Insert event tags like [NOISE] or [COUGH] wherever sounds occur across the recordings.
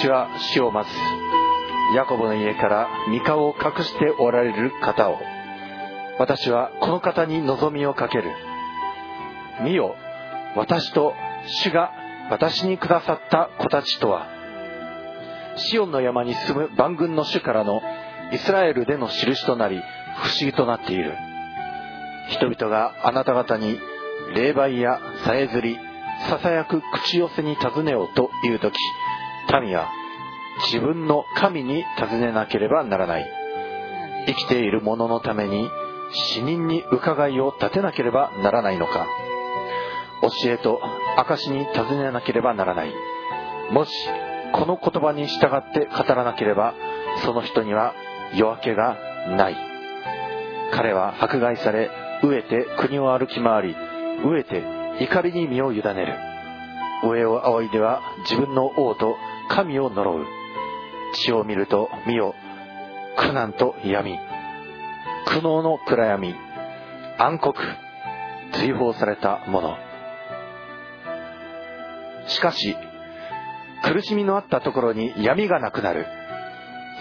私は死を待つ。ヤコブの家から御顔を隠しておられる方を。私はこの方に望みをかける。見よ私と主が私にくださった子たちとは。シオンの山に住む万軍の主からのイスラエルでの印となり不思議となっている。人々があなた方に霊媒やさえずりささやく口寄せに尋ねようという時民は自分の神に尋ねなければならない。生きている者のために死人に伺いを立てなければならないのか。教えと証に尋ねなければならない。もしこの言葉に従って語らなければその人には夜明けがない。彼は迫害され飢えて国を歩き回り飢えて怒りに身を委ねる。上を仰いでは自分の王と神を呪う。地を見ると見よ苦難と闇。苦悩の暗闇。暗黒。追放されたもの。しかし苦しみのあったところに闇がなくなる。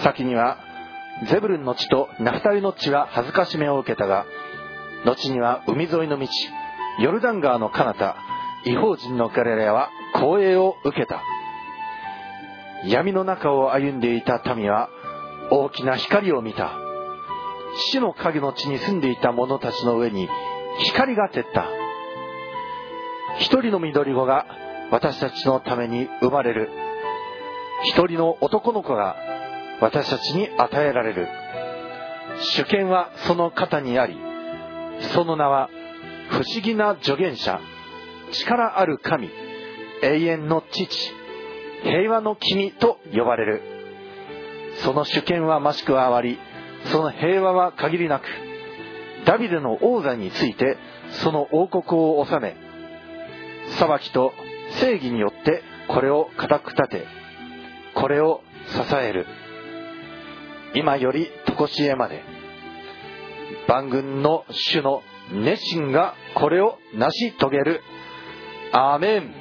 先にはゼブルンの地とナフタリの地は恥ずかしめを受けたが後には海沿いの道ヨルダン川の彼方違法人のガレレアは光栄を受けた。闇の中を歩んでいた民は大きな光を見た。死の影の地に住んでいた者たちの上に光が照った。一人の緑子が私たちのために生まれる。一人の男の子が私たちに与えられる。主権はその肩にありその名は不思議な助言者力ある神永遠の父。平和の君と呼ばれる。その主権は増しくわわりその平和は限りなくダビデの王座についてその王国を治め裁きと正義によってこれを固く立てこれを支える。今より常しえまで万軍の主の熱心がこれを成し遂げる。アーメン。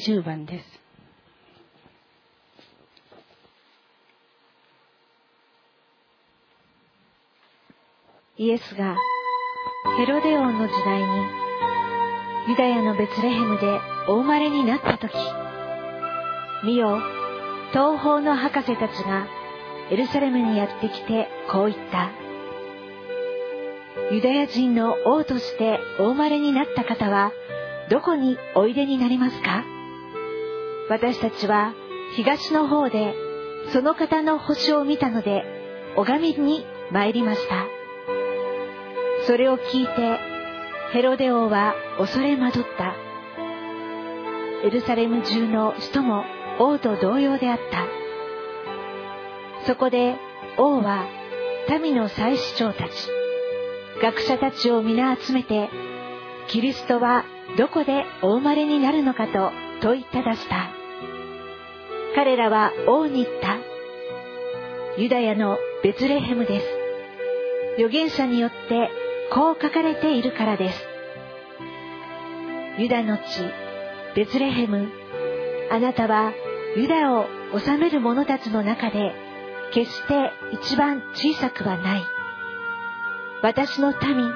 20番です。イエスがヘロデ王の時代にユダヤのベツレヘムでお生まれになった時見よ東方の博士たちがエルサレムにやってきてこう言ったユダヤ人の王としてお生まれになった方はどこにおいでになりますか？私たちは東の方でその方の星を見たので拝みに参りました。それを聞いてヘロデ王は恐れ惑った。エルサレム中の人も王と同様であった。そこで王は民の祭司長たち学者たちを皆集めてキリストはどこでお生まれになるのかと問いただした。彼らは王に言ったユダヤのベツレヘムです預言者によってこう書かれているからです。ユダの地、ベツレヘム、あなたはユダを治める者たちの中で決して一番小さくはない。私の民、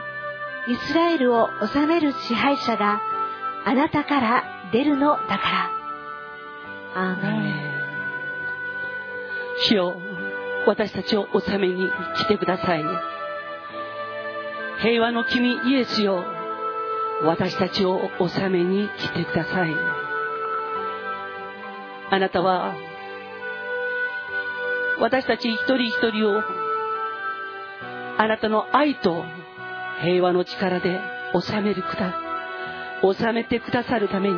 イスラエルを治める支配者があなたから出るのだから。アーメン。主よ、私たちを治めに来てください。平和の君イエスよ私たちを治めに来てくださいあなたは私たち一人一人をあなたの愛と平和の力で治めるくだ治めてくださるために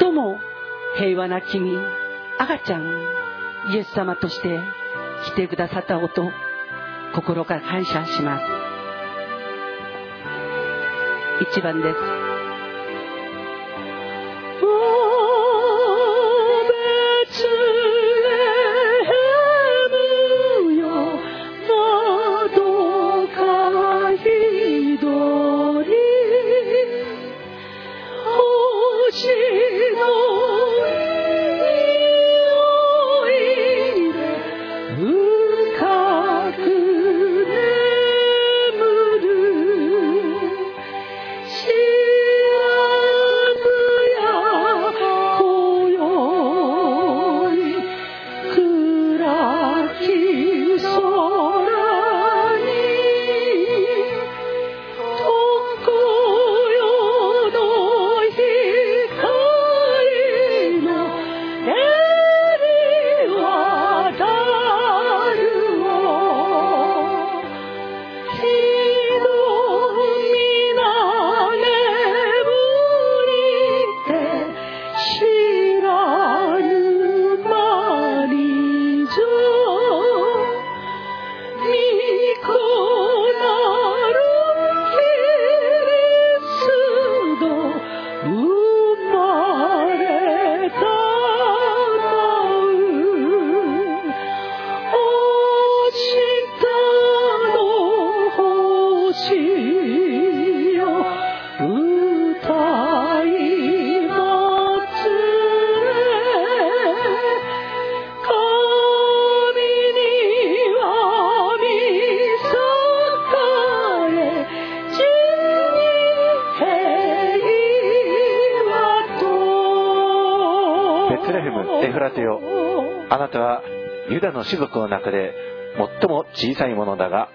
最も平和な君赤ちゃんイエス様として来てくださったこと心から感謝します。1番です。の種族の中で最も小さいものだが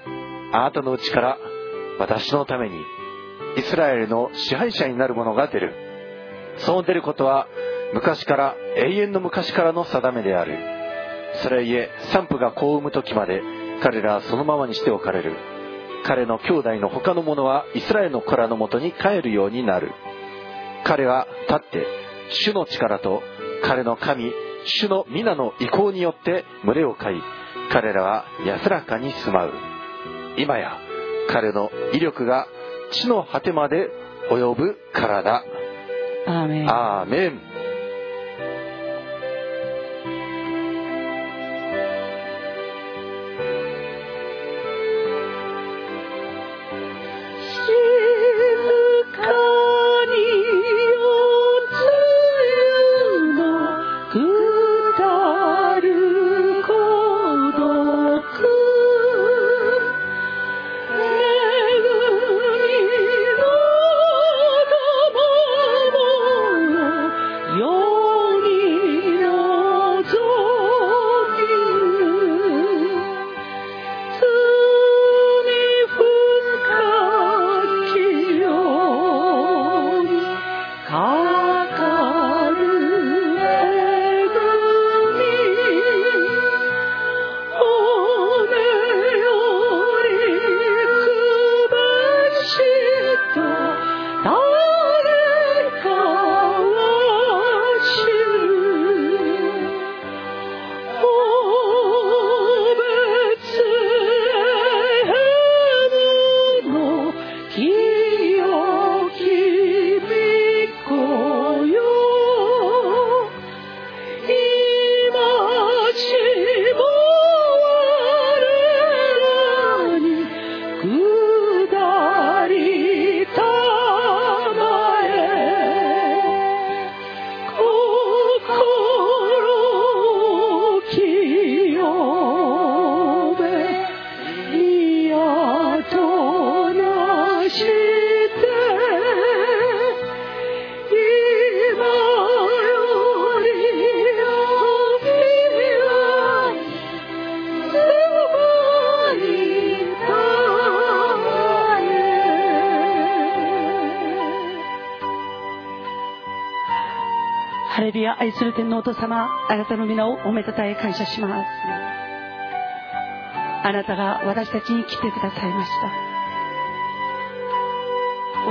あなたのうちから私のためにイスラエルの支配者になる者が出る。その出ることは昔から永遠の昔からの定めである。それゆえ産婦が子を産む時まで彼らはそのままにしておかれる。彼の兄弟の他の者はイスラエルの子らのもとに帰るようになる。彼は立って主の力と彼の神主の皆の意向によって群れを飼い彼らは安らかに住まう。今や彼の威力が地の果てまで及ぶからだ。アーメン愛する天皇と様あなたの皆をおめでたえ感謝します。あなたが私たちに来てくださいました。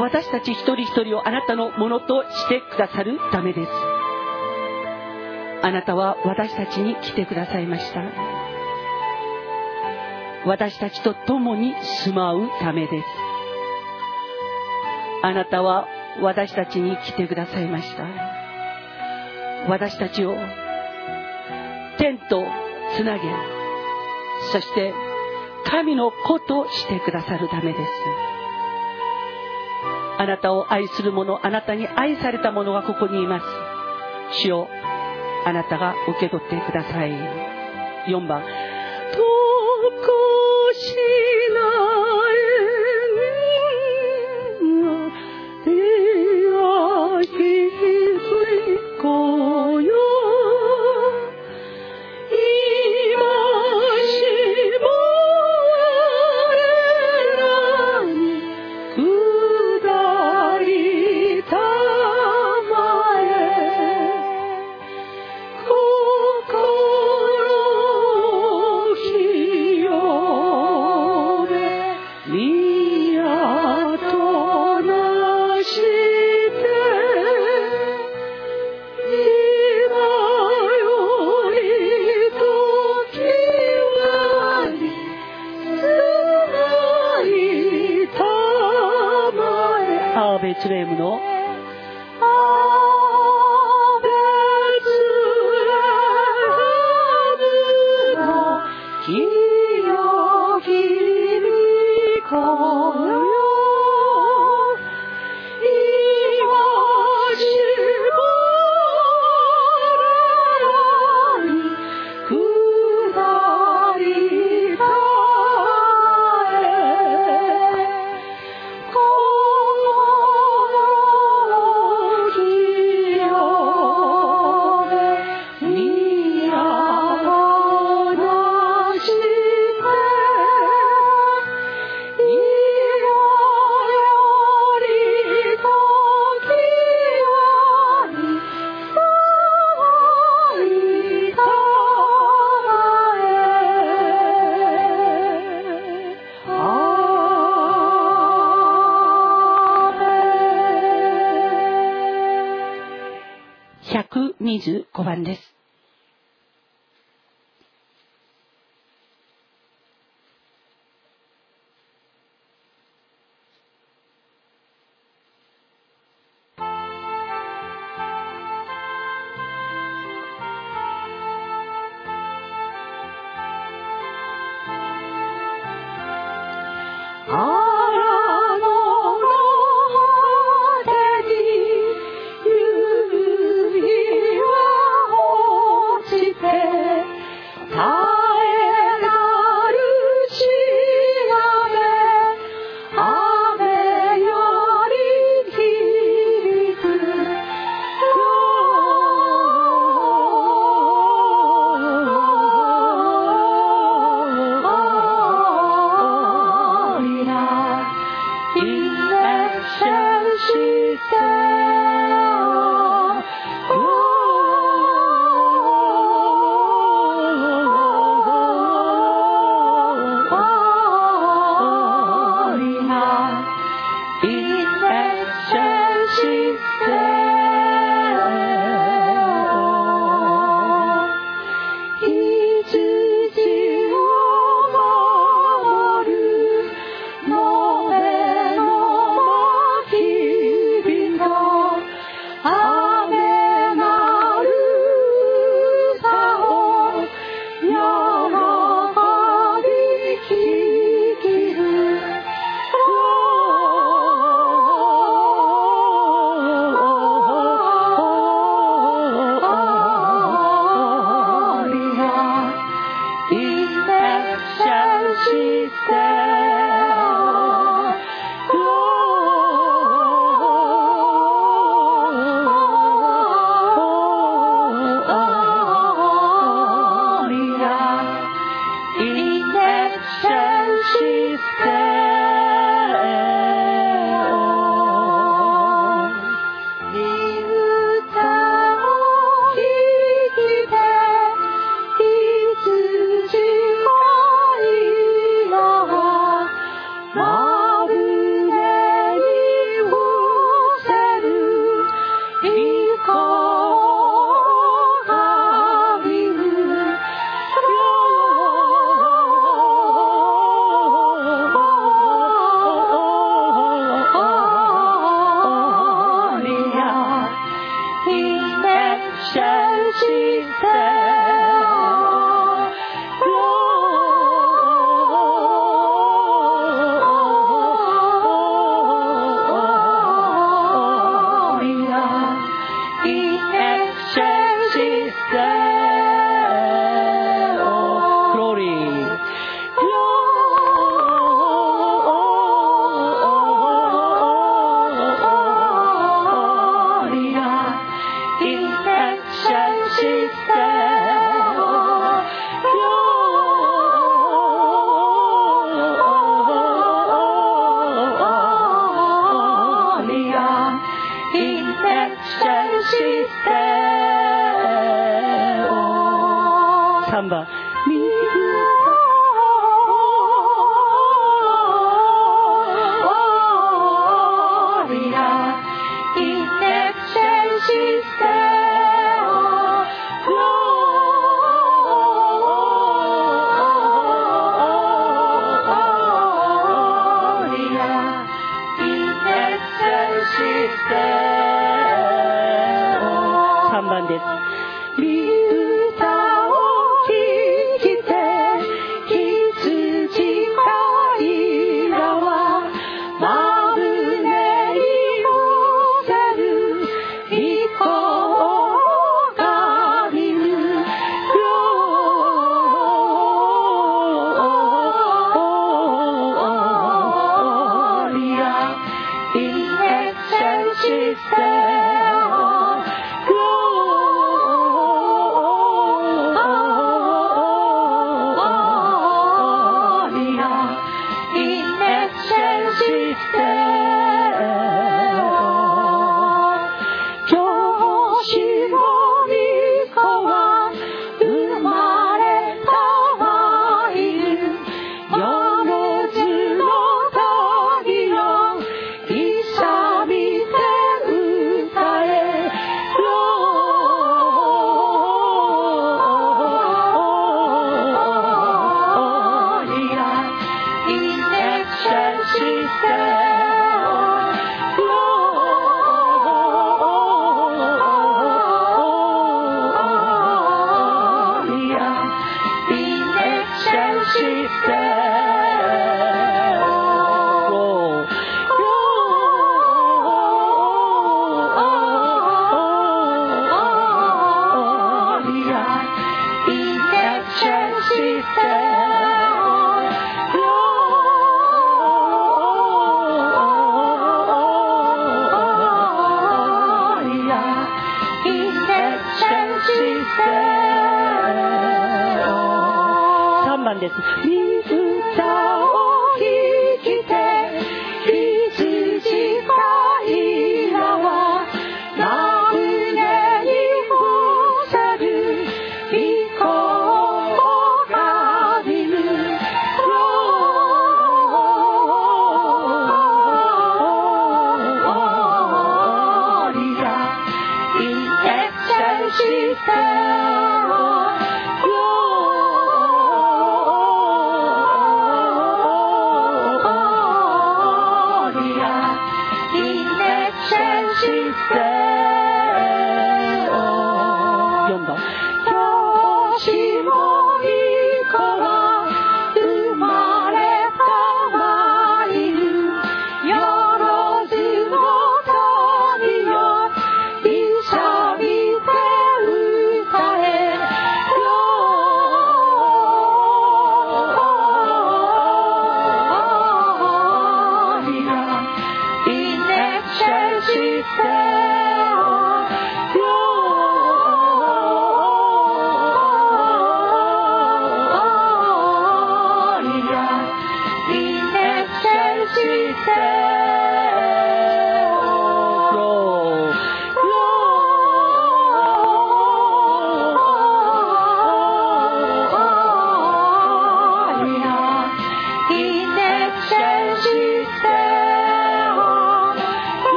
私たち一人一人をあなたのものとしてくださるためです。あなたは私たちに来てくださいました。私たちと共に住まうためです。あなたは私たちに来てくださいました。私たちを天とつなげそして神の子としてくださるためです。あなたを愛する者あなたに愛された者がここにいます。主をあなたが受け取ってください。4番「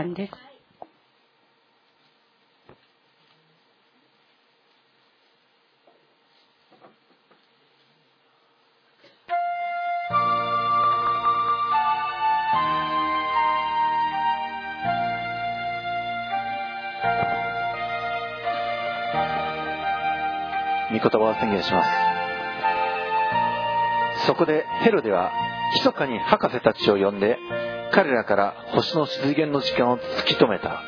12番です。御言葉を宣言しますそこでヘロデは密かに博士たちを呼んで彼らから星の出現の時間を突き止めた。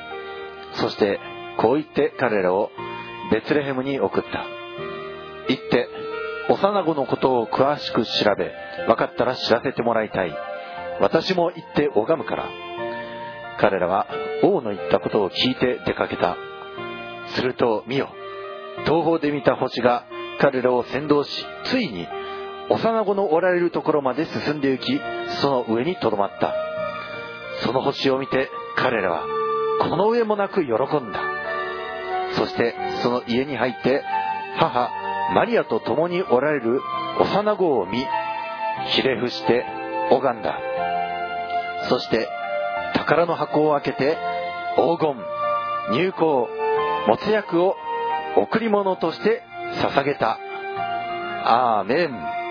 そしてこう言って彼らをベツレヘムに送った。行って幼子のことを詳しく調べ分かったら知らせてもらいたい。私も行って拝むから。彼らは王の言ったことを聞いて出かけた。すると見よ東方で見た星が彼らを先導しついに幼子のおられるところまで進んで行きその上にとどまった。その星を見て彼らはこの上もなく喜んだ。そしてその家に入って母マリアと共におられる幼子を見ひれ伏して拝んだ。そして宝の箱を開けて黄金入香もつ薬を贈り物として捧げた。アーメン。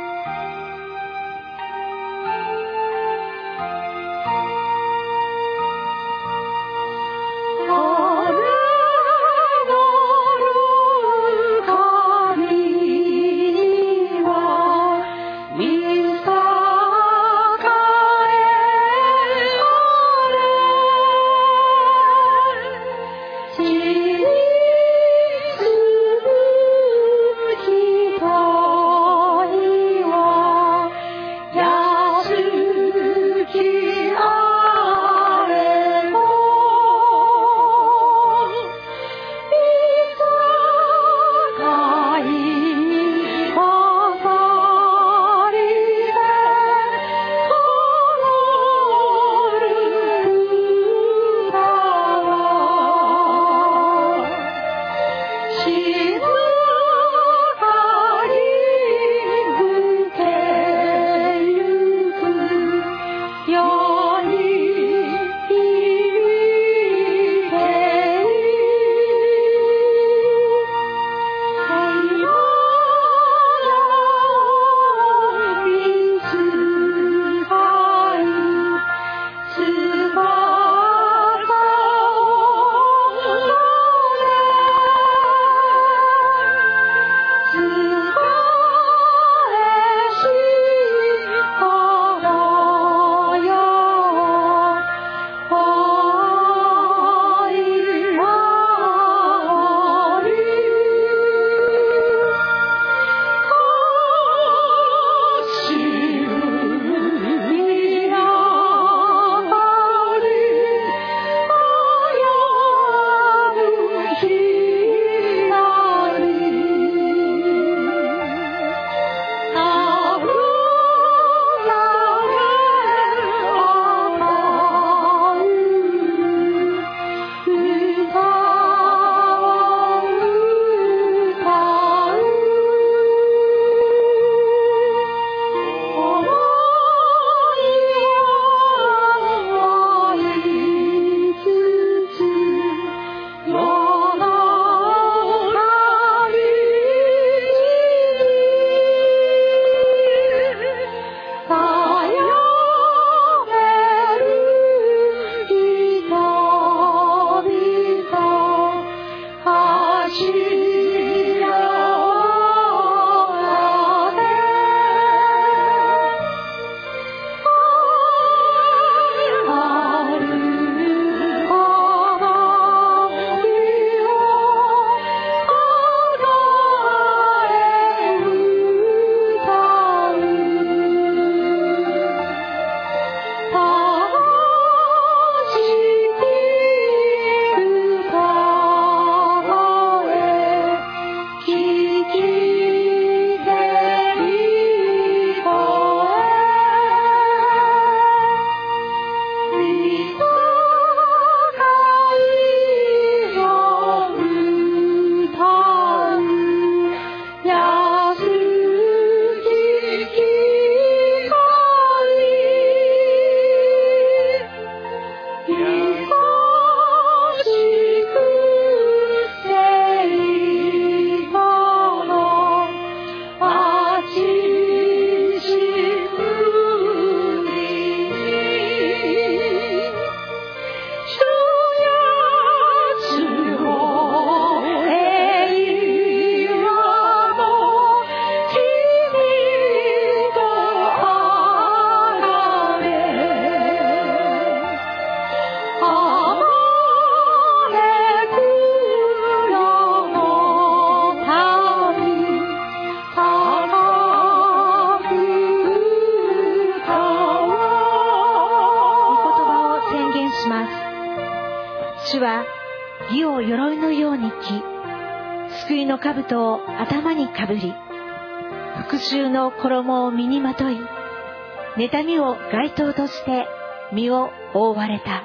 妬みを街灯として身を覆われた。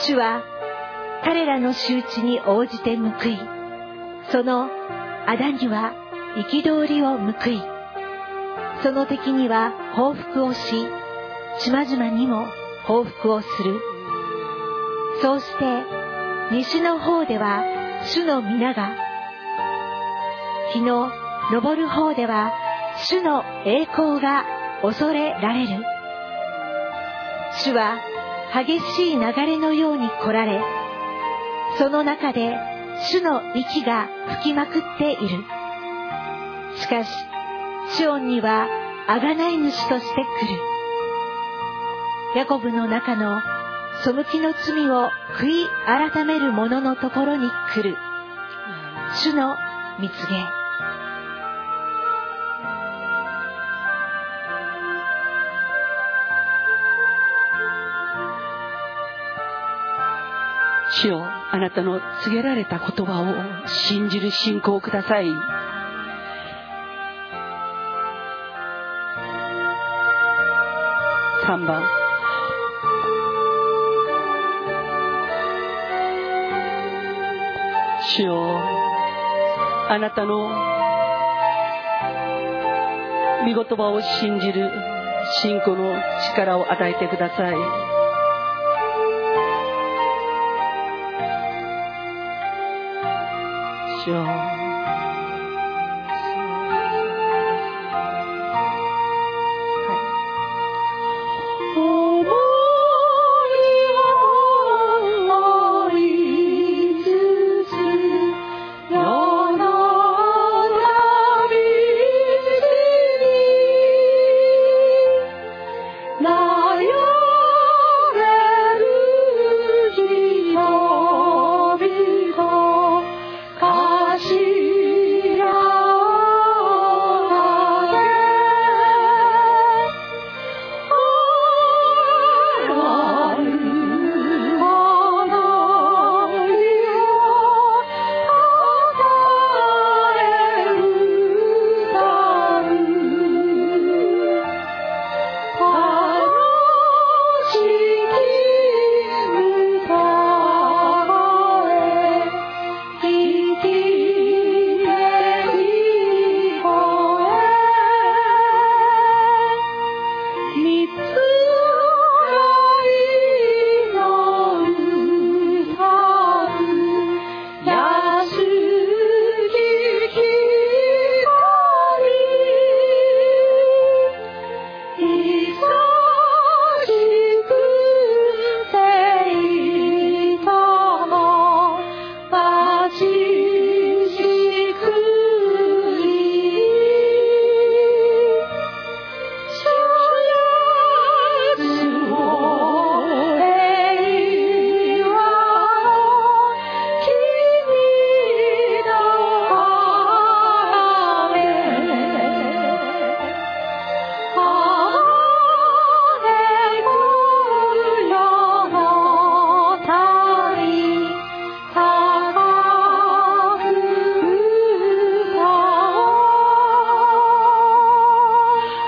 主は彼らの仕打ちに応じて報いその仇には憤りを報いその敵には報復をし島々にも報復をする。そうして西の方では主の皆が日の昇る方では主の栄光が恐れられる。主は激しい流れのように来られその中で主の息が吹きまくっている。しかしシオンには贖い主として来る。ヤコブの中の背きの罪を悔い改める者のところに来る。主の蜜げ。主よあなたの告げられた言葉を信じる信仰をください。3番主よあなたの御言葉を信じる信仰の力を与えてください。就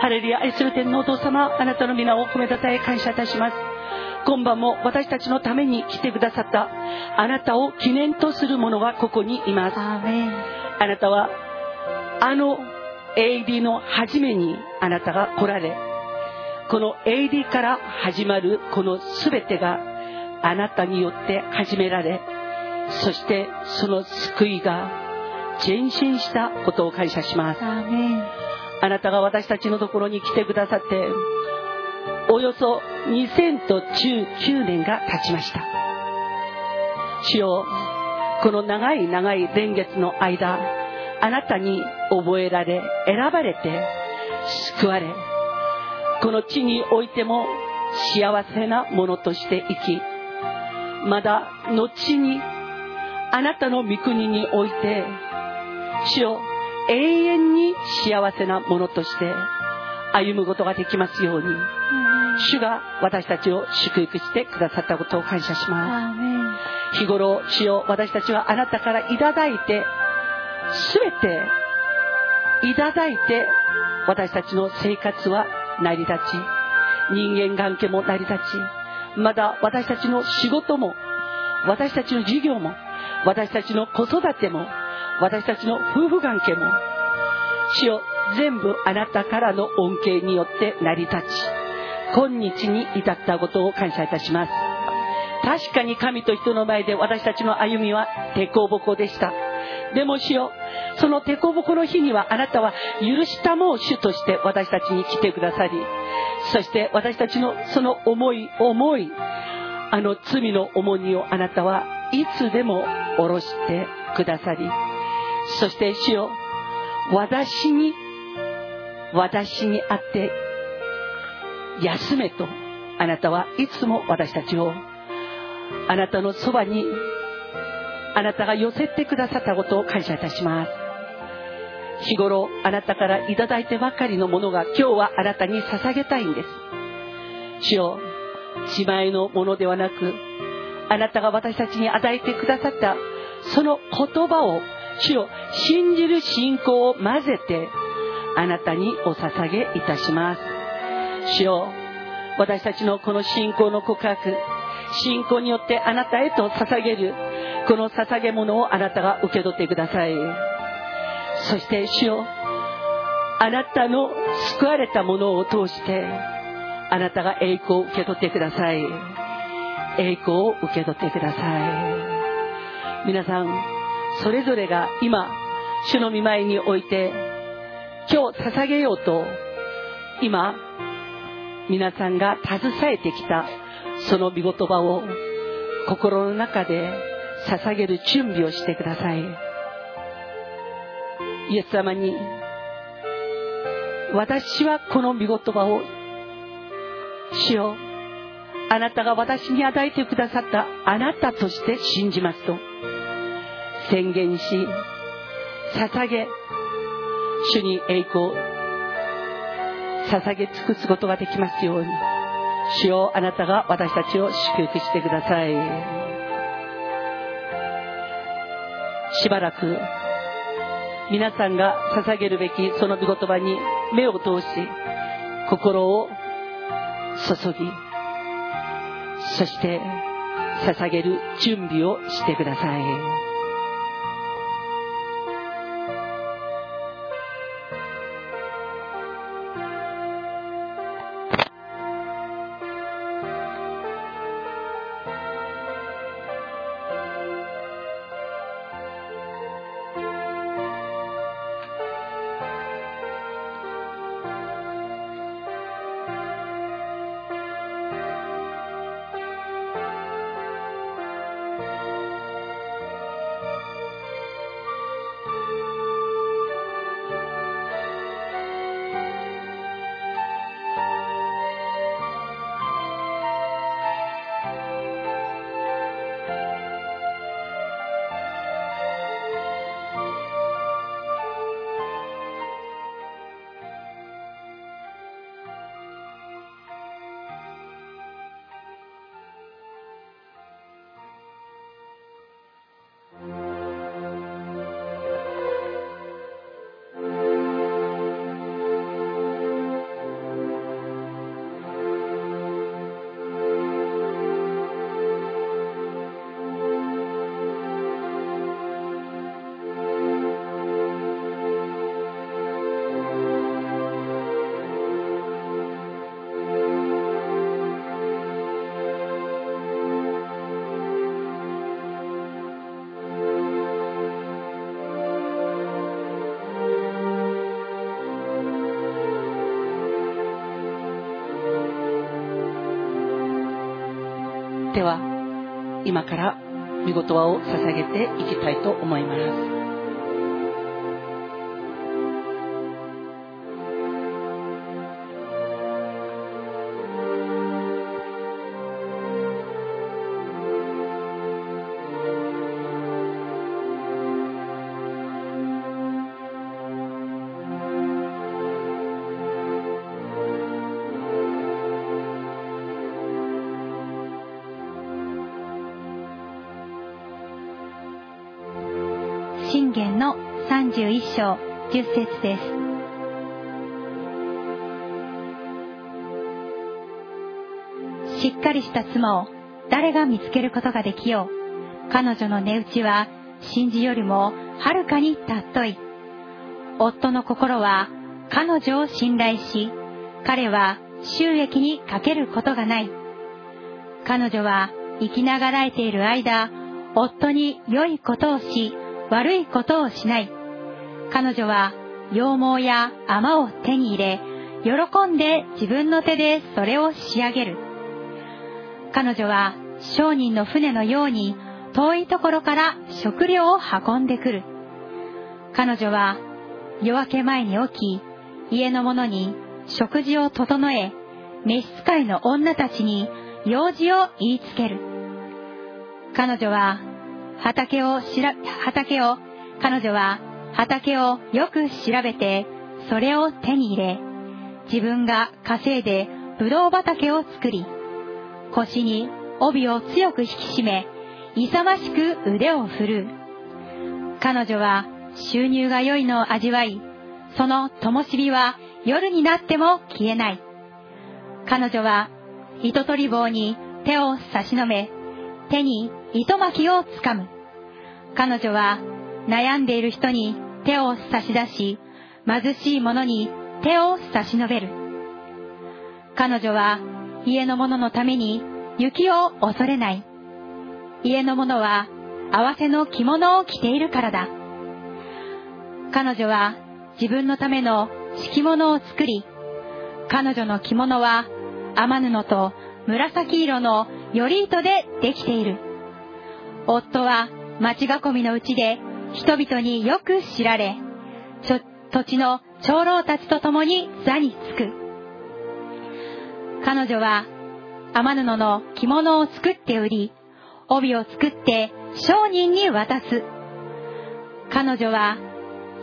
主よあなたの皆を褒めたたえ感謝いたします。今晩も私たちのために来てくださったあなたを記念とする者がここにいます。あなたはあの AD の初めにあなたが来られこの AD から始まるこの全てがあなたによって始められそしてその救いが前進したことを感謝しますあなたが私たちのところに来てくださっておよそ2019年が経ちました。主よこの長い長い年月の間あなたに覚えられ選ばれて救われこの地においても幸せなものとして生きまだ後にあなたの御国において主よ永遠に幸せなものとして歩むことができますように主が私たちを祝福してくださったことを感謝します。日頃主よ私たちはあなたからいただいて全ていただいて私たちの生活は成り立ち人間関係も成り立ちまだ私たちの仕事も私たちの事業も私たちの子育ても私たちの夫婦関係も主よ全部あなたからの恩恵によって成り立ち今日に至ったことを感謝いたします。確かに神と人の前で私たちの歩みは抵抗ぼこでした。でも主よその凸凹の日にはあなたは許したもう主として私たちに来てくださりそして私たちのその思い思いあの罪の重荷をあなたはいつでも下ろしてくださりそして主よ私に私にあって休めとあなたはいつも私たちをあなたのそばにあなたが寄せてくださったことを感謝いたします。日頃あなたからいただいてばかりのものが今日はあなたに捧げたいんです。主よ自前のものではなくあなたが私たちに与えてくださったその言葉を主を信じる信仰を混ぜてあなたにお捧げいたします。主よ私たちのこの信仰の告白信仰によってあなたへと捧げるこの捧げ物をあなたが受け取ってください。そして主よあなたの救われたものを通してあなたが栄光を受け取ってください。栄光を受け取ってください。皆さんそれぞれが今主の御前において今日捧げようと今皆さんが携えてきたその御言葉を心の中で捧げる準備をしてください。イエス様に私はこの御言葉を主よあなたが私に与えてくださったあなたとして信じますと。宣言し捧げ主に栄光捧げ尽くすことができますように主よあなたが私たちを祝福してくださいしばらく皆さんが捧げるべきその御言葉に目を通し心を注ぎそして捧げる準備をしてください。では今から御言葉を捧げていきたいと思います。ことができよう。彼女の値打ちは真珠よりもはるかに尊い。夫の心は彼女を信頼し、彼は収益にかけることがない。彼女は生きながらえている間、夫に良いことをし、悪いことをしない。彼女は羊毛や甘を手に入れ、喜んで自分の手でそれを仕上げる。彼女は商人の船のように遠いところから食料を運んでくる。彼女は夜明け前に起き、家の者に食事を整え、召使いの女たちに用事を言いつける。彼女は畑をしら、畑を、彼女は畑をよく調べて、それを手に入れ、自分が稼いでブドウ畑を作り、腰に帯を強く引き締め、勇ましく腕を振るう。彼女は収入が良いのを味わい、その灯火は夜になっても消えない。彼女は糸取り棒に手を差し伸べ、手に糸巻きをつかむ。彼女は悩んでいる人に手を差し出し、貧しい者に手を差し伸べる。彼女は家の者のために雪を恐れない。家の者は合わせの着物を着ているからだ。彼女は自分のための敷物を作り、彼女の着物は天布と紫色のより糸でできている。夫は町囲みのうちで人々によく知られ、土地の長老たちと共に座につく。彼女は天布の着物を作って売り、帯を作って商人に渡す。彼女は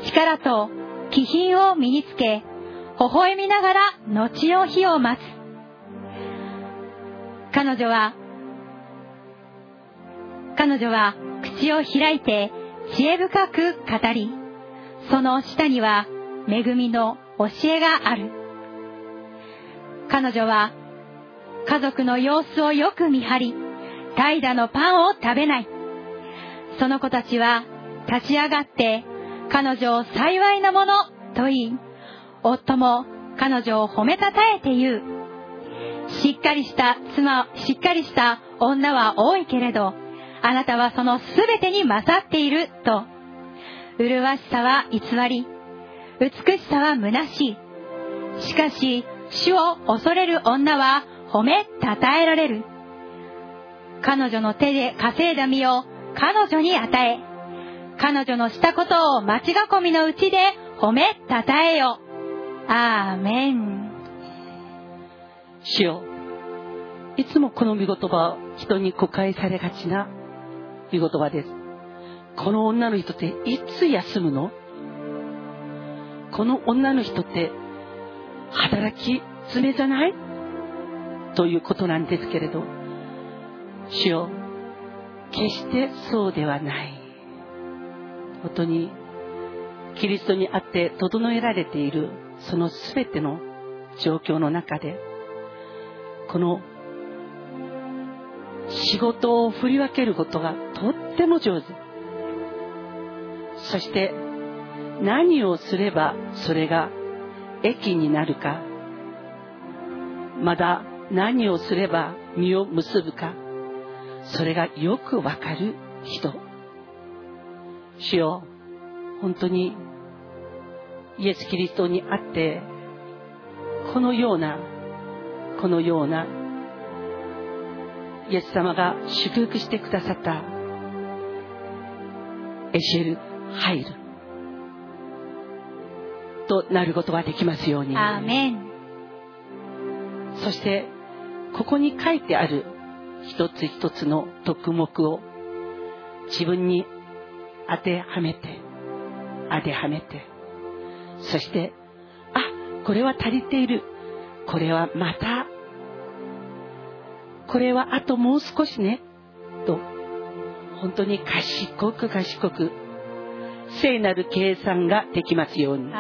力と気品を身につけ、微笑みながら後の日を待つ。彼女は、彼女は口を開いて知恵深く語り、その下には恵みの教えがある。彼女は家族の様子をよく見張り、怠惰のパンを食べない。その子たちは立ち上がって彼女を幸いなものと言い、夫も彼女を褒めたたえて言う。しっかりした妻、しっかりした女は多いけれど、あなたはその全てに勝っていると。麗しさは偽り、美しさは虚しい。しかし、主を恐れる女は褒めたたえられる。彼女の手で稼いだ身を彼女に与え、彼女のしたことを町囲みのうちで褒めたたえよ。アーメン。主よ、いつもこの御言葉を人に誤解されがちな御言葉です。この女の人っていつ休むの？この女の人って働き詰めじゃない？ということなんですけれど、主よ、決してそうではない。本当に、キリストにあって整えられているその全ての状況の中で、この仕事を振り分けることがとっても上手。そして何をすればそれが益になるか、まだ何をすれば実を結ぶか、それがよくわかる人。主よ、本当にイエス・キリストにあって、このような、このような、イエス様が祝福してくださったエシェル・ハイルとなることができますように。アーメンそしてここに書いてある一つ一つの徳目を自分に当てはめて、当てはめて、そして、あ、これは足りている。これはまた、これはあともう少しね、と、本当に賢く賢く、聖なる計算ができますように。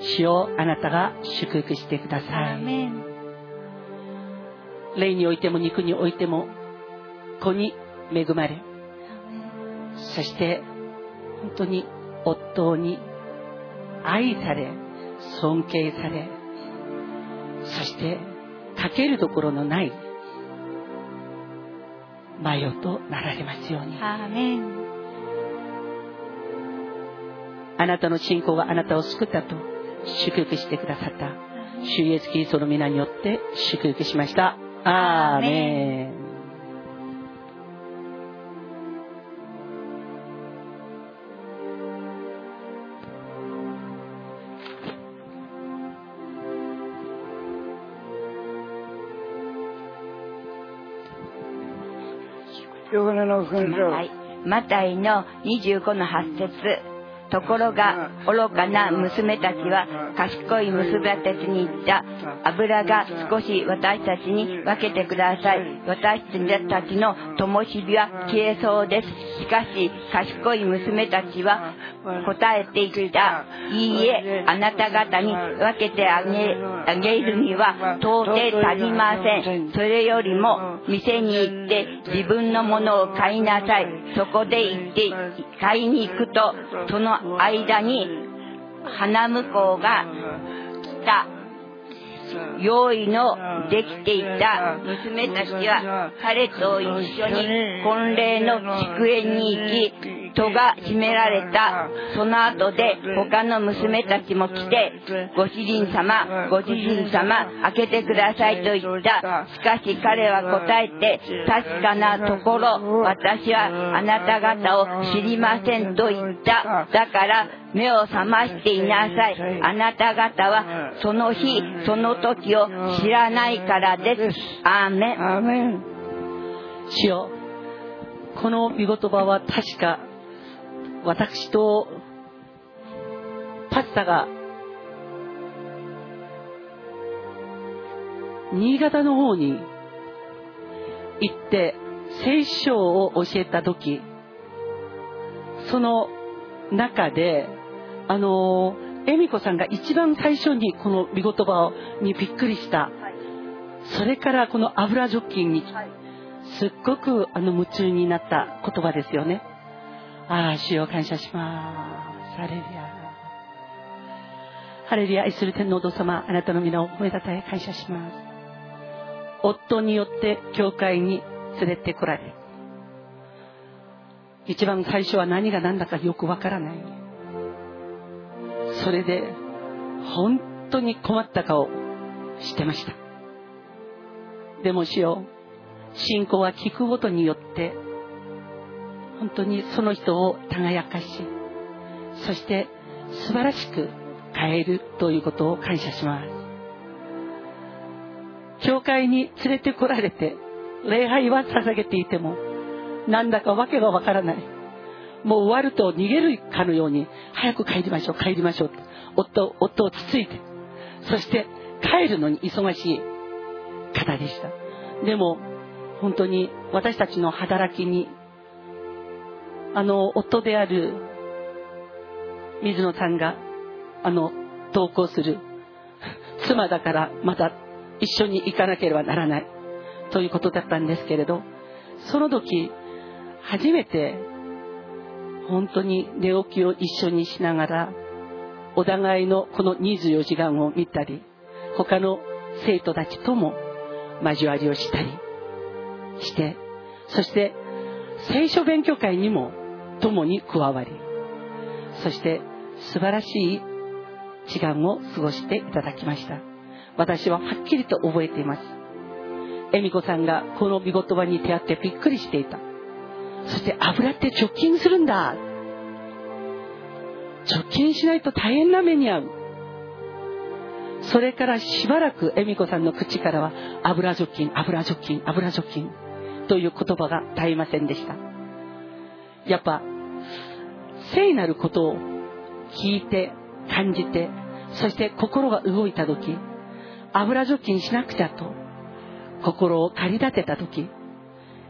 主をあなたが祝福してください霊においても肉においても子に恵まれ。そして本当に夫に愛され尊敬され。そしてかけるところのないマヨとなられますように。あなたの信仰があなたを救ったと祝福してくださった。主イエスキリストの皆によって祝福しましたアーメン。マタイの25の8節ところが愚かな娘たちは賢い娘たちに言った。油が少し私たちに分けてください。私たちの灯火は消えそうです。しかし賢い娘たちは答えていった。いいえあなた方に分けてあげあげるには到底足りません。それよりも店に行って自分のものを買いなさい。そこで行って買いに行くとその間に花婿が来た。用意のできていた娘たちは彼と一緒に婚礼の祝宴に行き戸が閉められた。その後で他の娘たちも来てご主人様ご主人様開けてくださいと言った。しかし彼は答えて確かなところ私はあなた方を知りませんと言った。だから目を覚ましていなさい。あなた方はその日その時を知らないからです。アーメン。主よこの御言葉は確か。私とパスタが新潟の方に行って聖書を教えた時その中であの恵美子さんが一番最初にこの御言葉にびっくりした。それからこの油除菌にすっごくあの夢中になった言葉ですよね。ああ、主を感謝します。ハレルヤ。ハレルヤ、愛する天皇様、あなたの皆を褒めたたえ感謝します。夫によって教会に連れてこられ、一番最初は何が何だかよくわからない。それで、本当に困った顔してました。でも主よ信仰は聞くことによって本当にその人を輝かしそして素晴らしく変えるということを感謝します。教会に連れてこられて礼拝は捧げていてもなんだかわけがわからない。もう終わると逃げるかのように早く帰りましょう帰りましょう。夫夫をつついてそして帰るのに忙しい方でした。でも本当に私たちの働きにあの夫である水野さんがあの同行する妻だからまた一緒に行かなければならないということだったんですけれどその時初めて本当に寝起きを一緒にしながらお互いのこの24時間を見たり他の生徒たちとも交わりをしたりしてそして聖書勉強会にも共に加わりそして素晴らしい時間を過ごしていただきました。私ははっきりと覚えています。恵美子さんがこの御言葉に出会ってびっくりしていた。そして油って除菌するんだ。除菌しないと大変な目に遭う。それからしばらく恵美子さんの口からは油除菌油除菌油除菌という言葉が絶えませんでした。やっぱ聖なることを聞いて感じてそして心が動いた時油除菌しなくちゃと心を駆り立てた時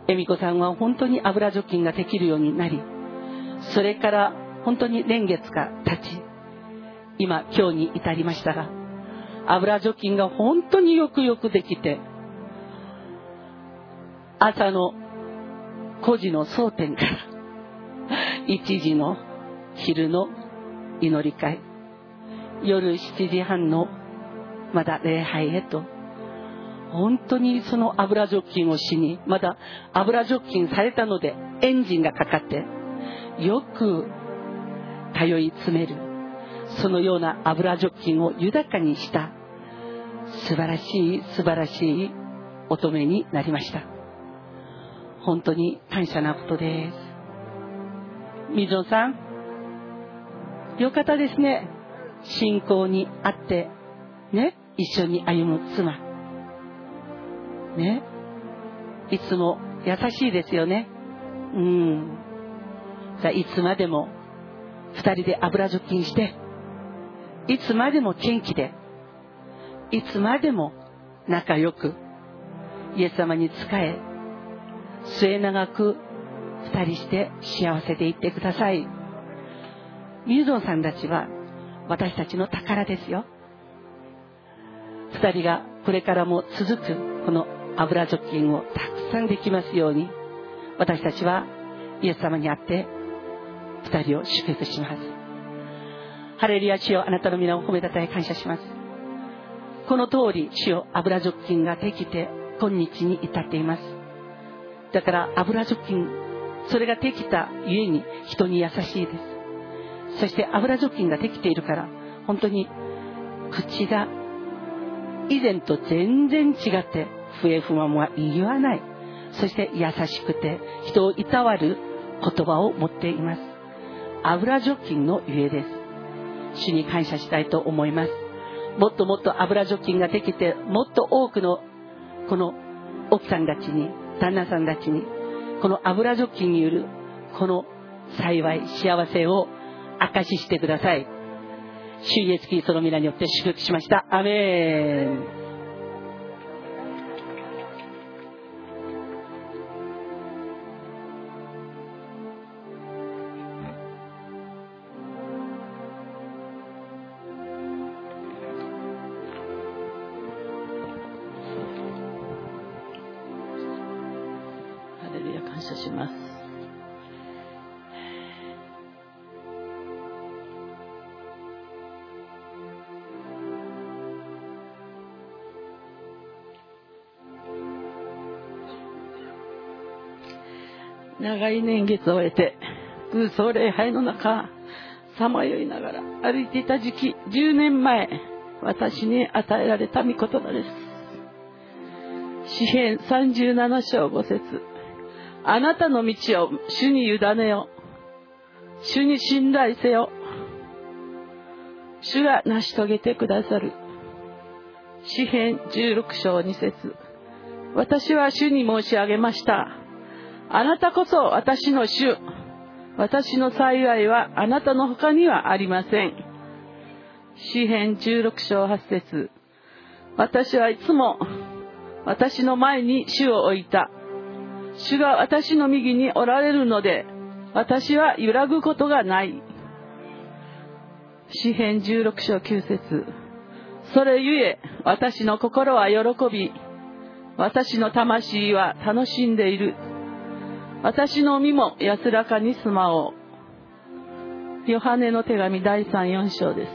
恵美子さんは本当に油除菌ができるようになりそれから本当に年月が経ち今今日に至りましたが油除菌が本当によくよくできて朝の5時の蒼天から1時の昼の祈り会。夜7時半のまだ礼拝へと。本当にその油除菌をしにまだ油除菌されたのでエンジンがかかってよく通い詰める。そのような油除菌を豊かにした素晴らしい素晴らしい乙女になりました。本当に感謝なことです。水野さん。よかったですね。信仰にあってね。一緒に歩む妻。ね。いつも優しいですよね。うん。じゃあいつまでも二人で油除菌していつまでも元気でいつまでも仲良くイエス様に仕え末永く二人して幸せでいってください。ミューゾンさんたちは私たちの宝ですよ。二人がこれからも続くこの油除菌をたくさんできますように私たちはイエス様に会って二人を祝福します。ハレルヤ主よあなたの皆を褒めたたえ感謝します。この通り主よ油除菌ができて今日に至っています。だから油除菌それができたゆえに人に優しいです。そして油除菌ができているから本当に口が以前と全然違って笛不満は言わない。そして優しくて人をいたわる言葉を持っています。油除菌のゆえです。主に感謝したいと思います。もっともっと油除菌ができてもっと多くのこの奥さんたちに旦那さんたちにこの油ジョッキによるこの幸い幸せを証ししてください。主イエスキリストの皆によって祝福しました。アメン。長い年月を終えて空想礼拝の中さまよいながら歩いていた時期10年前私に与えられた御言葉です。詩編37章5節。あなたの道を主に委ねよ。主に信頼せよ。主が成し遂げてくださる。詩編16章2節。私は主に申し上げました。あなたこそ私の主。私の幸いはあなたの他にはありません。詩編16章8節。私はいつも私の前に主を置いた。主が私の右におられるので私は揺らぐことがない。詩編16章9節。それゆえ私の心は喜び私の魂は楽しんでいる。私の身も安らかに住まおう。ヨハネの手紙第34章です。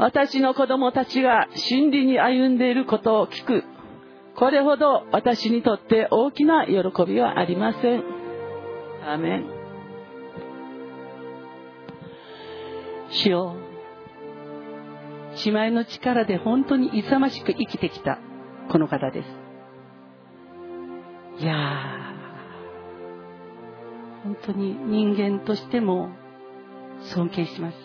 私の子供たちが真理に歩んでいることを聞く。これほど私にとって大きな喜びはありません。アーメン。主よ姉妹の力で本当に勇ましく生きてきたこの方です。いやー本当に人間としても尊敬します。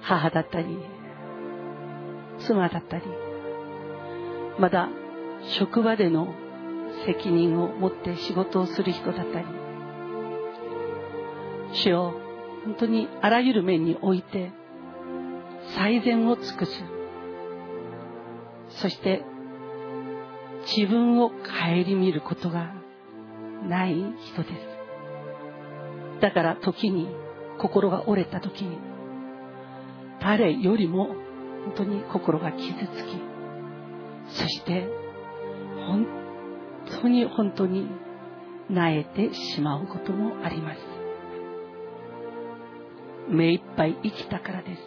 母だったり妻だったりまだ職場での責任を持って仕事をする人だったり主よ本当にあらゆる面において最善を尽くす。そして自分を顧みることがない人です。だから時に心が折れた時に誰よりも本当に心が傷つきそして本当に本当に萎えてしまうこともあります。目いっぱい生きたからです。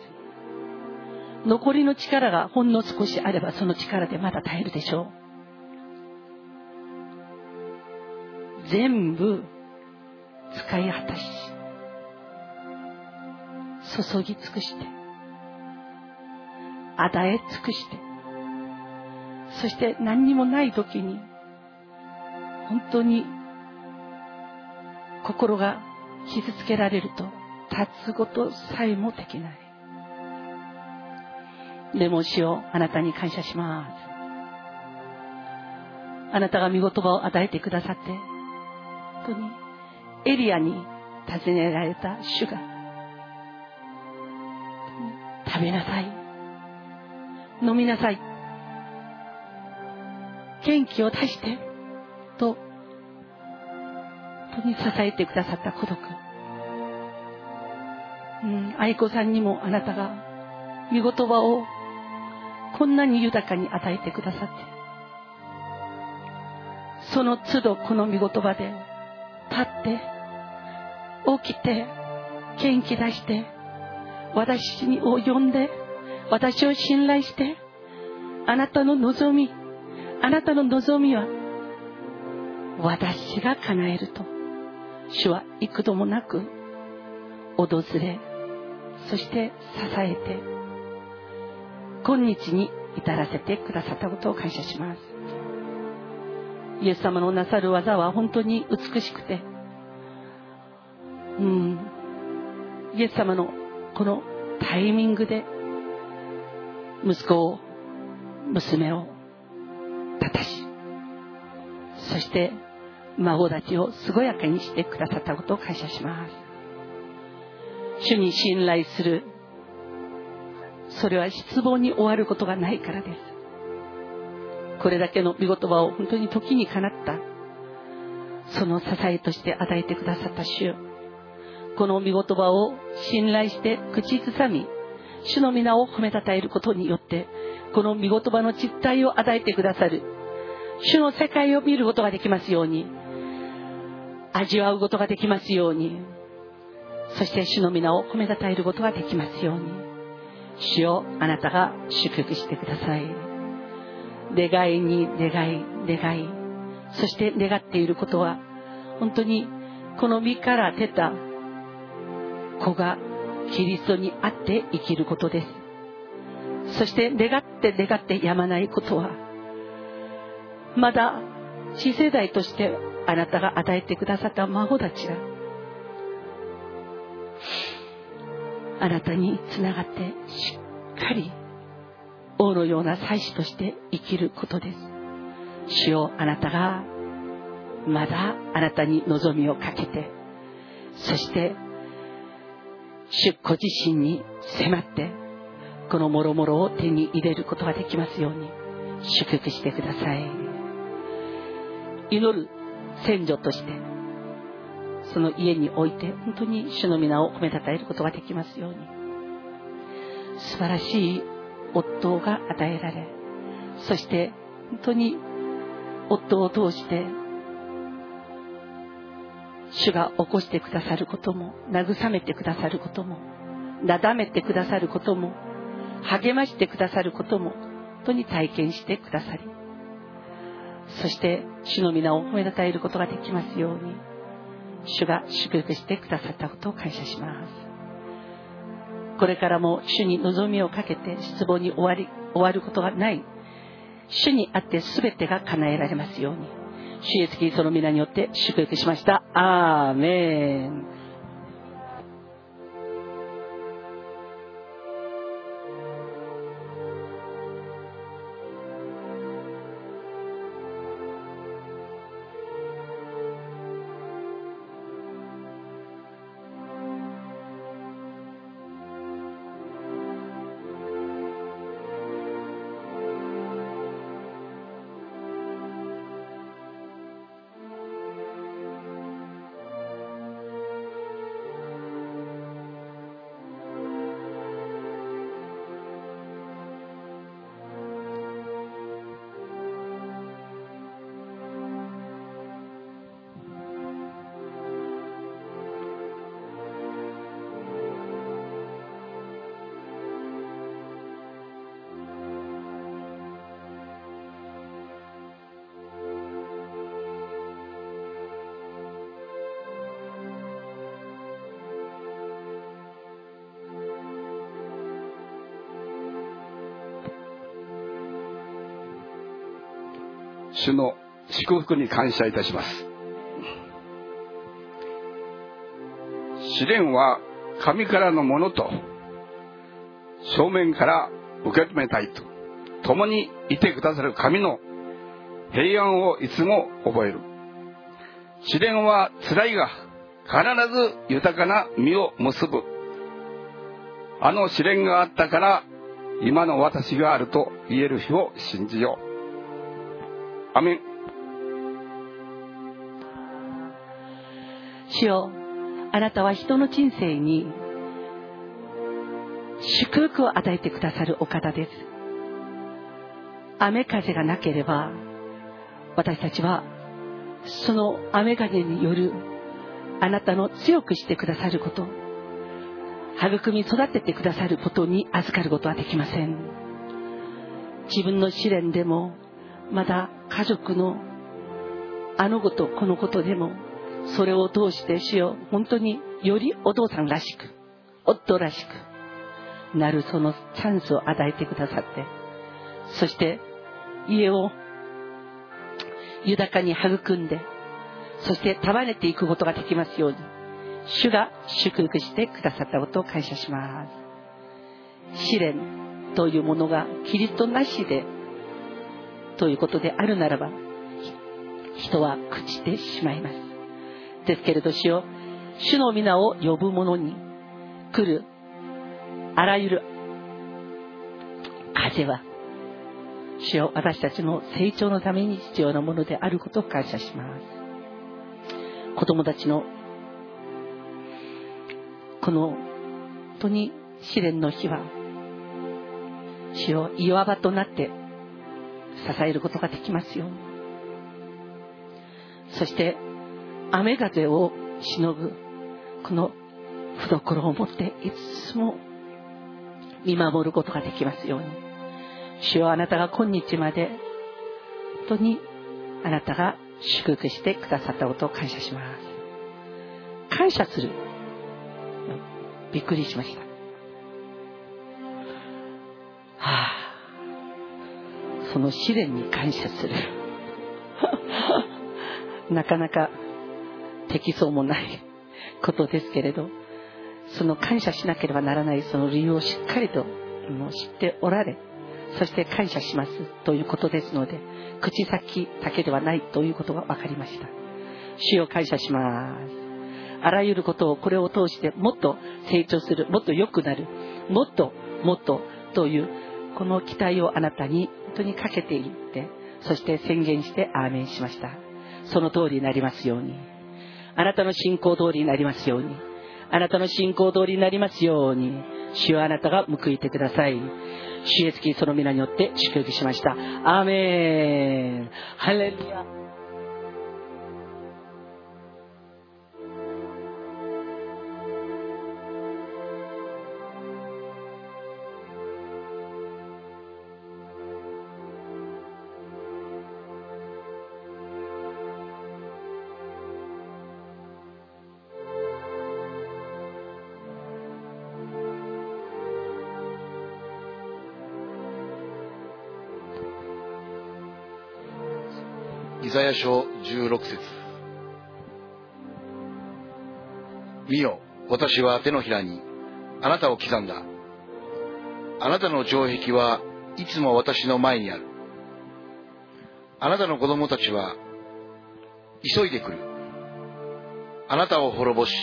残りの力がほんの少しあればその力でまだ耐えるでしょう。全部使い果たし注ぎ尽くして与え尽くしてそして何にもない時に本当に心が傷つけられると立つことさえもできない。でも主よあなたに感謝します。あなたが見言葉を与えてくださって本当にエリアに尋ねられた主が食べなさい。飲みなさい。元気を出してと本当に支えてくださった孤独。うん愛子さんにもあなたが見言葉をこんなに豊かに与えてくださって。その都度この見言葉でって起きて元気出して私を呼んで私を信頼してあなたの望みあなたの望みは私が叶えると。主は幾度もなく訪れそして支えて今日に至らせてくださったことを感謝します。イエス様のなさる技は本当に美しくて。うん。イエス様のこのタイミングで息子を娘を立たしそして孫たちを健やかにしてくださったことを感謝します。主に信頼する。それは失望に終わることがないからです。これだけの御言葉を本当に時にかなった。その支えとして与えてくださった主この御言葉を信頼して口ずさみ主の皆を褒めたたえることによってこの御言葉の実態を与えてくださる。主の世界を見ることができますように味わうことができますようにそして主の皆を褒めたたえることができますように。主よあなたが祝福してください。願いに願い願い。そして願っていることは本当にこの身から出た子がキリストにあって生きることです。そして願って願ってやまないことはまだ次世代としてあなたが与えてくださった孫たちがあなたにつながってしっかり王のような祭司として生きることです。主よあなたがまだあなたに望みをかけてそして主ご自身に迫ってこの諸々を手に入れることができますように祝福してください。祈る先祖としてその家において本当に主の皆を褒めたたえることができますように。素晴らしい夫が与えられそして本当に夫を通して主が起こしてくださることも慰めてくださることもなだめてくださることも励ましてくださることも本当に体験してくださりそして主の皆を褒めたたえることができますように主が祝福してくださったことを感謝します。これからも主に望みをかけて失望に終わり終わることがない。主にあって全てが叶えられますように。主イエスキリストの皆によって祝福しました。アーメン。主の祝福に感謝いたします。試練は神からのものと正面から受け止めたいと共にいてくださる神の平安をいつも覚える。試練は辛いが必ず豊かな実を結ぶ。あの試練があったから今の私があると言える日を信じよう。アメン。主よあなたは人の人生に祝福を与えてくださるお方です。雨風がなければ私たちはその雨風によるあなたの強くしてくださること育み育ててくださることに預かることはできません。自分の試練でもまだ家族のあのことこのことでもそれを通して主よ本当によりお父さんらしく夫らしくなるそのチャンスを与えてくださってそして家を豊かに育んでそして束ねていくことができますように主が祝福してくださったことを感謝します。試練というものがキリストなしでということであるならば人は朽ちてしまいます。ですけれど主よ主の皆を呼ぶ者に来るあらゆる風は主よ私たちの成長のために必要なものであることを感謝します。子供たちのこの本当に試練の日は主を岩場となって支えることができますように。そして雨風をしのぐこの懐を持っていつも見守ることができますように。主よあなたが今日まで本当にあなたが祝福してくださったことを感謝します。感謝する。びっくりしました。その試練に感謝する。[LAUGHS] なかなかできそうもないことですけれどその感謝しなければならないその理由をしっかりと知っておられそして感謝しますということですので口先だけではないということが分かりました。主を感謝します。あらゆることをこれを通してもっと成長するもっと良くなるもっともっとというこの期待をあなたに当にかけていってそして宣言してアーメンしました。その通りになりますように。あなたの信仰通りになりますように。あなたの信仰通りになりますように。主はあなたが報いてください。主イエスキリストの皆によって祝福しました。アーメン。ハレルヤ。ザヤ書16節見よ、私は手のひらにあなたを刻んだ。あなたの城壁はいつも私の前にある。あなたの子供たちは急いでくる。あなたを滅ぼし、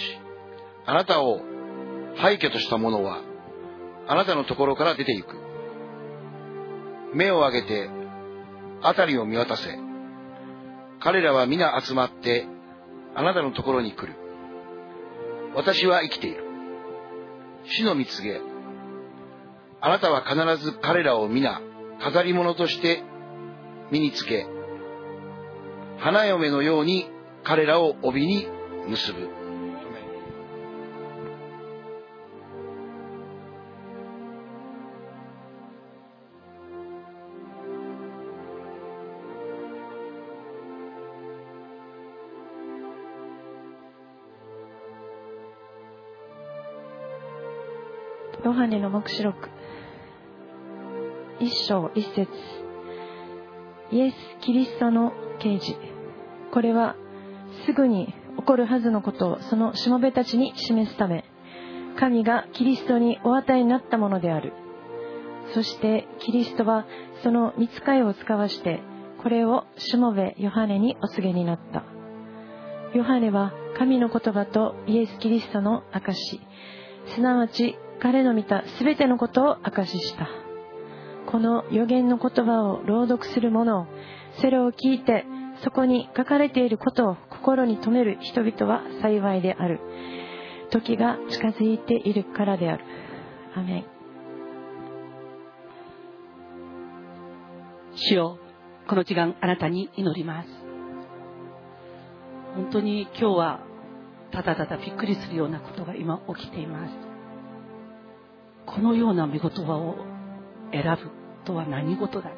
あなたを廃墟とした者はあなたのところから出て行く。目を上げて辺りを見渡せ。彼らは皆集まってあなたのところに来る。私は生きている。死の見告げ。あなたは必ず彼らを皆飾り物として身につけ、花嫁のように彼らを帯に結ぶ。ヨハネの目視録。一章一節。イエス・キリストの啓示。これはすぐに起こるはずのことをそのしもべたちに示すため。神がキリストにお与えになったものである。そしてキリストはその見つかいを使わしてこれをしもべヨハネにお告げになった。ヨハネは神の言葉とイエス・キリストの証すなわち彼の見た全てのことを証しした。この予言の言葉を朗読する者それを聞いてそこに書かれていることを心に留める人々は幸いである。時が近づいているからである。アメン。主よこの時間あなたに祈ります。本当に今日はただただびっくりするようなことが今起きています。このような見言葉を選ぶとは何事だ？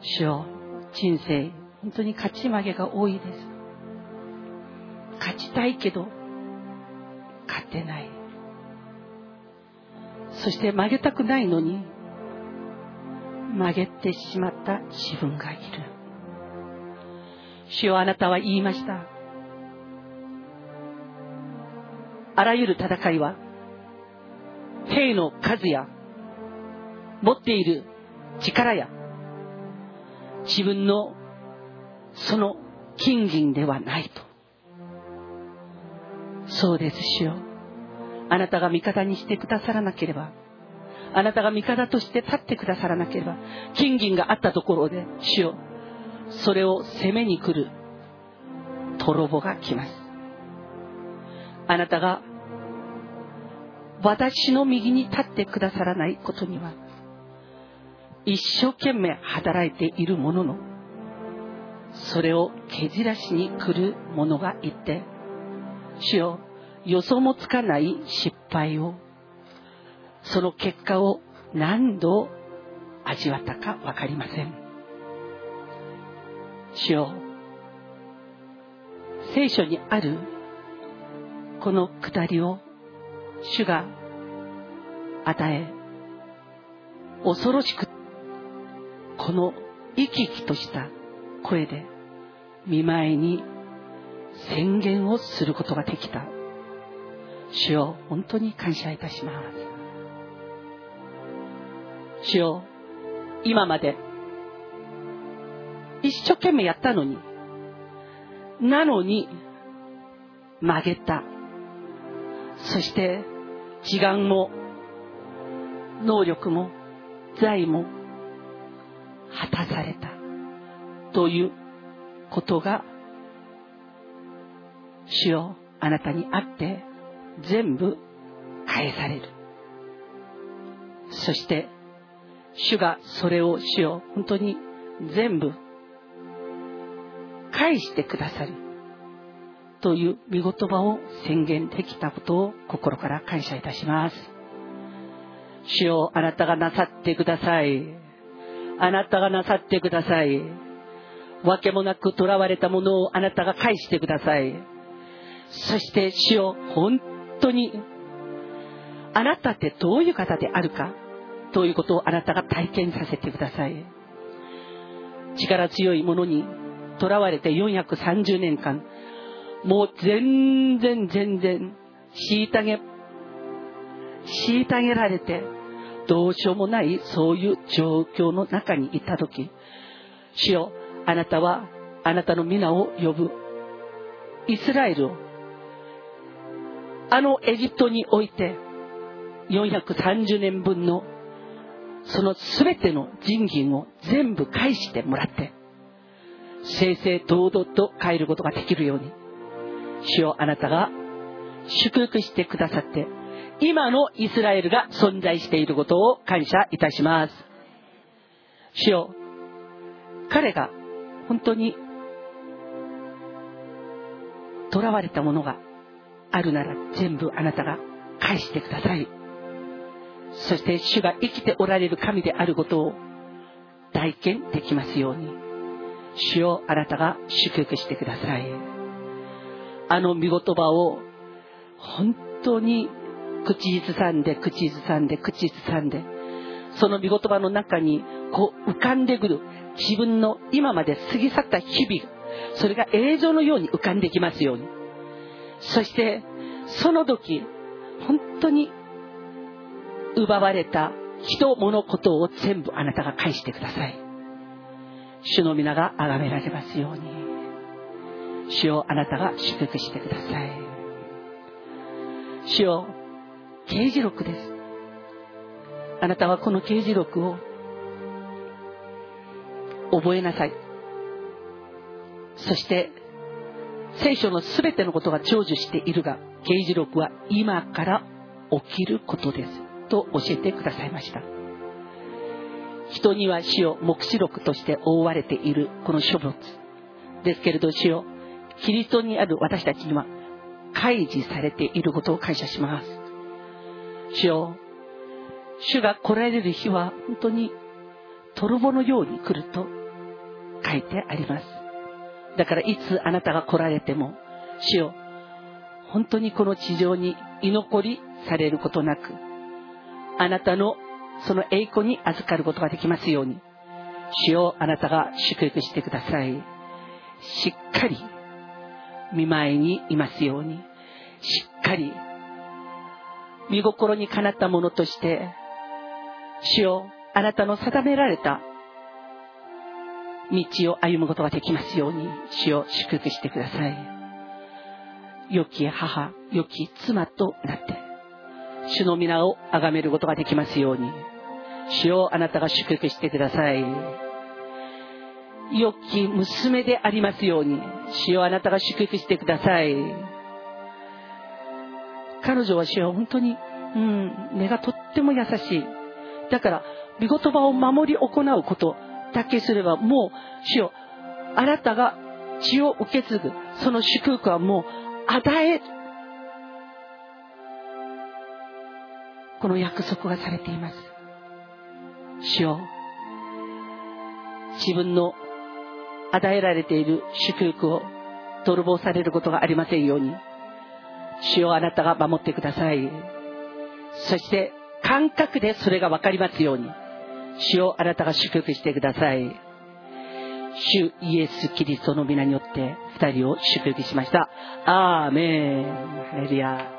主よ人生本当に勝ち負けが多いです。勝ちたいけど勝てない。そして曲げたくないのに曲げてしまった自分がいる。主よあなたは言いました。あらゆる戦いは兵の数や持っている力や自分のその金銀ではないと。そうです主よ。あなたが味方にしてくださらなければあなたが味方として立ってくださらなければ金銀があったところで主よそれを攻めに来る泥棒が来ます。あなたが私の右に立ってくださらないことには一生懸命働いているもののそれを蹴散らしに来る者がいて主よ予想もつかない失敗をその結果を何度味わったか分かりません。主よ聖書にあるこのくだりを主が与え恐ろしくこの生き生きとした声で見舞いに宣言をすることができた。主よ本当に感謝いたします。主よ今まで一生懸命やったのになのに曲げた。そして時間も能力も財も果たされた。ということが主よあなたにあって全部返される。そして主がそれを主よ本当に全部返してくださる。という見言葉を宣言できたことを心から感謝いたします主よあなたがなさってくださいあなたがなさってください。わけもなく囚われたものをあなたが返してください。そして主を本当に、あなたってどういう方であるか？ということをあなたが体験させてください。力強いものに囚われて430年間、もう全然全然、虐げ、虐げられて、どうしようもないそういう状況の中にいた時主よあなたはあなたの皆を呼ぶ。イスラエルをあのエジプトにおいて430年分のその全ての人銀を全部返してもらって正々堂々と帰ることができるように。主よあなたが祝福してくださって今のイスラエルが存在していることを感謝いたします。主よ、彼が本当に囚われたものがあるなら全部あなたが返してください。そして主が生きておられる神であることを体験できますように、主をあなたが祝福してください。あの見言葉を本当に口ずさんで口ずさんで口ずさんでその見言葉の中にこう浮かんでくる自分の今まで過ぎ去った日々それが映像のように浮かんできますように。そしてその時本当に奪われた人物事を全部あなたが返してください。主の皆が崇められますように。主をあなたが祝福してください。主よ刑事録です。あなたはこの刑事録を覚えなさい。そして聖書の全てのことが成就しているが刑事録は今から起きることです。と教えてくださいました。人には死を黙示録として覆われているこの書物。ですけれど死をキリストにある私たちには開示されていることを感謝します。主よ主が来られる日は本当に泥棒のように来ると書いてあります。だからいつあなたが来られても主よ本当にこの地上に居残りされることなくあなたのその栄光に預かることができますように主よあなたが祝福してください。しっかり見舞いにいますようにしっかり見心にかなったものとして主よあなたの定められた道を歩むことができますように主を祝福してください。良き母良き妻となって主の皆を崇めることができますように主をあなたが祝福してください。良き娘でありますように主をあなたが祝福してください。彼女は主は本当に、うん、根がとっても優しい。だから御言葉を守り行うことだけすればもう主よあなたが血を受け継ぐその祝福はもう与えこの約束がされています。主よ自分の与えられている祝福を泥棒されることがありませんように。主よあなたが守ってください。そして感覚でそれが分かりますように。主をあなたが祝福してください。主イエス・キリストの皆によって二人を祝福しました。アーメン。ハレルヤ。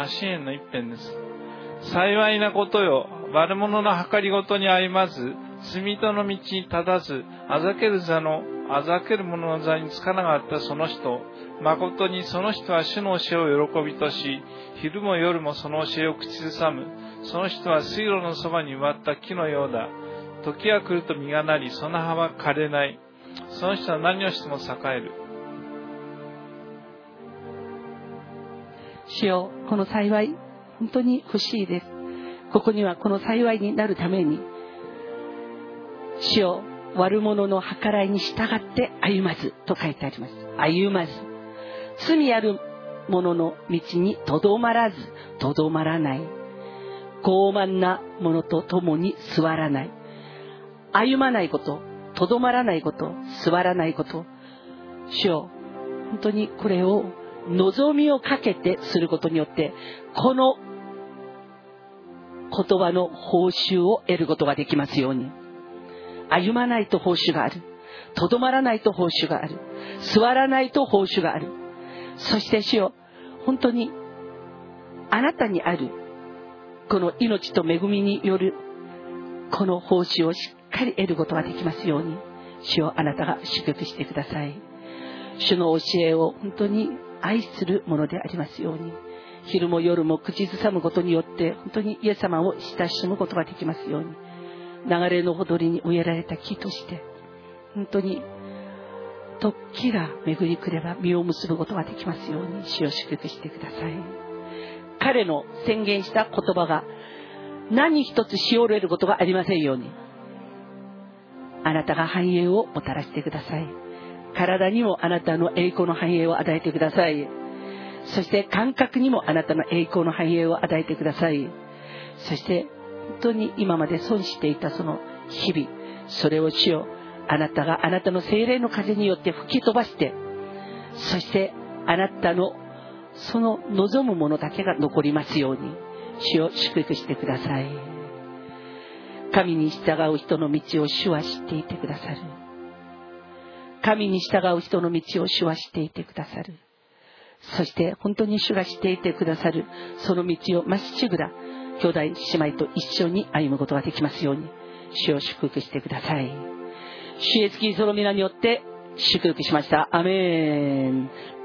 編の、あ、詩篇の一編です。幸いなことよ、悪者の計りごとに歩まず、罪人の道に立たず、あざける座の、あざける者の座につかなかったその人、誠にその人は主の教えを喜びとし、昼も夜もその教えを口ずさむ。その人は水路のそばに植わった木のようだ。時が来ると実がなり、その葉は枯れない。その人は何をしても栄える。主よこの幸い本当に欲しいです。ここにはこの幸いになるために主よ悪者の計らいに従って歩まずと書いてあります。歩まず。罪ある者の道にとどまらずとどまらない。傲慢な者と共に座らない。歩まないこととどまらないこと座らないこと。主よ本当にこれを望みをかけてすることによってこの言葉の報酬を得ることができますように。歩まないと報酬がある。とどまらないと報酬がある。座らないと報酬がある。そして主よ本当にあなたにあるこの命と恵みによるこの報酬をしっかり得ることができますように。主をあなたが祝福してください。主の教えを本当に愛するものでありますように。昼も夜も口ずさむことによって本当にイエス様を親しむことができますように。流れのほとりに植えられた木として本当に時が巡り来れば実を結ぶことができますように主を祝福してください。彼の宣言した言葉が何一つしおれることがありませんように。あなたが繁栄をもたらしてください。体にもあなたの栄光の繁栄を与えてください。そして感覚にもあなたの栄光の繁栄を与えてください。そして本当に今まで損していたその日々それを主よあなたがあなたの精霊の風によって吹き飛ばしてそしてあなたのその望むものだけが残りますように主を祝福してください。神に従う人の道を主は知っていてくださる。神に従う人の道を主はしていてくださる。そして本当に主がしていてくださるその道をまっしぐら兄弟姉妹と一緒に歩むことができますように主を祝福してください。主イエスキリストの皆によって祝福しました。アメン。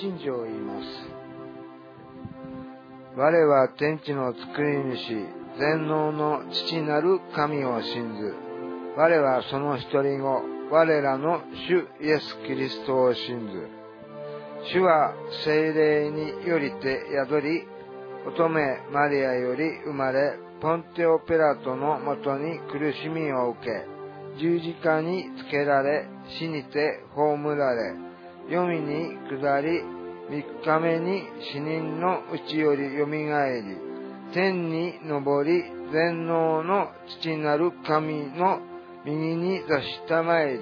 信条を言います。我は天地の作り主、全能の父なる神を信ず。我はその一人子、我らの主イエス・キリストを信ず。主は精霊によりて宿り、乙女マリアより生まれ、ポンテオペラトのもとに苦しみを受け、十字架につけられ、死にて葬られ、黄泉に下り、三日目に死人のうちより蘇り、天に昇り、全能の父なる神の右に座したまえり、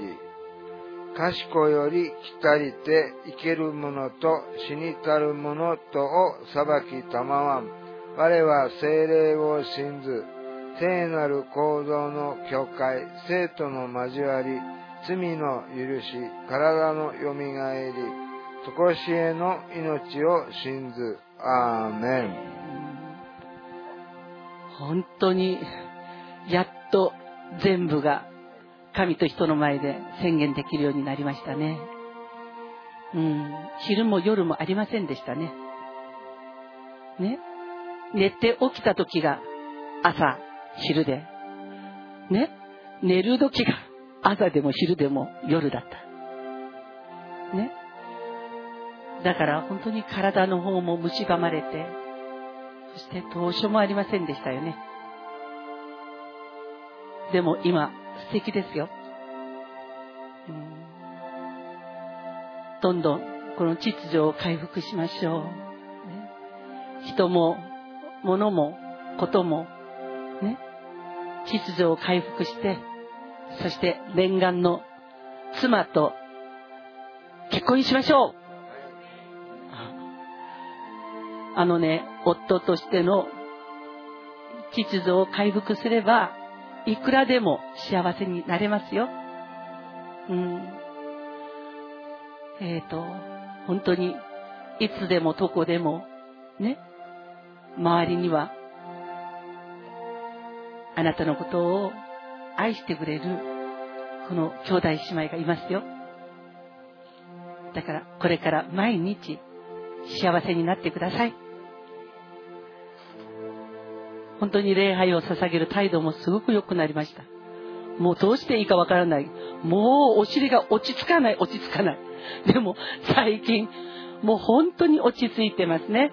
賢より来たりて生ける者と死にたる者とを裁きたまわん。我は精霊を信ず、聖なる行動の教会、生徒の交わり、罪の許し、体の蘇り、とこしえの命を信ず。アーメン。本当にやっと全部が神と人の前で宣言できるようになりましたね。うん、昼も夜もありませんでしたね。ね。寝て起きた時が朝、昼で。ね。寝る時が朝でも昼でも夜だった。ね。だから本当に体の方も蝕まれて、そしてどうしようもありませんでしたよね。でも今、素敵ですよ。うんどんどんこの秩序を回復しましょう。ね人も、物も、ことも、ね、秩序を回復して、そして念願の妻と結婚しましょうあのね、夫としての秩序を回復すれば、いくらでも幸せになれますよ。うん。えっ、と、本当に、いつでもどこでも、ね、周りには、あなたのことを愛してくれる、この兄弟姉妹がいますよ。だから、これから毎日、幸せになってください。本当に礼拝を捧げる態度もすごく良くなりました。もうどうしていいかわからない。もうお尻が落ち着かない、落ち着かない。でも最近、もう本当に落ち着いてますね。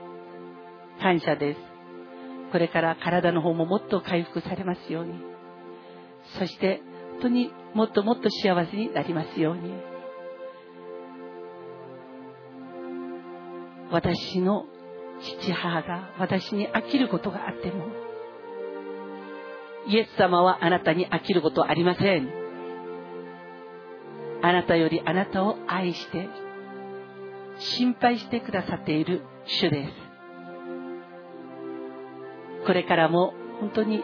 感謝です。これから体の方ももっと回復されますように。そして、本当にもっともっと幸せになりますように。私の父母が私に飽きることがあっても、イエス様はあなたに飽きることはありません。あなたよりあなたを愛して、心配してくださっている主です。これからも本当に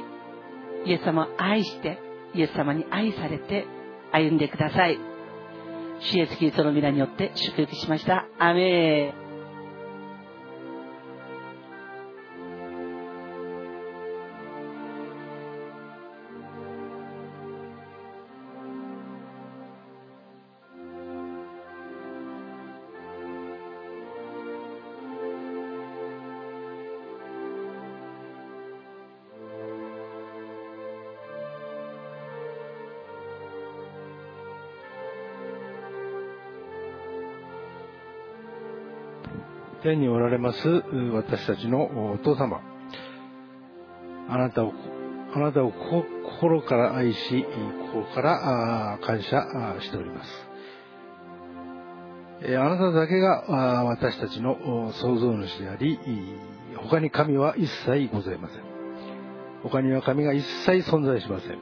イエス様を愛してイエス様に愛されて歩んでください。主イエスキリストの皆によって祝福しました。アメー天におられます私たちのお父様。あなたをあなたを心から愛し心から感謝しております。あなただけが私たちの創造主であり他に神は一切ございません。他には神が一切存在しません。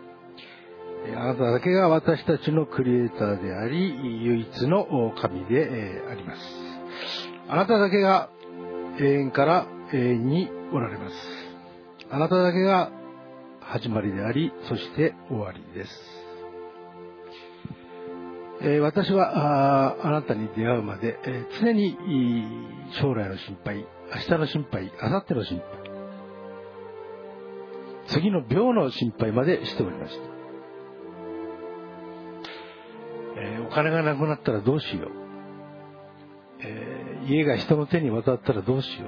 あなただけが私たちのクリエイターであり唯一の神であります。あなただけが永遠から永遠におられます。あなただけが始まりであり、そして終わりです。えー、私はああなたに出会うまで、えー、常に将来の心配、明日の心配、明後日の心配、次の病の心配までしておりました。えー、お金がなくなったらどうしよう。え、家が人の手に渡ったらどうしよ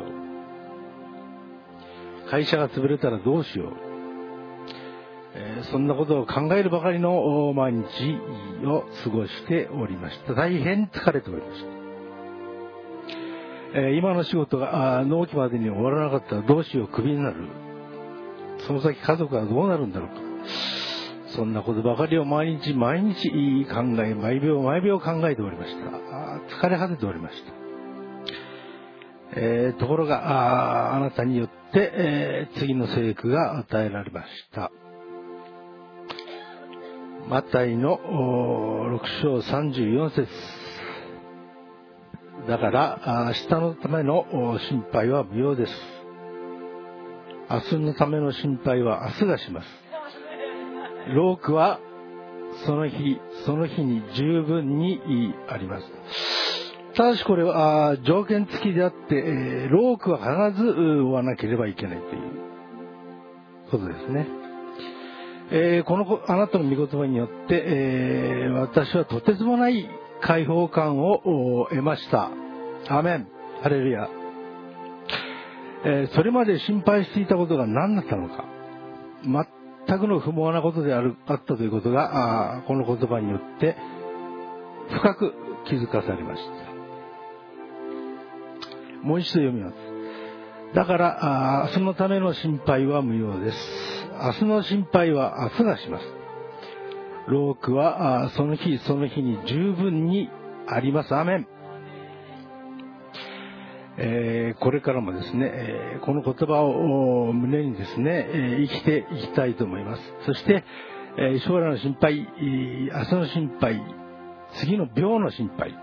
う。会社が潰れたらどうしよう。えー、そんなことを考えるばかりの毎日を過ごしておりました。大変疲れておりました。えー、今の仕事が納期までに終わらなかったらどうしよう、クビになる。その先家族はどうなるんだろうか。そんなことばかりを毎日毎日考え、毎秒毎秒考えておりました。疲れ果てておりました。えー、ところがあ、あなたによって、えー、次の聖句が与えられました。マタイの6章34節だから、明日のための心配は無用です。明日のための心配は明日がします。ロークはその日、その日に十分にあります。ただしこれは条件付きであって、えー、ロークは必ず追わなければいけないということですね。えー、このあなたの御言葉によって、えー、私はとてつもない解放感を得ました。アメン。ハレルヤ。えそれまで心配していたことが何だったのか。全くの不毛なことであるあったということが、この言葉によって深く気づかされました。もう一度読みます。だから、明日のための心配は無用です。明日の心配は明日がします。ロークはその日その日に十分にあります。アメン。えー、これからもですね、え、この言葉を胸にですね、え、生きていきたいと思います。そして、え将来の心配、明日の心配、次の病の心配、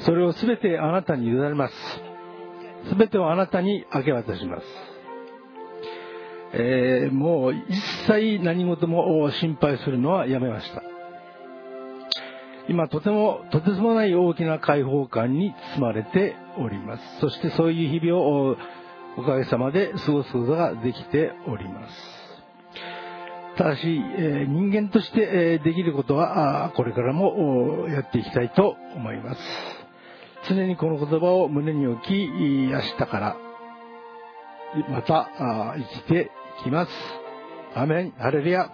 それをすべてあなたに委ねます。すべてをあなたに明け渡します。えもう一切何事も心配するのはやめました。今とてもとてつもない大きな解放感に包まれております。そしてそういう日々をおかげさまで過ごすことができております。ただし、え、人間として、え、できることはこれからもやっていきたいと思います。常にこの言葉を胸に置き、明日からまた生きていきます。アメン、ハレルヤ。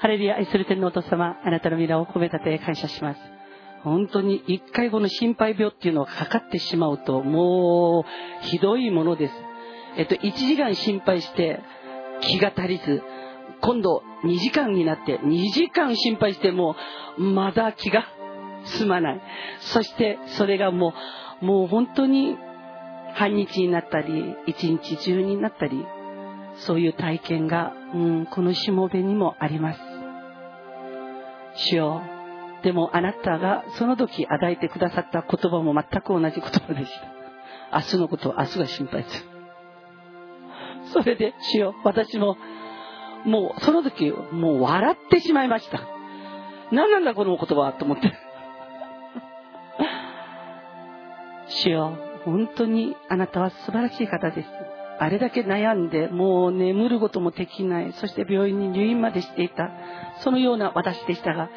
ハレルヤ愛する天のお父様、あなたの皆を褒め立て感謝します。本当に一回この心配病っていうのがかかってしまうと、もうひどいものです。えっと、1時間心配して気が足りず、今度2時間になって、2時間心配しても、まだ気が済まない。そしてそれがもう、もう本当に半日になったり、一日中になったり、そういう体験が、うん、このしもべにもあります。主よでもあなたがその時与えてくださった言葉も全く同じ言葉でした。明日のことを明日が心配する。それで主よ私ももうその時もう笑ってしまいました何なんだこの言葉と思って主よ。本当にあなたは素晴らしい方です。あれだけ悩んでもう眠ることもできない。そして病院に入院までしていた。そのような私でしたが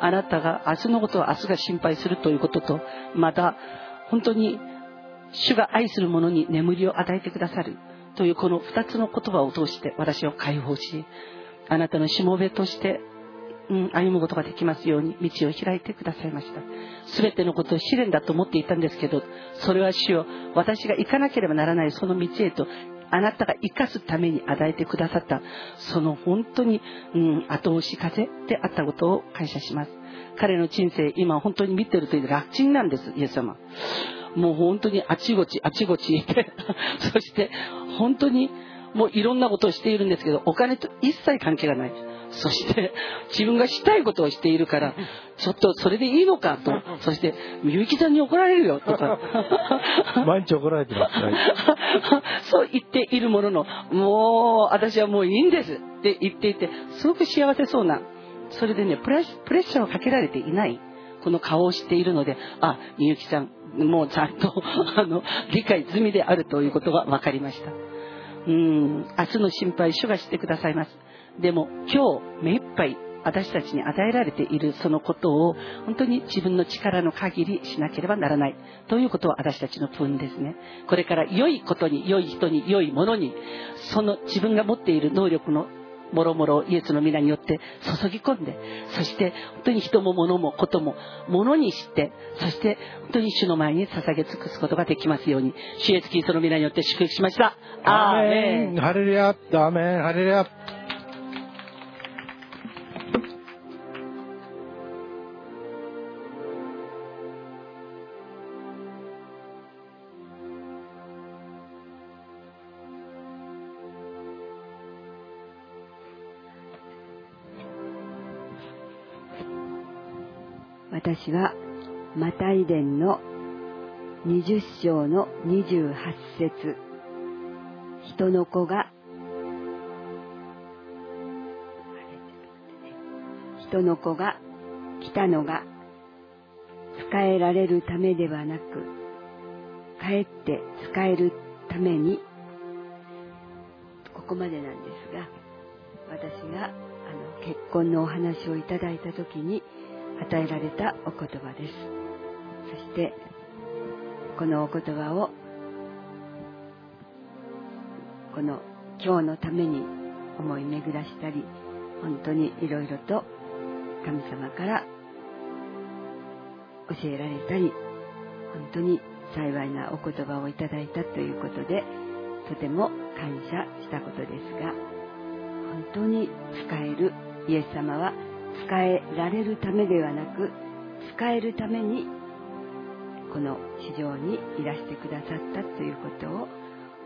あなたが明日のことは明日が心配するということとまた本当に主が愛する者に眠りを与えてくださる。というこの2つの言葉を通して私を解放しあなたのしもべとして、歩むことができますように道を開いてくださいました。全てのことを試練だと思っていたんですけどそれは主よ私が行かなければならないその道へとあなたが生かすために与えてくださったその本当に、うん、後押し風であったことを感謝します。彼の人生今本当に見てるという楽ちんなんですイエス様。もう本当にあちこちあちこちいてそして本当にもういろんなことをしているんですけどお金と一切関係がない。そして自分がしたいことをしているからちょっとそれでいいのかと。そしてみゆきさんに怒られるよとか。[LAUGHS] 毎日怒られてます、[LAUGHS] そう言っているもののもう私はもういいんです。って言っていてすごく幸せそうな。それでねプレッシャーをかけられていない。この顔をしているのであみゆきさんもうちゃんと [LAUGHS] あの理解済みであるということが分かりました。うん明日の心配主がしてくださいますでも今日目いっぱい私たちに与えられているそのことを本当に自分の力の限りしなければならない。ということは私たちの分ですね。これから良いことに良い人に良いものにその自分が持っている能力のもろもろイエスの皆によって注ぎ込んでそして本当に人も物もこともものにしてそして本当に主の前に捧げ尽くすことができますように主イエスキリストの皆によって祝福しました。アーメン。ハレルヤ。アーメン。ハレルヤ私はマタイ伝の20章の28節。人の子が人の子が来たのが使えられるためではなくかえって使えるためにここまでなんですが私があの結婚のお話をいただいた時に与えられたお言葉です。そしてこのお言葉をこの今日のために思い巡らしたり本当にいろいろと神様から教えられたり本当に幸いなお言葉をいただいたということでとても感謝したことですが本当に使えるイエス様は使えられるためではなく使えるためにこの市場にいらしてくださったということを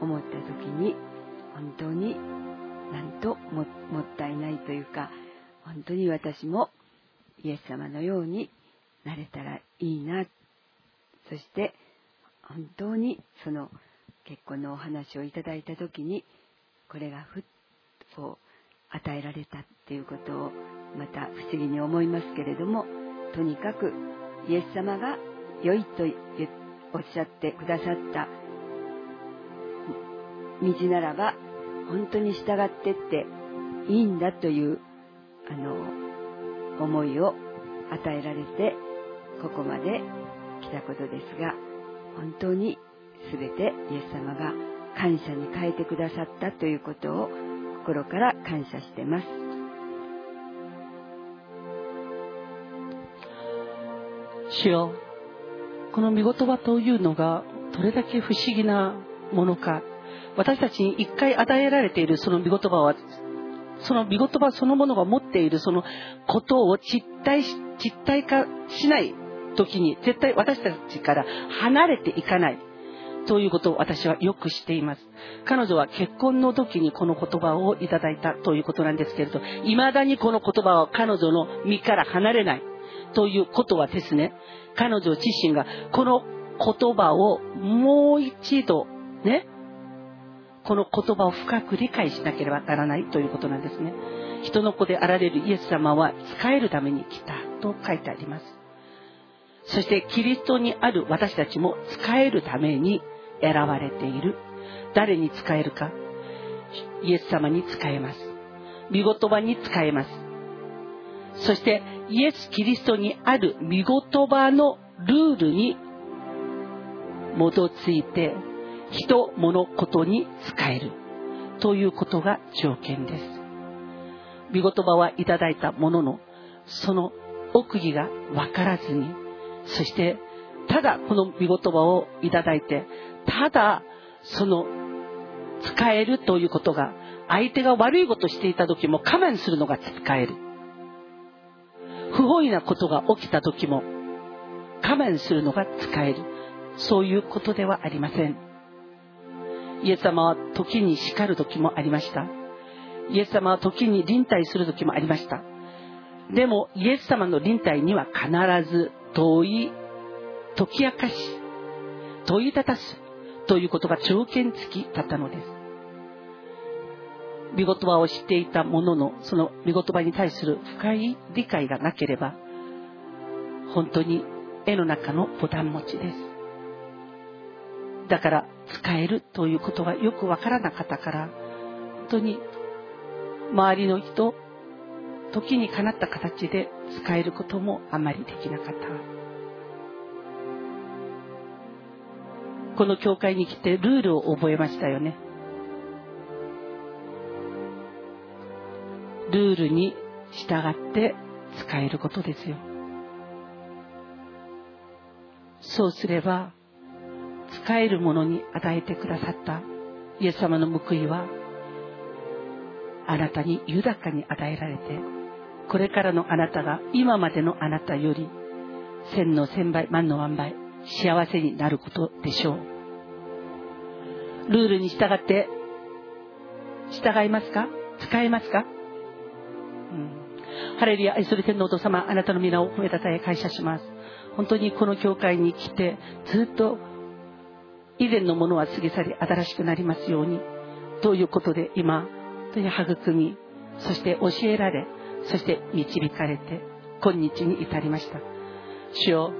思った時に本当になんともったいないというか本当に私もイエス様のようになれたらいいな。そして本当にその結婚のお話をいただいた時にこれがふっと与えられたっていうことをまた不思議に思いますけれどもとにかくイエス様が良いとおっしゃってくださった道ならば本当に従ってっていいんだというあの思いを与えられてここまで来たことですが本当に全てイエス様が感謝に変えてくださったということを心から感謝してます。主よこの御言葉というのがどれだけ不思議なものか私たちに一回与えられているその御言葉はその御言葉そのものが持っているそのことを実体実体化しない時に絶対私たちから離れていかないということを私はよく知っています。彼女は結婚の時にこの言葉をいただいたということなんですけれど、未だにこの言葉は彼女の身から離れない。ということはですね、彼女自身がこの言葉をもう一度ね、この言葉を深く理解しなければならないということなんですね。人の子であられるイエス様は使えるために来たと書いてあります。そしてキリストにある私たちも使えるために選ばれている。誰に使えるか？イエス様に使えます。見言葉に使えます。そしてイエス・キリストにある見言葉のルールに基づいて人、物、ことに使えるということが条件です。見言葉はいただいたものの、その奥義がわからずに、そしてただこの見言葉をいただいて、ただその使えるということが相手が悪いことしていた時も我慢するのが使える。不本意なことが起きた時も我慢するのが使える。そういうことではありません。イエス様は時に叱る時もありました。イエス様は時に臨退する時もありました。でも、イエス様の臨退には必ず遠い解き明かし、問い立たすということが条件付きだったのです。見言葉を知っていたものの、その見言葉に対する深い理解がなければ、本当に絵の中のボタン持ちです。だから使えるということがよくわからなかったから、本当に周りの人、時にかなった形で使えることもあまりできなかった。この教会に来てルールを覚えましたよね。ルールに従って使えることですよ。そうすれば、使えるものに与えてくださったイエス様の報いは、あなたに豊かに与えられて、これからのあなたが今までのあなたより、千の千倍、万の万倍、幸せになることでしょう。ルールに従って、従いますか？使えますか？ハレリア愛する天皇と様、あなたの皆を褒めたたえ感謝します。本当にこの教会に来て、ずっと以前のものは過ぎ去り新しくなりますように、ということで今、本当に育み、そして教えられ、そして導かれて、今日に至りました。主よ、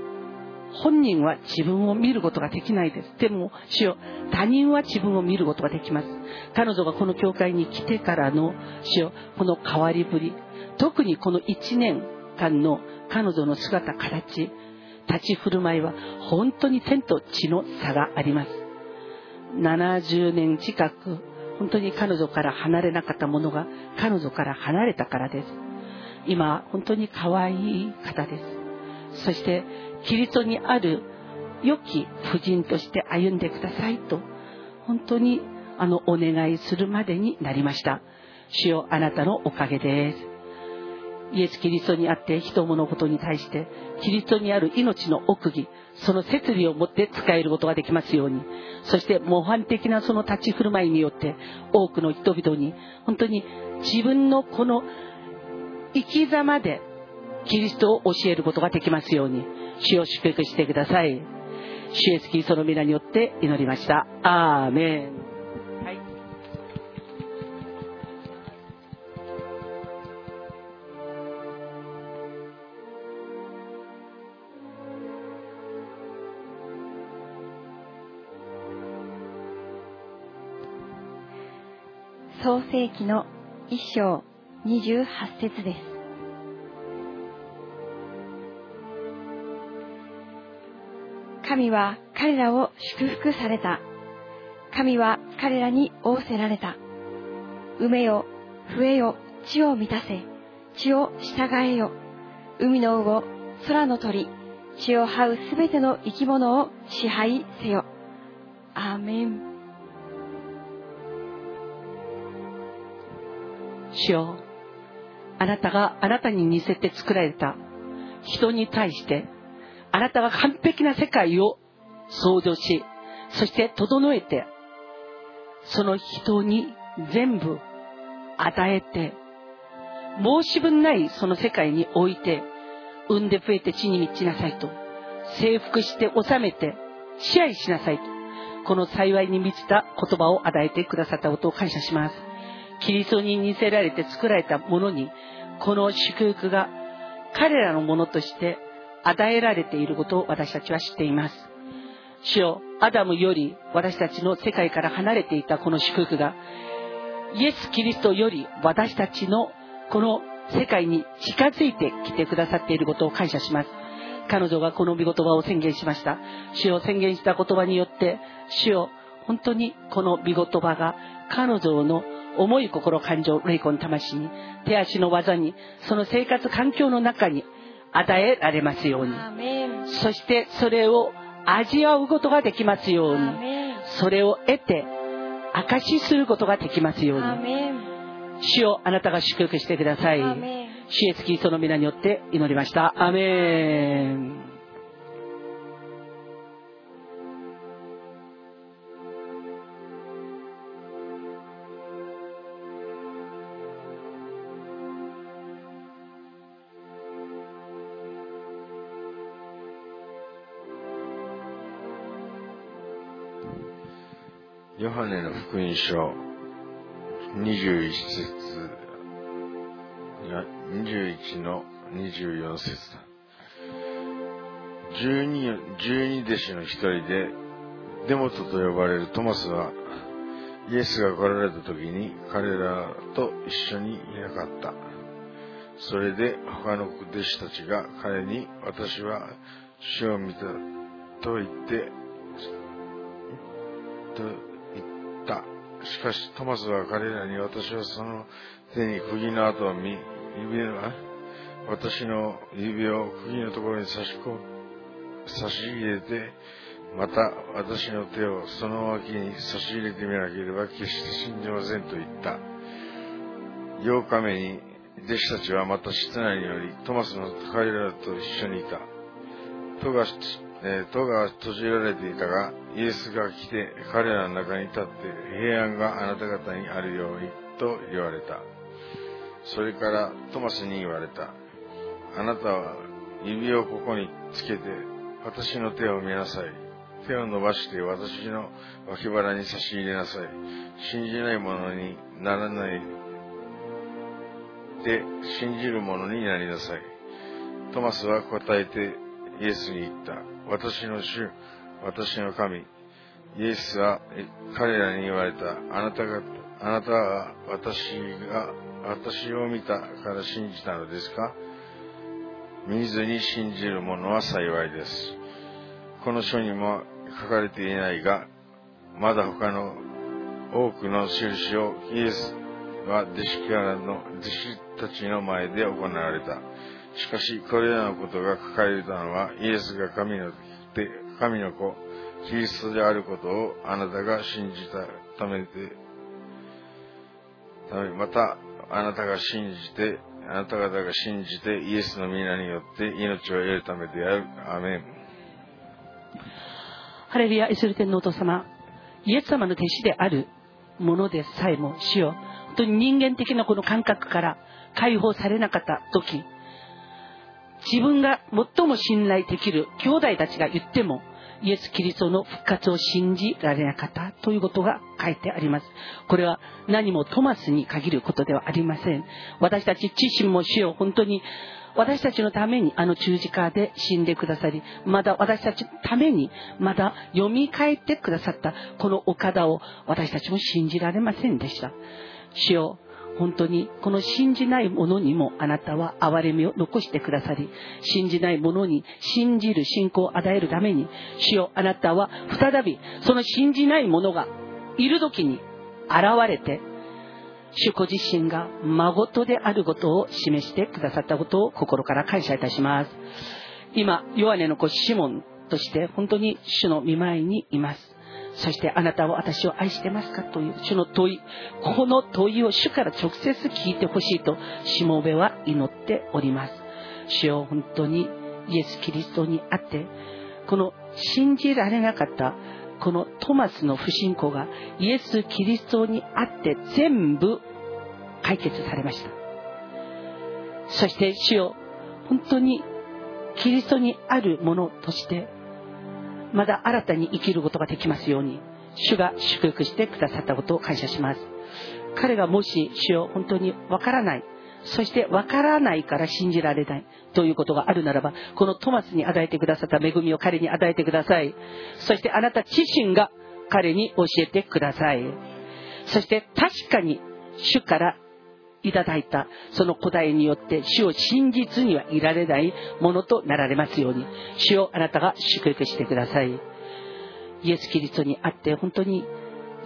本人は自分を見ることができないです。でも、主よ、他人は自分を見ることができます。彼女がこの教会に来てからの、主よ、この変わりぶり、特にこの1年間の彼女の姿、形、立ち振る舞いは本当に天と地の差があります。70年近く本当に彼女から離れなかったものが彼女から離れたからです。今、本当に可愛い方です。そして、キリストにある良き婦人として歩んでくださいと、本当にあのお願いするまでになりました。主よあなたのおかげです。イエス・キリストにあって人物事に対してキリストにある命の奥義その摂理を持って使えることができますように。そして模範的なその立ち振る舞いによって多くの人々に本当に自分のこの生き様でキリストを教えることができますように主を祝福してください。主イエスキリストの皆によって祈りました。アーメン。創世記の一章28節です。神は彼らを祝福された。神は彼らに仰せられた。埋めよ、増えよ、地を満たせ、地を従えよ。海の魚、空の鳥、地を這うすべての生き物を支配せよ。アーメン。主よあなたがあなたに似せて作られた人に対してあなたが完璧な世界を創造しそして整えてその人に全部与えて申し分ないその世界において産んで増えて地に満ちなさいと征服して治めて支配しなさいとこの幸いに満ちた言葉を与えてくださったことを感謝します。キリストに似せられて作られたものに、この祝福が彼らのものとして与えられていることを私たちは知っています。主よ、アダムより私たちの世界から離れていたこの祝福が、イエス・キリストより私たちのこの世界に近づいてきてくださっていることを感謝します。彼女がこの御言葉を宣言しました。主を宣言した言葉によって、主を本当にこの御言葉が彼女の思い、心、感情、霊魂、魂に、手足の技に、その生活環境の中に与えられますように。そしてそれを味わうことができますように。それを得て、証しすることができますように。主をあなたが祝福してください。主イエスキリストの皆によって祈りました。アメン。ハネの福音書21節21の24節だ。12, 12弟子の一人で、デモトと呼ばれるトマスは、イエスが来られた時に彼らと一緒にいなかった。それで他の弟子たちが彼に、私は主を見たと言って、と。しかしトマスは彼らに私はその手に釘の跡を見、指は私の指を釘のところに差しこ差し入れて、また私の手をその脇に差し入れてみなければ決して信じませんと言った。8日目に弟子たちはまた室内によりトマスの彼らと一緒にいた。戸が、えー、戸が閉じられていたが、イエスが来て彼らの中に立って平安があなた方にあるようにと言われた。それからトマスに言われた。あなたは指をここにつけて私の手を見なさい。手を伸ばして私の脇腹に差し入れなさい。信じない者にならないで信じる者になりなさい。トマスは答えてイエスに言った。私の主、私の神。イエスは彼らに言われた。あなたが、あなたは私が私を見たから信じたのですか？見ずに信じる者は幸いです。この書にも書かれていないが、まだ他の多くの印をイエスは弟子からの弟子たちの前で行われた。しかし、これらのことが書かれたのは、イエスが神の神の子、キリストであることをあなたが信じたためで、また、あなたが信じて、あなた方が信じてイエスの皆によって命を得るためである。アメン。ハレルヤ、イスル天のお父様、イエス様の弟子であるものでさえも死を、本当に人間的なこの感覚から解放されなかった時、自分が最も信頼できる兄弟たちが言っても、イエス・キリストの復活を信じられなかったということが書いてあります。これは何もトマスに限ることではありません。私たち自身も死を本当に私たちのためにあの十字架で死んでくださり、まだ私たちのためにまだ蘇ってくださったこのお方を私たちも信じられませんでした。主よ本当にこの信じない者にもあなたは憐れみを残してくださり、信じない者に信じる信仰を与えるために、主よあなたは再びその信じない者がいる時に現れて、主子自身が孫とであることを示してくださったことを心から感謝いたします。今、ヨハネの子シモンとして本当に主の見舞いにいます。そしてあなたは私を愛してますかという主の問い、この問いを主から直接聞いてほしいと、しもべは祈っております。主よ本当にイエス・キリストにあって、この信じられなかったこのトマスの不信仰がイエス・キリストにあって全部解決されました。そして主よ本当にキリストにあるものとしてまだ新たに生きることができますように、主が祝福してくださったことを感謝します。彼がもし主を本当にわからない、そしてわからないから信じられないということがあるならば、このトマスに与えてくださった恵みを彼に与えてください。そしてあなた自身が彼に教えてください。そして確かに主からいただいた。その答えによって主を真実にはいられないものとなられますように。主をあなたが祝福してください。イエス・キリストにあって本当に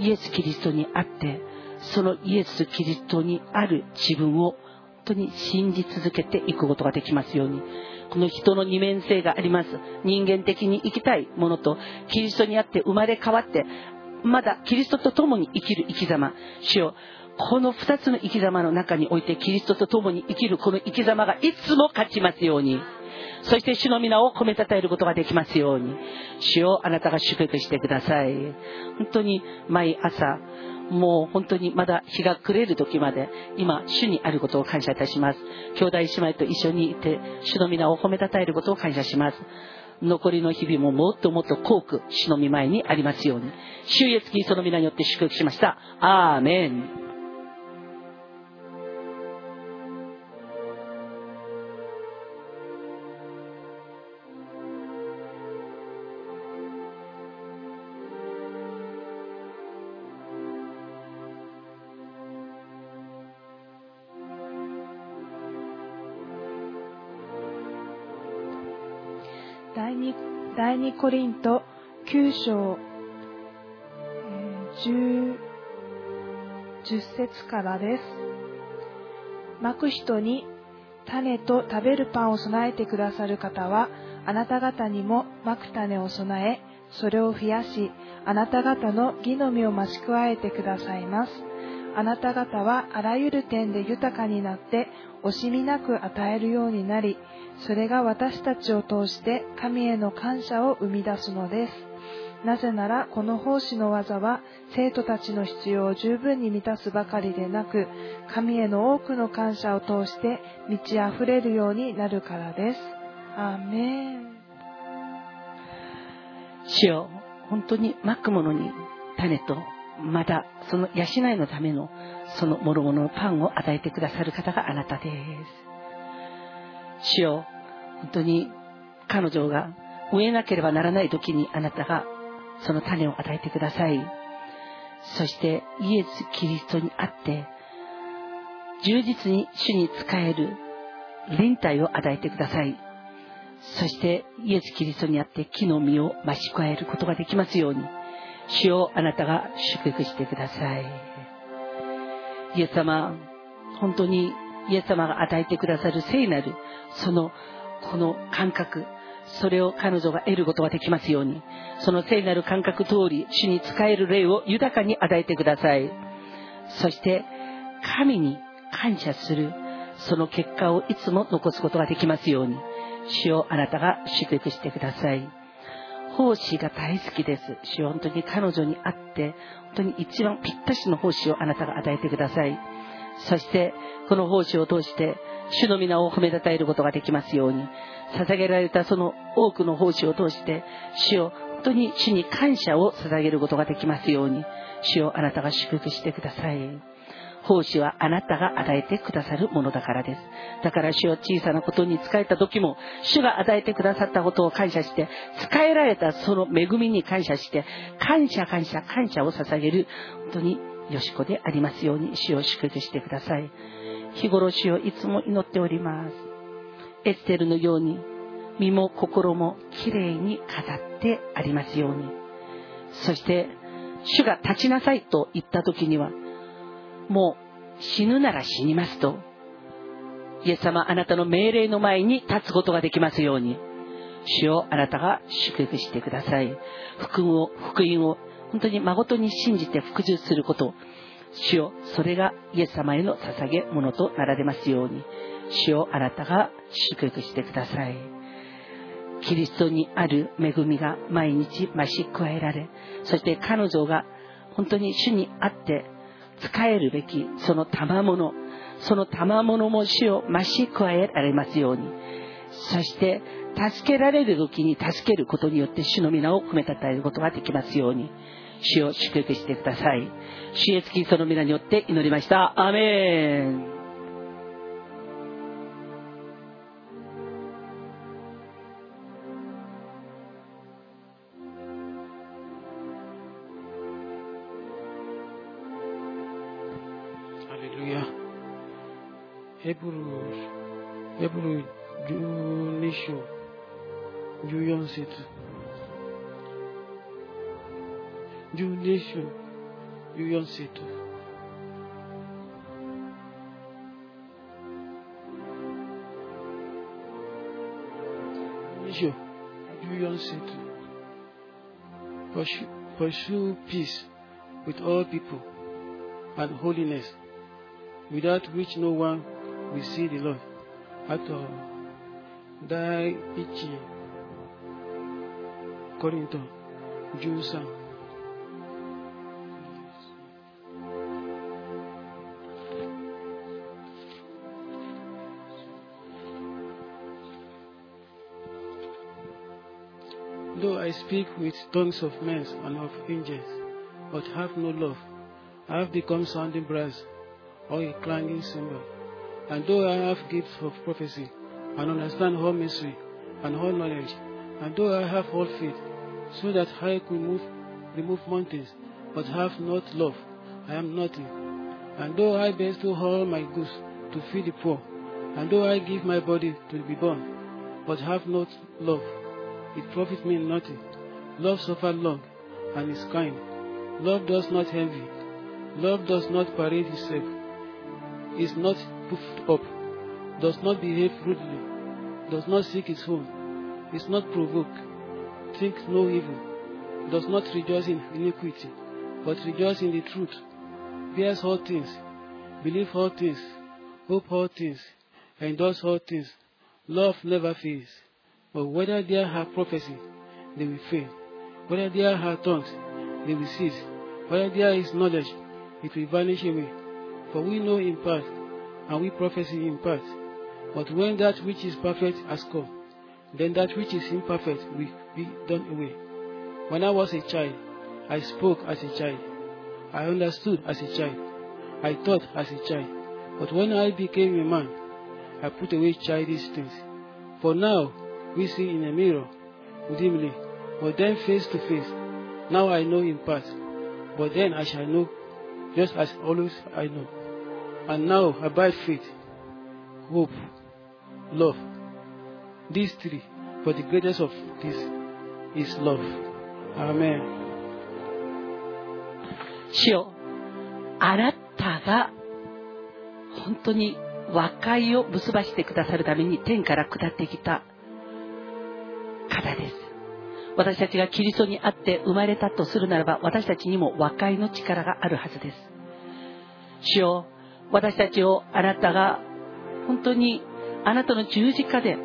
イエス・キリストにあってそのイエス・キリストにある自分を本当に信じ続けていくことができますように。この人の二面性があります。人間的に生きたいものとキリストにあって生まれ変わってまだキリストと共に生きる生き様。主よこの二つの生き様の中においてキリストと共に生きるこの生き様がいつも勝ちますように。そして主の皆を褒めたたえることができますように。主をあなたが祝福してください。本当に毎朝もう本当にまだ日が暮れる時まで今主にあることを感謝いたします。兄弟姉妹と一緒にいて主の皆を褒めたたえることを感謝します。残りの日々ももっともっと幸く主の御前にありますように。主イエスキリストの皆によって祝福しました。アーメン。第二コリント9章、え 10, 10節からです。まく人に種と食べるパンを備えてくださる方は、あなた方にもまく種を備え、それを増やし、あなた方の義の実を増し加えてくださいます。あなた方はあらゆる点で豊かになって、惜しみなく与えるようになり、それが私たちを通して神への感謝を生み出すのです。なぜならこの奉仕の技は生徒たちの必要を十分に満たすばかりでなく、神への多くの感謝を通して満ち溢れるようになるからです。アーメン。主よ本当にまくものに種とまだその養いのためのその諸々のパンを与えてくださる方があなたです主よ本当に彼女が植えなければならない時にあなたがその種を与えてください。そしてイエス・キリストにあって充実に主に仕える連帯を与えてください。そしてイエス・キリストにあって木の実を増し加えることができますように主をあなたが祝福してください。イエス様本当にイエス様が与えてくださる聖なるそのこの感覚それを彼女が得ることができますようにその聖なる感覚通り主に仕える霊を豊かに与えてください。そして神に感謝するその結果をいつも残すことができますように主をあなたが祝福してください。奉仕が大好きです。主を本当に彼女に会って本当に一番ぴったしの奉仕をあなたが与えてください。そしてこの奉仕を通して主の皆を褒めたたえることができますように捧げられたその多くの奉仕を通して主を本当に主に感謝を捧げることができますように主をあなたが祝福してください奉仕はあなたが与えてくださるものだからです。だから主を小さなことに使えた時も、主が与えてくださったことを感謝して、使えられたその恵みに感謝して、感謝感謝感謝を捧げる、本当によしこでありますように主を祝福してください。日頃主をいつも祈っております。エステルのように、身も心もきれいに飾ってありますように。そして、主が立ちなさいと言った時には、もう死ぬなら死にますと、イエス様あなたの命令の前に立つことができますように、主をあなたが祝福してください。福音を、福音を本当に誠に信じて服従すること、主を、それがイエス様への捧げ物となられますように、主をあなたが祝福してください。キリストにある恵みが毎日増し加えられ、そして彼女が本当に主にあって使えるべきその賜物その賜物も主を増し加えられますように。そして助けられる時に助けることによって主の皆を褒めたたえることができますように。主を祝福してください。主イエスキリストの皆によって祈りました。アーメン。ヘブル、ヘブル12章、14節。12章、14節。2章、14節。Pursue, pursue peace with all people and holiness, without which no one we see the Lord. あと、第一コリ speak with tongues of men and of angels, but have no love, I have become sounding brass or a clanging cymbal. And though I have gifts of prophecy, and understand all mystery, and all knowledge, and though I have all faith, so that I could move, remove mountains, but have not love, I am nothing. And though I bestow all my goods to feed the poor, and though I give my body to be burned, but have not love, it profits me nothing. Love suffers long, and is kind. Love does not envy. Love does not parade itself, is not puffed up, does not behave rudely, does not seek its own, is not provoked, thinks no evil, does not rejoice in iniquity, but rejoice in the truth, bears all things, believes all things, hope all things, endures all things. Love never fails. But whether there are prophecy, they will fail. Whether there are tongues, they will cease. Whether there is knowledge, it will vanish away. For we know in part, and we prophesy in part. But when that which is perfect has come, then that which is imperfect will be done away. When I was a child, I spoke as a child. I understood as a child. I thought as a child. But when I became a man, I put away childish things. For now, we see in a mirror, dimly, but then face to face. Now I know in part, but then I shall know, just as always I know. And now abide faith, hope, love. These three, but the greatest of these is love. Amen. 主よあなたが本当に和解を結ばしてくださるために天から下ってきた 方です。私たちがキリストにあって生まれたとするならば私たちにも和解の力があるはずです。主よ私たちをあなたが本当にあなたの十字架で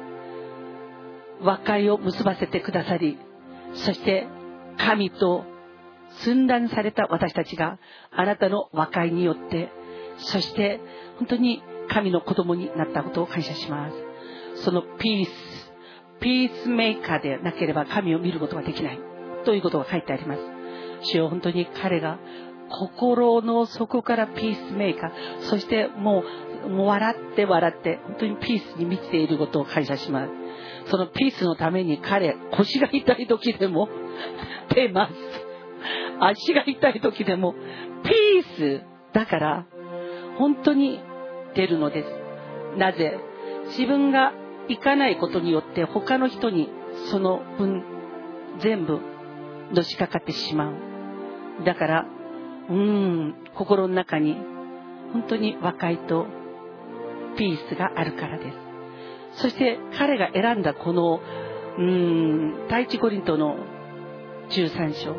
和解を結ばせてくださりそして神と寸断された私たちがあなたの和解によってそして本当に神の子供になったことを感謝します。そのピースピースメーカーでなければ神を見ることができない。ということが書いてあります。主よ本当に彼が心の底からピースメーカー。そしてもうもう笑って笑って本当にピースに満ちていることを感謝します。そのピースのために彼腰が痛い時でも出ます。足が痛い時でもピースだから本当に出るのです。なぜ？自分が行かないことによって他の人にその分全部のしかかってしまう。だからうーん心の中に本当に和解とピースがあるからです。そして彼が選んだこのうーん第一コリントの13章。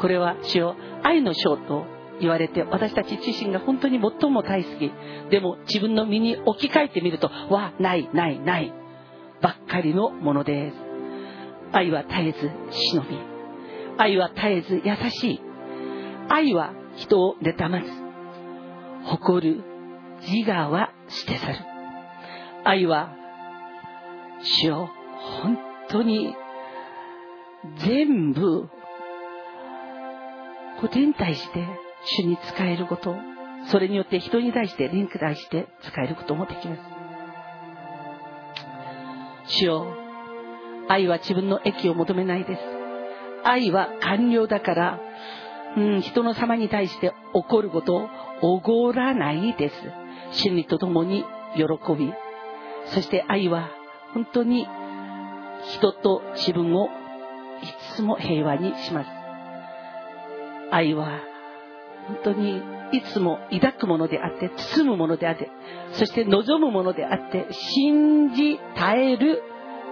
これは主よ愛の章と言われて私たち自身が本当に最も大好き。でも自分の身に置き換えてみるとわないないない。ばっかりのものです。愛は絶えず忍び愛は絶えず優しい。愛は人を妬まず誇る自我は捨て去る。愛は主よ本当に全部ことに対して主に使えること。それによって人に対してリンクに対して使えることもできます。主よ愛は自分の益を求めないです。愛は完了だから、うん、人の様に対して起こることをおごらないです。真理とともに喜び。そして愛は本当に人と自分をいつも平和にします。愛は本当にいつも抱くものであって包むものであってそして望むものであって信じ耐える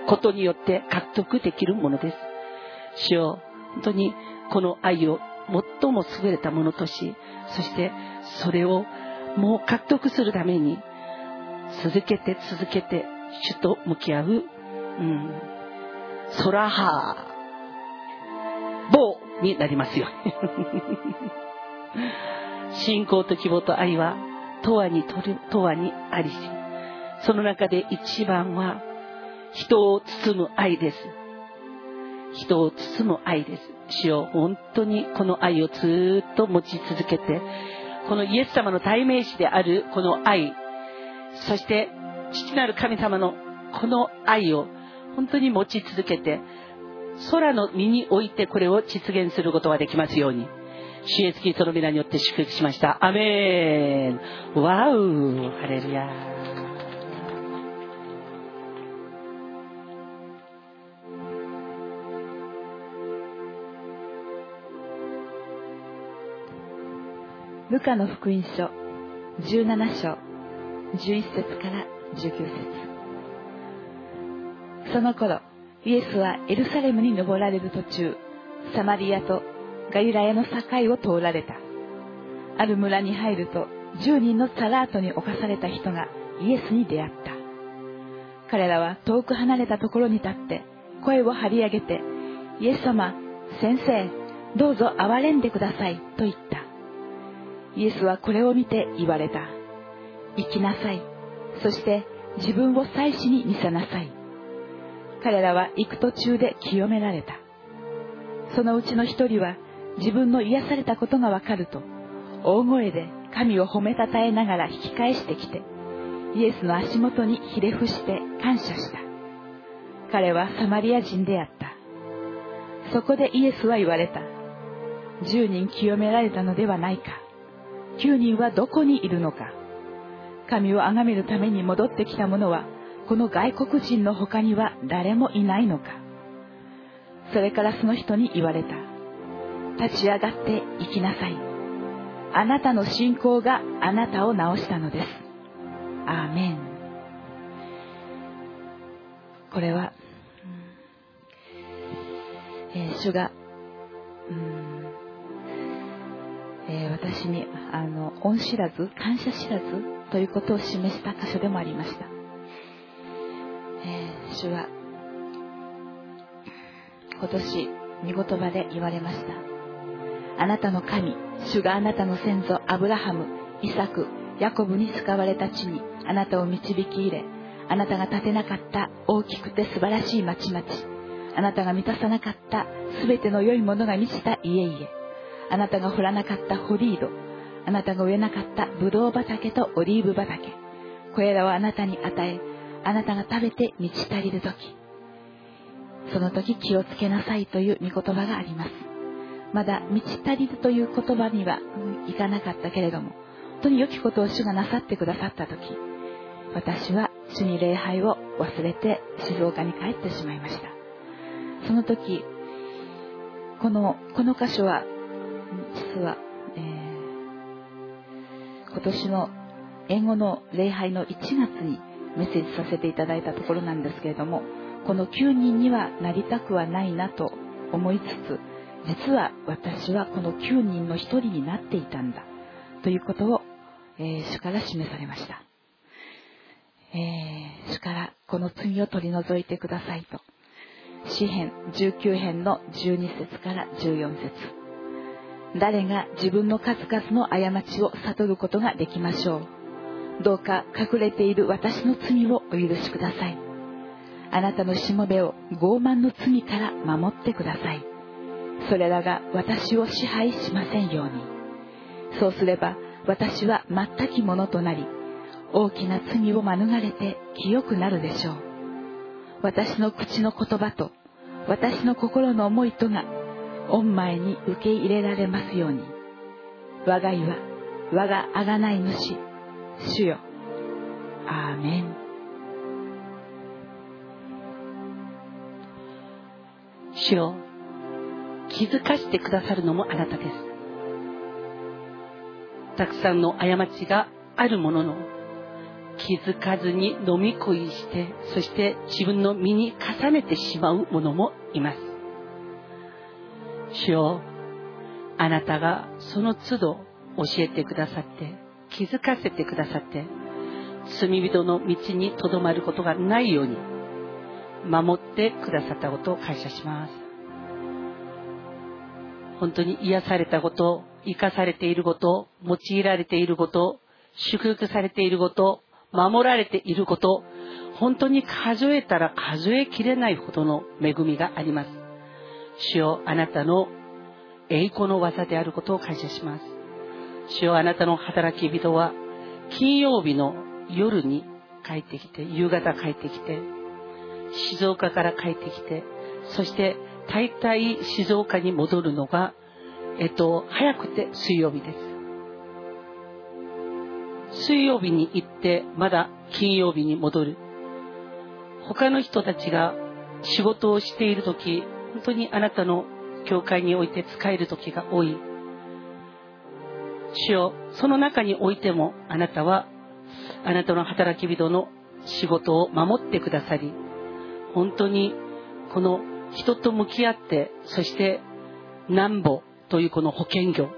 ことによって獲得できるものです。主よ本当にこの愛を最も優れたものとしそしてそれをもう獲得するために続けて続けて主と向き合う、うん、ソラハー棒になりますよ。信仰と希望と愛は永遠に永遠にありし。その中で一番は人を包む愛です。人を包む愛です。主よ本当にこの愛をずっと持ち続けてこのイエス様の代名詞であるこの愛そして父なる神様のこの愛を本当に持ち続けて空の身においてこれを実現することができますように。主イエスキリストの皆によって祝福しました。アメン。ワウ。ハレルヤルカの福音書。17章。11節から19節。その頃イエスはエルサレムに登られる途中サマリアとガユラヤの境を通られたある村に入ると10人のサラートに侵された人がイエスに出会った彼らは遠く離れたところに立って声を張り上げてイエス様先生どうぞ憐れんでくださいと言ったイエスはこれを見て言われた。行きなさい。そして自分を祭司に見せなさい。彼らは行く途中で清められた。そのうちの一人は自分の癒されたことがわかると、大声で神を褒めたたえながら引き返してきて、イエスの足元にひれ伏して感謝した。彼はサマリア人であった。そこでイエスは言われた。10人清められたのではないか。9人はどこにいるのか神を崇めるために戻ってきた者はこの外国人の他には誰もいないのかそれからその人に言われた立ち上がって行きなさい。あなたの信仰があなたを治したのです。アーメン。これは、えー、主が、うんえー、私にあの恩知らず感謝知らずということを示した箇所でもありました、えー、主は今年御言葉で言われました。あなたの神主があなたの先祖アブラハムイサクヤコブに使われた地にあなたを導き入れあなたが建てなかった大きくて素晴らしい町々あなたが満たさなかった全ての良いものが満ちた家々あなたが掘らなかったホリードあなたが植えなかったブドウ畑とオリーブ畑これらをあなたに与えあなたが食べて満ち足りる時その時気をつけなさいという御言葉があります。まだ満ち足りるという言葉にはいかなかったけれども本当に良きことを主がなさってくださった時私は主に礼拝を忘れて静岡に帰ってしまいました。その時このこの箇所は実は、えー、今年の英語の礼拝の1月にメッセージさせていただいたところなんですけれどもこの9人にはなりたくはないなと思いつつ実は私はこの9人の1人になっていたんだ。ということを、えー、主から示されました、えー、主からこの罪を取り除いてくださいと。詩編19編の12節から14節。誰が自分の数々の過ちを悟ることができましょう。どうか隠れている私の罪をお許しください。あなたのしもべを傲慢の罪から守ってください。それらが私を支配しませんように。そうすれば私は全きものとなり大きな罪を免れて清くなるでしょう。私の口の言葉と私の心の思いとが御前に受け入れられますように。我が家は我が贖い主主よ。アーメン。主よ。気づかしてくださるのもあなたです。たくさんの過ちがあるものの気づかずに飲み恋してそして自分の身に重ねてしまう者もいます。主よあなたがその都度教えてくださって気づかせてくださって罪人の道にとどまることがないように守ってくださったことを感謝します。本当に癒されたこと生かされていること用いられていること祝福されていること守られていること本当に数えたら数えきれないほどの恵みがあります。主よあなたの栄光の技であることを感謝します。主よあなたの働き人は金曜日の夜に帰ってきて夕方帰ってきて静岡から帰ってきてそして大体静岡に戻るのがえっと早くて水曜日です。水曜日に行ってまだ金曜日に戻る。他の人たちが仕事をしている時本当にあなたの教会において使える時が多い。主よその中においてもあなたはあなたの働き人の仕事を守ってくださり本当にこの人と向き合ってそしてなんぼというこの保険業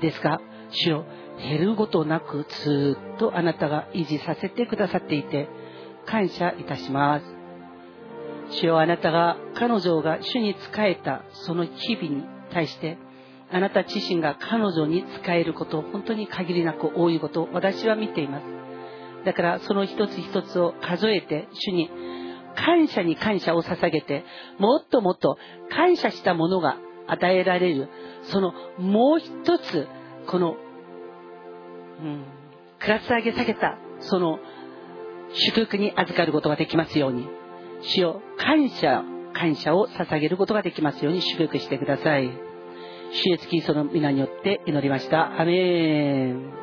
ですが主よ減ることなくずっとあなたが維持させてくださっていて感謝いたします。主よあなたが彼女が主に仕えたその日々に対してあなた自身が彼女に仕えることを本当に限りなく多いことを私は見ています。だからその一つ一つを数えて主に感謝に感謝を捧げてもっともっと感謝したものが与えられるそのもう一つこの、うん、クラス上げ下げたその祝福に預かることができますように。主よ感謝感謝を捧げることができますように祝福してください。主イエスキリストの皆によって祈りました。アメン。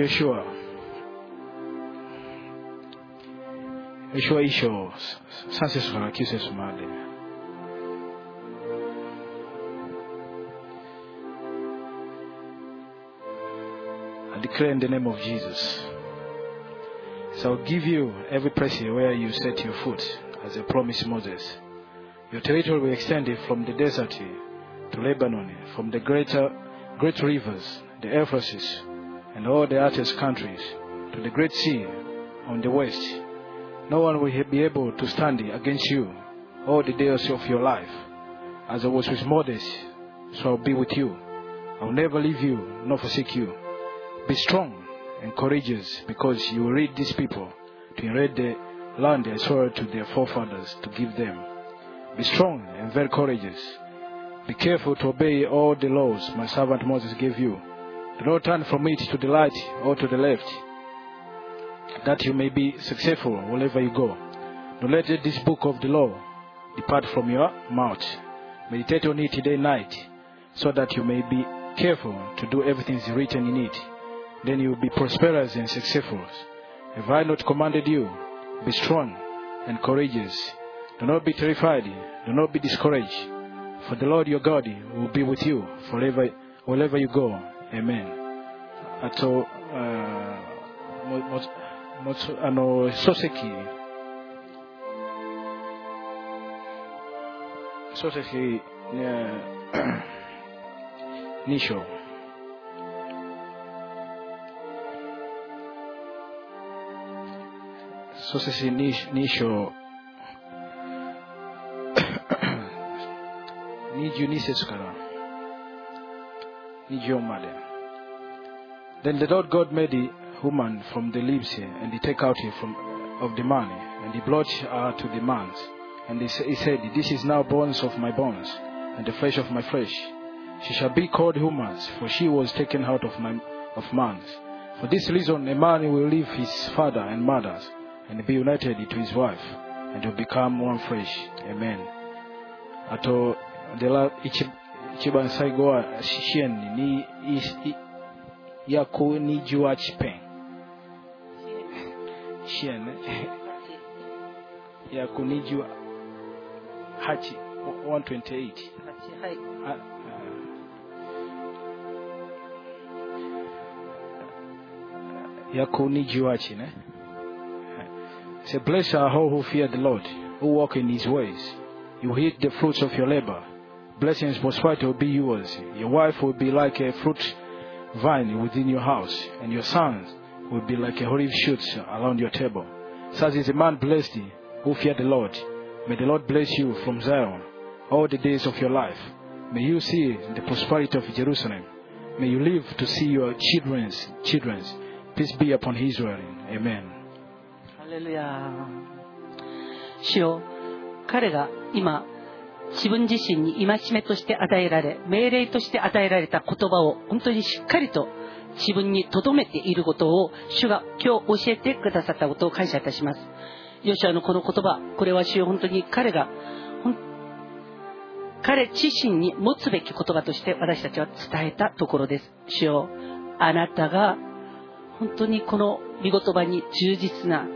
Yeshua. Yeshua isho. Sasa sisi. I declare in the name of Jesus. So I'll give you every place where you set your foot, as I promised Moses. Your territory will extend from the desert to Lebanon, from the greater great rivers, the Euphrates, and all the artist countries, to the great sea on the west. No one will be able to stand against you all the days of your life. As I was with Moses, so I'll be with you. I'll never leave you nor forsake you. Be strong and courageous, because you will lead these people to inherit the land I swore to their forefathers to give them. Be strong and very courageous. Be careful to obey all the laws my servant Moses gave you. Do not turn from it to the right or to the left, that you may be successful wherever you go. Don't let this book of the law depart from your mouth. Meditate on it day and night, so that you may be careful to do everything written in it. Then you will be prosperous and successful. Have I not commanded you? Be strong and courageous. Do not be terrified. Do not be discouraged. For the Lord your God will be with you forever, wherever you go. Amen. あと、あもももあの書籍、書籍、2章。書籍2章。十二節から。Then the Lord God made the woman from the leaves here, and he take out it from of the man, and he brought her to the man's. And he, said, This is now bones of my bones, and the flesh of my flesh. She shall be called woman's, for she was taken out of my of man's. For this reason, a man will leave his father and mothers, and be united to his wife, and will become one flesh. Amen. あと、でら、一一番最後は、支援に、いい約28ペン。支援ね。約28、128。はい。あ約28ね。Say, blessed are all who fear the Lord, who walk in his ways. You eat the fruits of your labor. Blessings prosperity will be yours. Your wife will be like a fruit vine within your house, and your sons will be like a olive shoots around your table. Such is a man blessed who fear the Lord. May the Lord bless you from Zion all the days of your life. May you see the prosperity of Jerusalem. May you live to see your children's children's. Peace be upon Israel. Amen. ハレルヤ主よ彼が今 自分自身に戒めとして与えられ命令として与えられた言葉を本当にしっかりと自分に留めていることを主が今日教えてくださったことを感謝いたします。ヨシュアのこの言葉これは主よ本当に彼が彼自身に持つべき言葉として私たちは伝えたところです。主よあなたが本当にこの見言葉に充実な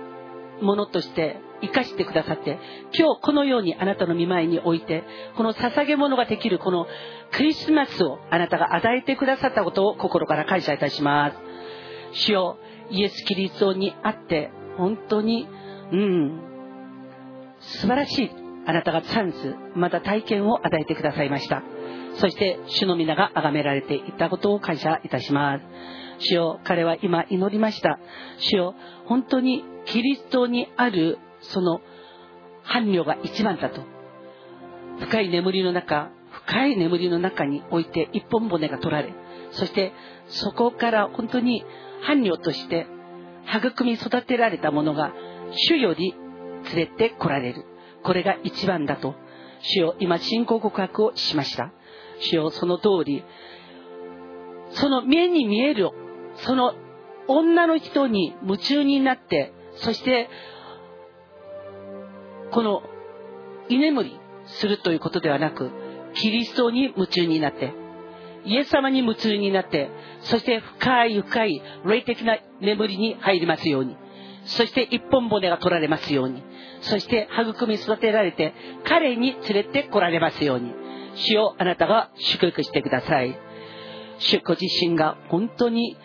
ものとして生かしてくださって今日このようにあなたの見舞いにおいてこの捧げ物ができるこのクリスマスをあなたが与えてくださったことを心から感謝いたします。主よイエス・キリストにあって本当にうん素晴らしいあなたがチャンスまた体験を与えてくださいました。そして主の皆が崇められていったことを感謝いたします。主よ彼は今祈りました。主よ本当にキリストにあるその伴侶が一番だと。深い眠りの中深い眠りの中において一本骨が取られそしてそこから本当に伴侶として育み育てられたものが主より連れてこられる。これが一番だと。主よ今信仰告白をしました。主よその通りその目に見えるその女の人に夢中になってそしてこの居眠りするということではなくキリストに夢中になってイエス様に夢中になってそして深い深い霊的な眠りに入りますようにそして一本骨が取られますようにそして育み育てられて彼に連れて来られますように主をあなたが祝福してください。主ご自身が本当に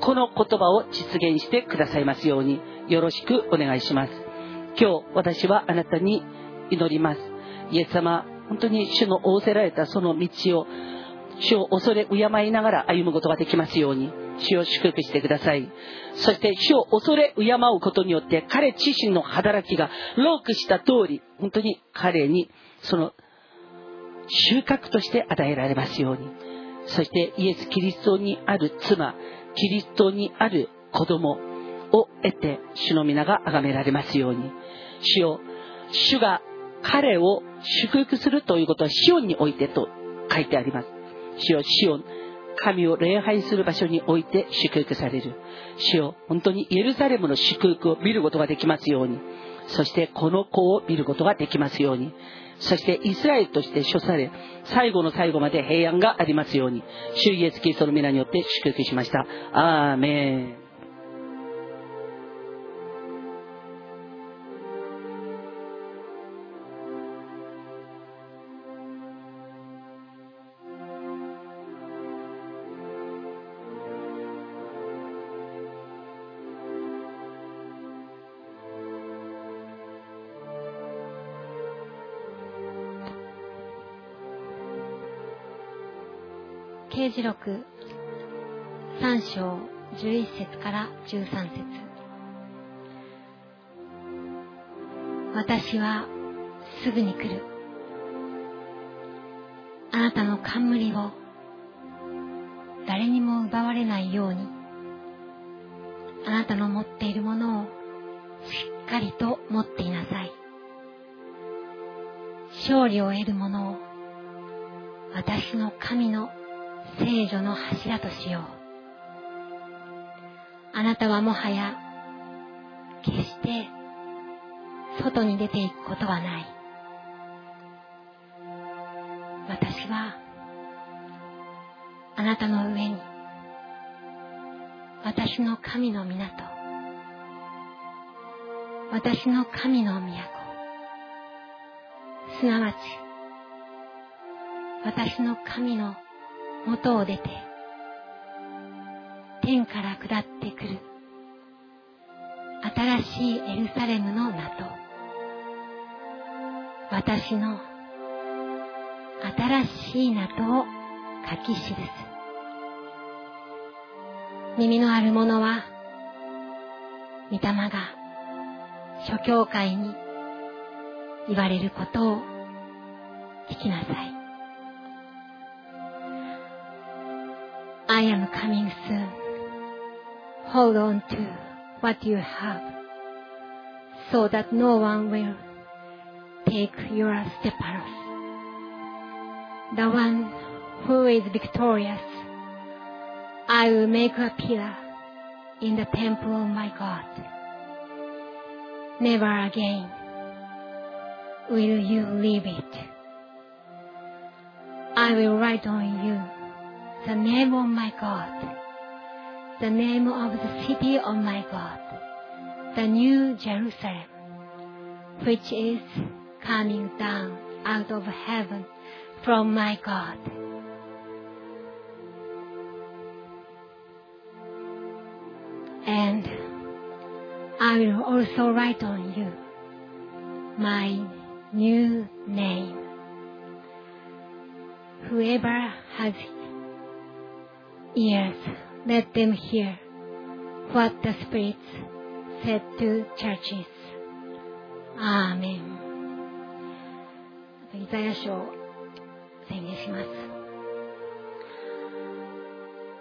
この言葉を実現してくださいますようによろしくお願いします。今日私はあなたに祈ります。イエス様本当に主の仰せられたその道を主を恐れ敬いながら歩むことができますように主を祝福してください。そして主を恐れ敬うことによって彼自身の働きがロークした通り本当に彼にその収穫として与えられますように。そしてイエス・キリストにある妻キリストにある子供を得て主の皆が崇められますように。主よ主が彼を祝福するということはシオンにおいてと書いてあります。主よシオン神を礼拝する場所において祝福される。主よ本当にエルサレムの祝福を見ることができますように。そしてこの子を見ることができますように。そしてイスラエルとして処され最後の最後まで平安がありますように。主イエスキリストの皆によって祝福しました。アーメン。録3章11節から13節。私はすぐに来る。あなたの冠を誰にも奪われないように。あなたの持っているものをしっかりと持っていなさい。勝利を得るものを私の神の聖女の柱としよう。あなたはもはや決して外に出ていくことはない。私はあなたの上に私の神の港私の神の都すなわち私の神の元を出て天から下ってくる新しいエルサレムの名と私の新しい名とを書き記す。耳のある者は御霊が諸教会に言われることを聞きなさい。I am coming soon. Hold on to what you have, so that no one will take your steppers. The one who is victorious, I will make a pillar in the temple of my God. Never again will you leave it. I will write on you the name of my God, the name of the city of my God, the new Jerusalem, which is coming down out of heaven from my God. And I will also write on you my new name. Whoever has ears, let them hear what the Spirit said to churches. アーメン。イザヤ書を宣言します。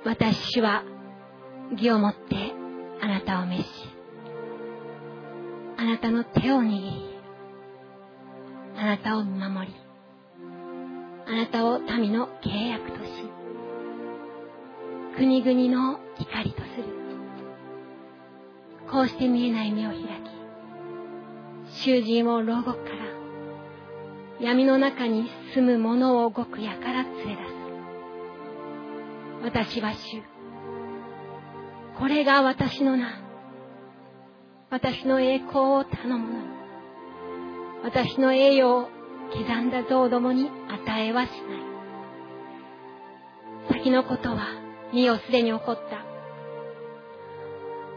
私は義をもってあなたを召し、あなたの手を握り、あなたを見守り、あなたを民の契約とし、国々の光とする。こうして見えない目を開き、囚人を牢獄から、闇の中に住む者を極夜から連れ出す。私は主。これが私の名。私の栄光を頼むのに。私の栄誉を刻んだ像どもに与えはしない。先のことは、身をすでに起こった。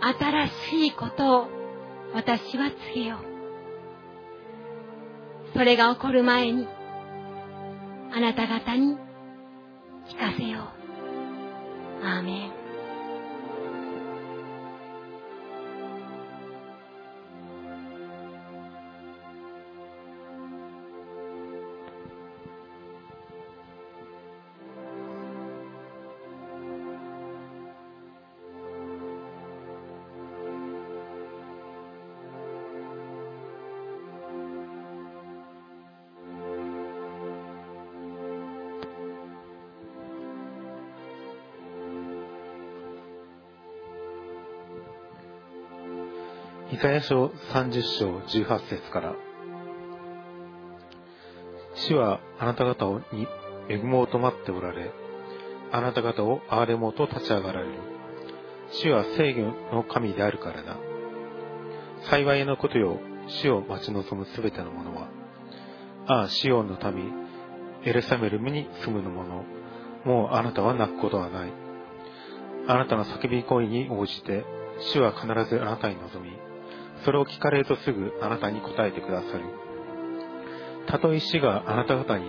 新しいことを私は告げよう。それが起こる前に、あなた方に聞かせよう。アーメン。イザヤ書30章18節から主はあなた方をに恵もうと待っておられ、あなた方を憐れもうと立ち上がられる。主は制御の神であるからだ。幸いなことよ、主を待ち望むすべての者は。ああ、シオンの民、エルサメルムに住むの者、もうあなたは泣くことはない。あなたの叫び声に応じて、主は必ずあなたに望み、それを聞かれるとすぐあなたに答えてくださる。たとえ死があなた方に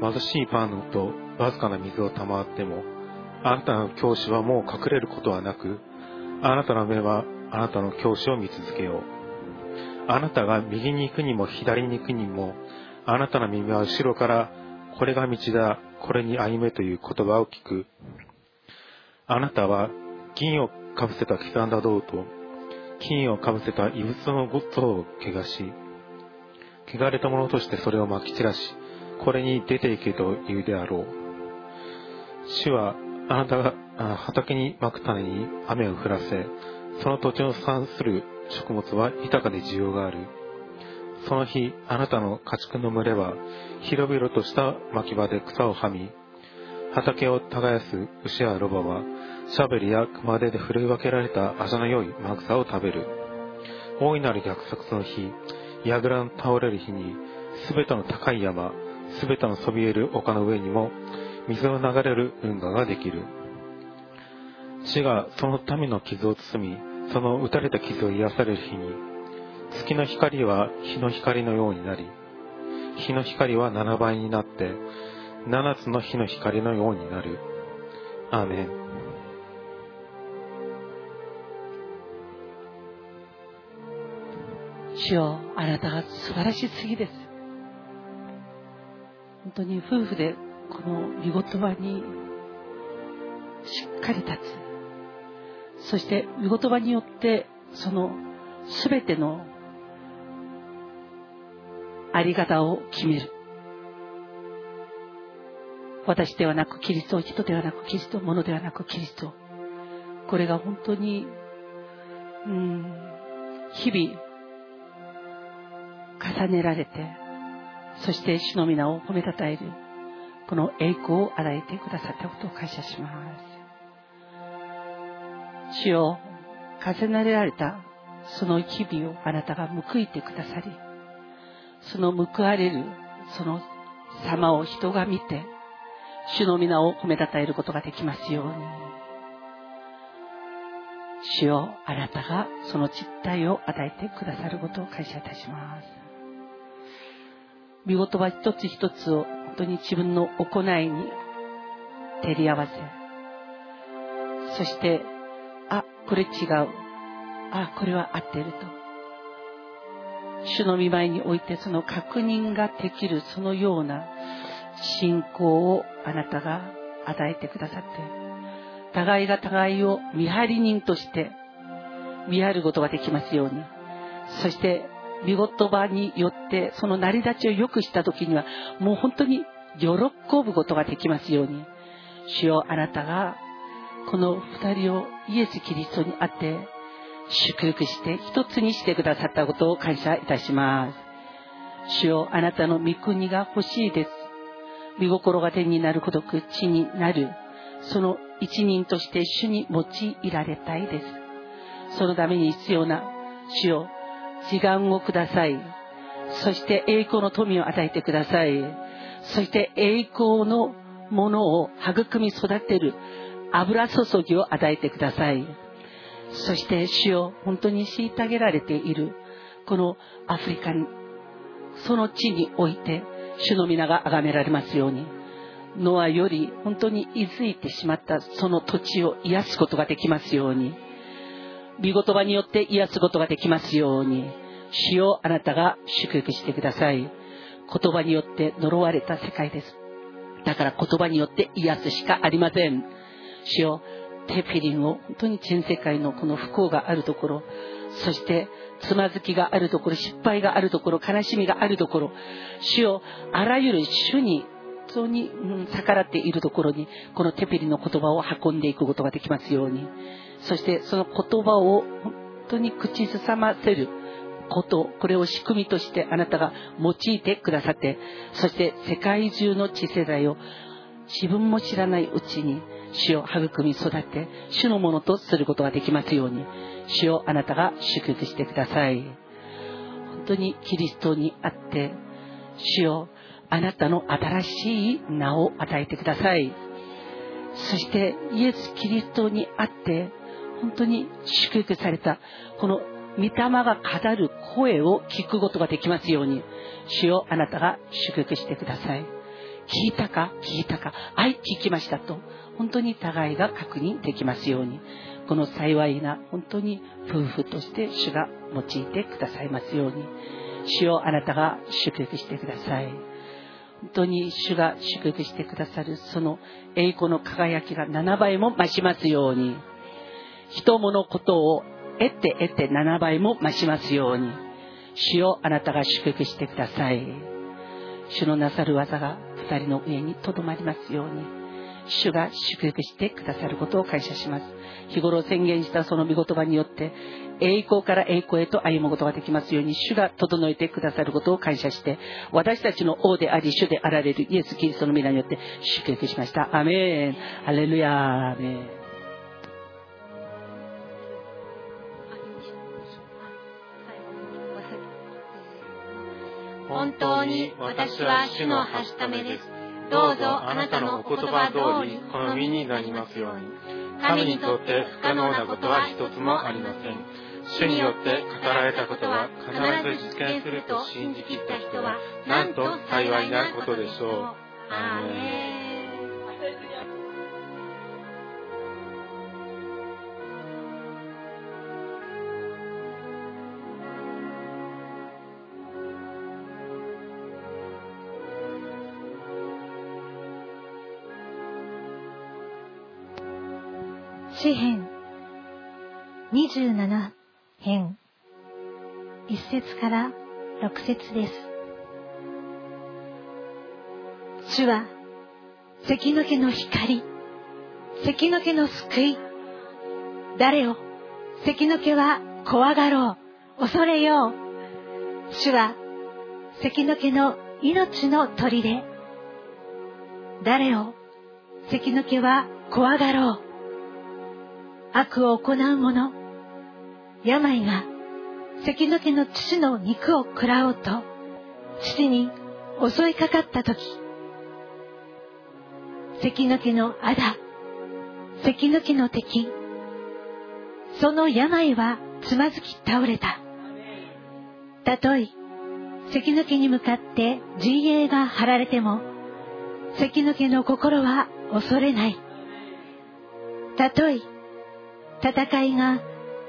貧しいパンとわずかな水を賜っても、あなたの教師はもう隠れることはなく、あなたの目はあなたの教師を見続けよう。あなたが右に行くにも左に行くにも、あなたの耳は後ろから、これが道だ、これに歩めという言葉を聞く。あなたは銀をかぶせた刻んだ銅と金をかぶせた異物のゴッドを汚し、汚れたものとしてそれをまき散らし、これに出て行けと言うであろう。主はあなたが畑にまく種に雨を降らせ、その土地の産する食物は豊かで需要がある。その日、あなたの家畜の群れは、広々とした牧場で草をはみ、畑を耕す牛やロバは、シャベルや熊手で振るい分けられた朝の良いマグサを食べる。大いなる虐殺の日、櫓の倒れる日に、すべての高い山、すべてのそびえる丘の上にも、水の流れる運河ができる。地がその民の傷を包み、その打たれた傷を癒される日に、月の光は日の光のようになり、日の光は7倍になって、7つの日の光のようになる。アーメン。主よあなたが素晴らしすぎです。本当に夫婦でこの見言葉にしっかり立つ。そして見言葉によってその全てのあり方を決める。私ではなくキリスト、人ではなくキリスト、物ではなくキリスト。これが本当に、うん、日々、重ねられて、そして主の皆を褒めたたえる、この栄光を与えてくださったことを感謝します。主を重ねられたその日々をあなたが報いてくださり、その報われるその様を人が見て、主の皆を褒めたたえることができますように。主よあなたがその実態を与えてくださることを感謝いたします。見事は一つ一つを本当に自分の行いに照り合わせ、そして、あ、これ違う。あ、これは合ってると。主の見舞いにおいてその確認ができるそのような信仰をあなたが与えてくださって、互いが互いを見張り人として見張ることができますように、そして見言葉によってその成り立ちを良くした時にはもう本当に喜ぶことができますように、主よあなたがこの二人をイエス・キリストにあって祝福して一つにしてくださったことを感謝いたします。主よあなたの御国が欲しいです。見心が天になるほどく地になる。その一人として主に用いられたいです。そのために必要な主よ時間をください。そして栄光の富を与えてください。そして栄光のものを育み育てる油注ぎを与えてください。そして主を本当に虐げられているこのアフリカにその地において主の皆が崇められますようにノアより本当に居づいてしまったその土地を癒すことができますように見言葉によって癒すことができますように主をあなたが祝福してください。言葉によって呪われた世界です。だから言葉によって癒すしかありません。主よテフィリンを本当に全世界のこの不幸があるところそしてつまずきがあるところ失敗があるところ悲しみがあるところ主をあらゆる主に本当に、逆らっているところにこのテフィリンの言葉を運んでいくことができますように。そしてその言葉を本当に口ずさませることこれを仕組みとしてあなたが用いてくださってそして世界中の知世代を自分も知らないうちに主を育み育て、主のものとすることができますように、主をあなたが祝福してください。本当にキリストにあって、主をあなたの新しい名を与えてください。そしてイエス・キリストにあって、本当に祝福された、この御霊が語る声を聞くことができますように、主をあなたが祝福してください。聞いたか？聞いたか？はい、聞きましたと。本当に互いが確認できますように、この幸いな本当に夫婦として主が用いてくださいますように、主をあなたが祝福してください。本当に主が祝福してくださるその栄光の輝きが7倍も増しますように人物ことを得て得て7倍も増しますように。主をあなたが祝福してください。主のなさる技が2人の上にとどまりますように。主が祝福してくださることを感謝します。日頃宣言したその御言葉によって栄光から栄光へと歩むことができますように。主が整えてくださることを感謝して私たちの王であり主であられるイエス・キリストの皆によって祝福しました。アメン。ハレルヤアメン。本当に私は主のはしためです。どうぞあなたのお言葉通りこの身になりますように。神にとって不可能なことは一つもありません。主によって語られたことは必ず実現すると信じきった人はなんと幸いなことでしょう。アーメ詩編。27編。1節から6節です。主は関の毛の光、関の毛の救い、誰を？関の毛は怖がろう、恐れよう。主は関の毛の命の砦、誰を？関の毛は怖がろう。悪を行う者、病が関の毛の父の肉を食らおうと、父に襲いかかったとき、関の毛の仇、関の毛の敵、その病はつまずき倒れた。たとえ、関の毛に向かって陣営が張られても、関の毛の心は恐れない。たとえ、戦いが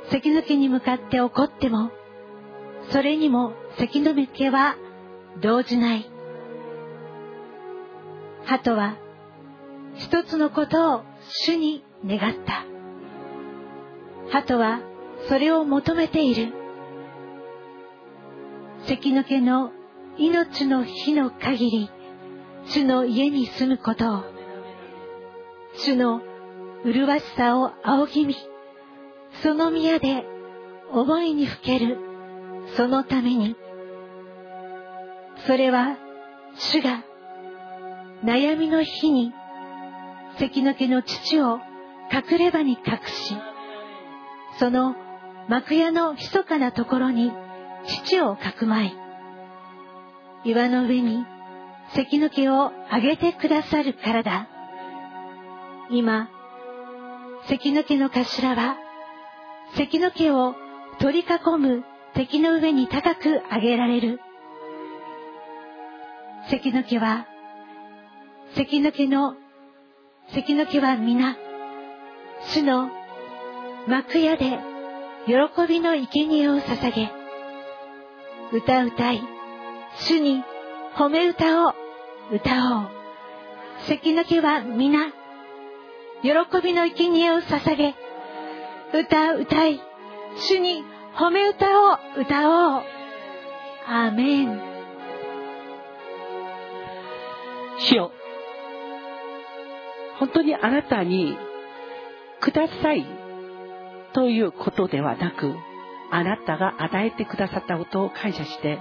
関の毛に向かって起こっても、それにも関の毛は動じない。鳩は一つのことを主に願った。鳩はそれを求めている。関の毛の命の日の限り、主の家に住むことを、主の麗しさを仰ぎ見、その宮で思いにふける、そのために、それは主が悩みの日に。関の毛の父を隠れ場に隠し、その幕屋の密かなところに。父をかくまい、岩の上に。関の毛をあげてくださるからだ。今、関の毛の頭は、関の毛を取り囲む敵の上に高く上げられる。関の毛は、関の毛の、関の毛は皆、主の幕屋で喜びの生贄を捧げ、歌うたい、主に褒め歌を歌おう。関の毛は皆、喜びの生贄を捧げ、歌う歌い、主に褒め歌を歌おう。アーメン。主よ、本当にあなたにくださいということではなく、あなたが与えてくださったことを感謝して、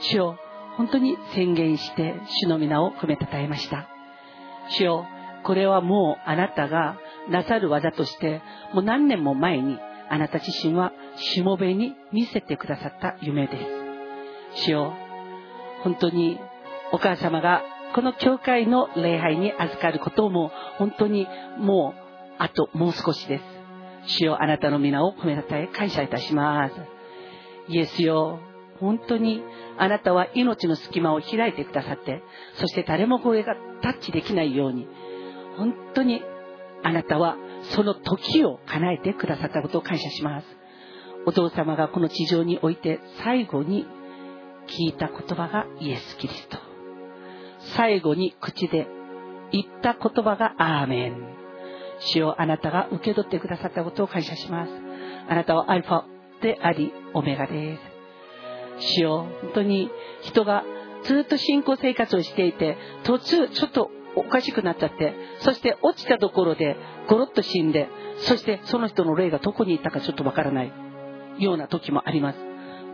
主よ、本当に宣言して主の皆を褒めたたえました。主よ、これはもうあなたがなさる技として、もう何年も前にあなた自身はしもべに見せてくださった夢です。主よ、本当にお母様がこの教会の礼拝に預かることも本当にもうあともう少しです。主よあなたの皆を褒めたたえ感謝いたします。イエスよ、本当にあなたは命の隙間を開いてくださって、そして誰もこれがタッチできないように、本当にあなたはその時を叶えてくださったことを感謝します。お父様がこの地上において最後に聞いた言葉がイエス・キリスト。最後に口で言った言葉がアーメン。主よあなたが受け取ってくださったことを感謝します。あなたはアルファであり、オメガです。主よ本当に人がずっと信仰生活をしていて、途中ちょっとおかしくなっちゃって、そして落ちたところでゴロッと死んで、そしてその人の霊がどこに行ったかちょっとわからないような時もあります。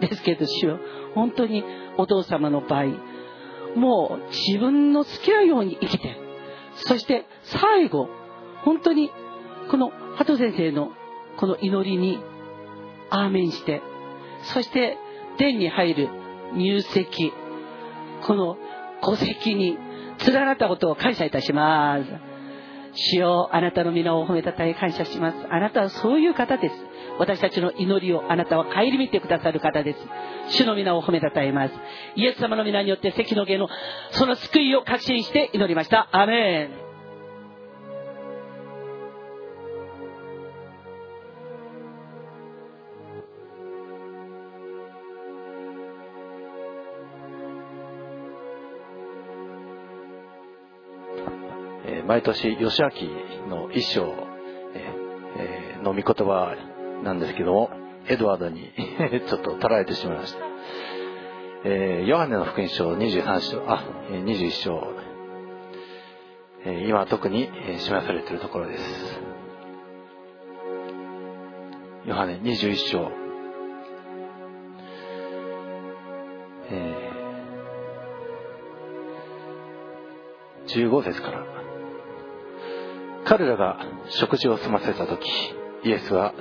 ですけど主よ本当にお父様の場合、もう自分の好きなように生きて、そして最後、本当にこの鳩先生のこの祈りにアーメンして、そして殿に入る入籍、この戸籍に連なったことを感謝いたします。主よあなたの皆を褒めたたえ感謝します。あなたはそういう方です。私たちの祈りをあなたは顧みてくださる方です。主の皆を褒めたたえます。イエス様の皆によって関の芸のその救いを確信して祈りました。アメン。毎年、義明の一章、えーえーの御言葉なんですけども、エドワードに [LAUGHS] ちょっと捉えてしまいました。えーヨハネの福音書23章、あ、えー21章、えー今特に示されているところです。ヨハネ21章、えー15節から。彼らが食事を済ませた時、イエスは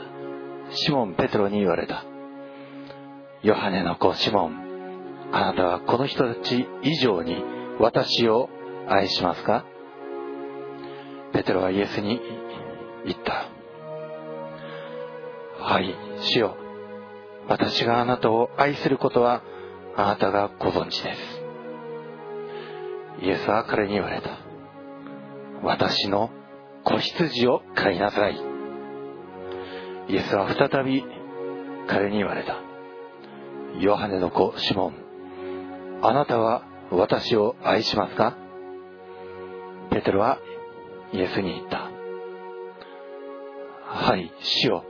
シモン・ペテロに言われた。ヨハネの子シモン、あなたはこの人たち以上に私を愛しますか？ペテロはイエスに言った。はい、主よ。私があなたを愛することはあなたがご存知です。イエスは彼に言われた。私の子羊を飼いなさい。イエスは再び彼に言われた。ヨハネの子シモン、あなたは私を愛しますか？ペテロはイエスに言った。はい、主よ。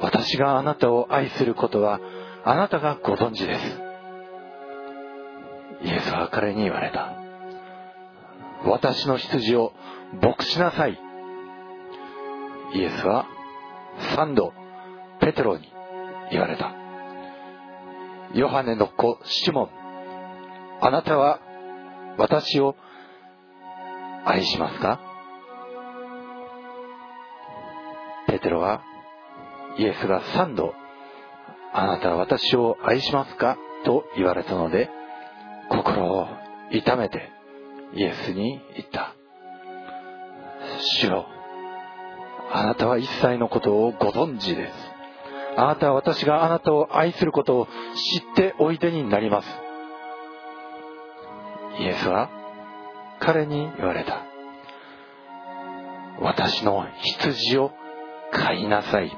私があなたを愛することはあなたがご存知です。イエスは彼に言われた。私の羊を牧しなさい。イエスは三度ペテロに言われた。ヨハネの子シモン、あなたは私を愛しますか？ペテロはイエスが三度、あなたは私を愛しますか？と言われたので、心を痛めてイエスに言った。主よ、あなたは一切のことをご存知です。あなたは私があなたを愛することを知っておいでになります。イエスは彼に言われた。私の羊を飼いなさい。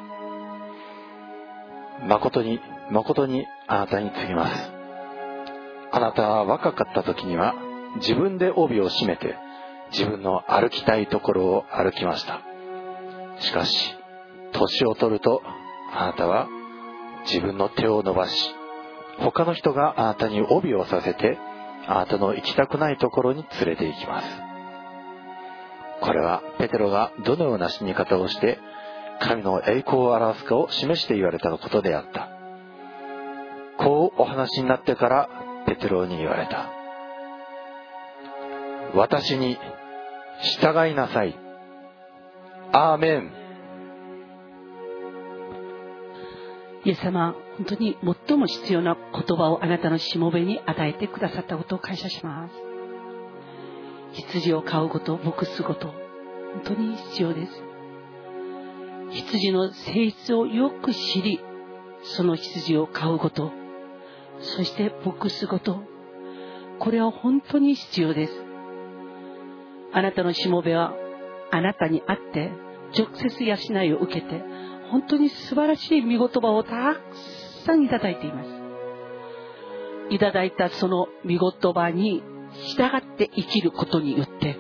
誠に、誠にあなたに告げます。あなたは若かった時には自分で帯を締めて自分の歩きたいところを歩きました。しかし、年を取るとあなたは自分の手を伸ばし、他の人があなたに帯をさせて、あなたの行きたくないところに連れて行きます。これはペテロがどのような死に方をして神の栄光を表すかを示して言われたことであった。こうお話になってからペテロに言われた。私に従いなさい。アーメン。イエス様、本当に最も必要な言葉をあなたのしもべに与えてくださったことを感謝します。羊を飼うこと、牧すこと、本当に必要です。羊の性質をよく知り、その羊を飼うこと、そして牧すこと、これは本当に必要です。あなたのしもべは、あなたに会って、直接養いを受けて、本当に素晴らしい見言葉をたくさんいただいています。いただいたその見言葉に従って生きることによって、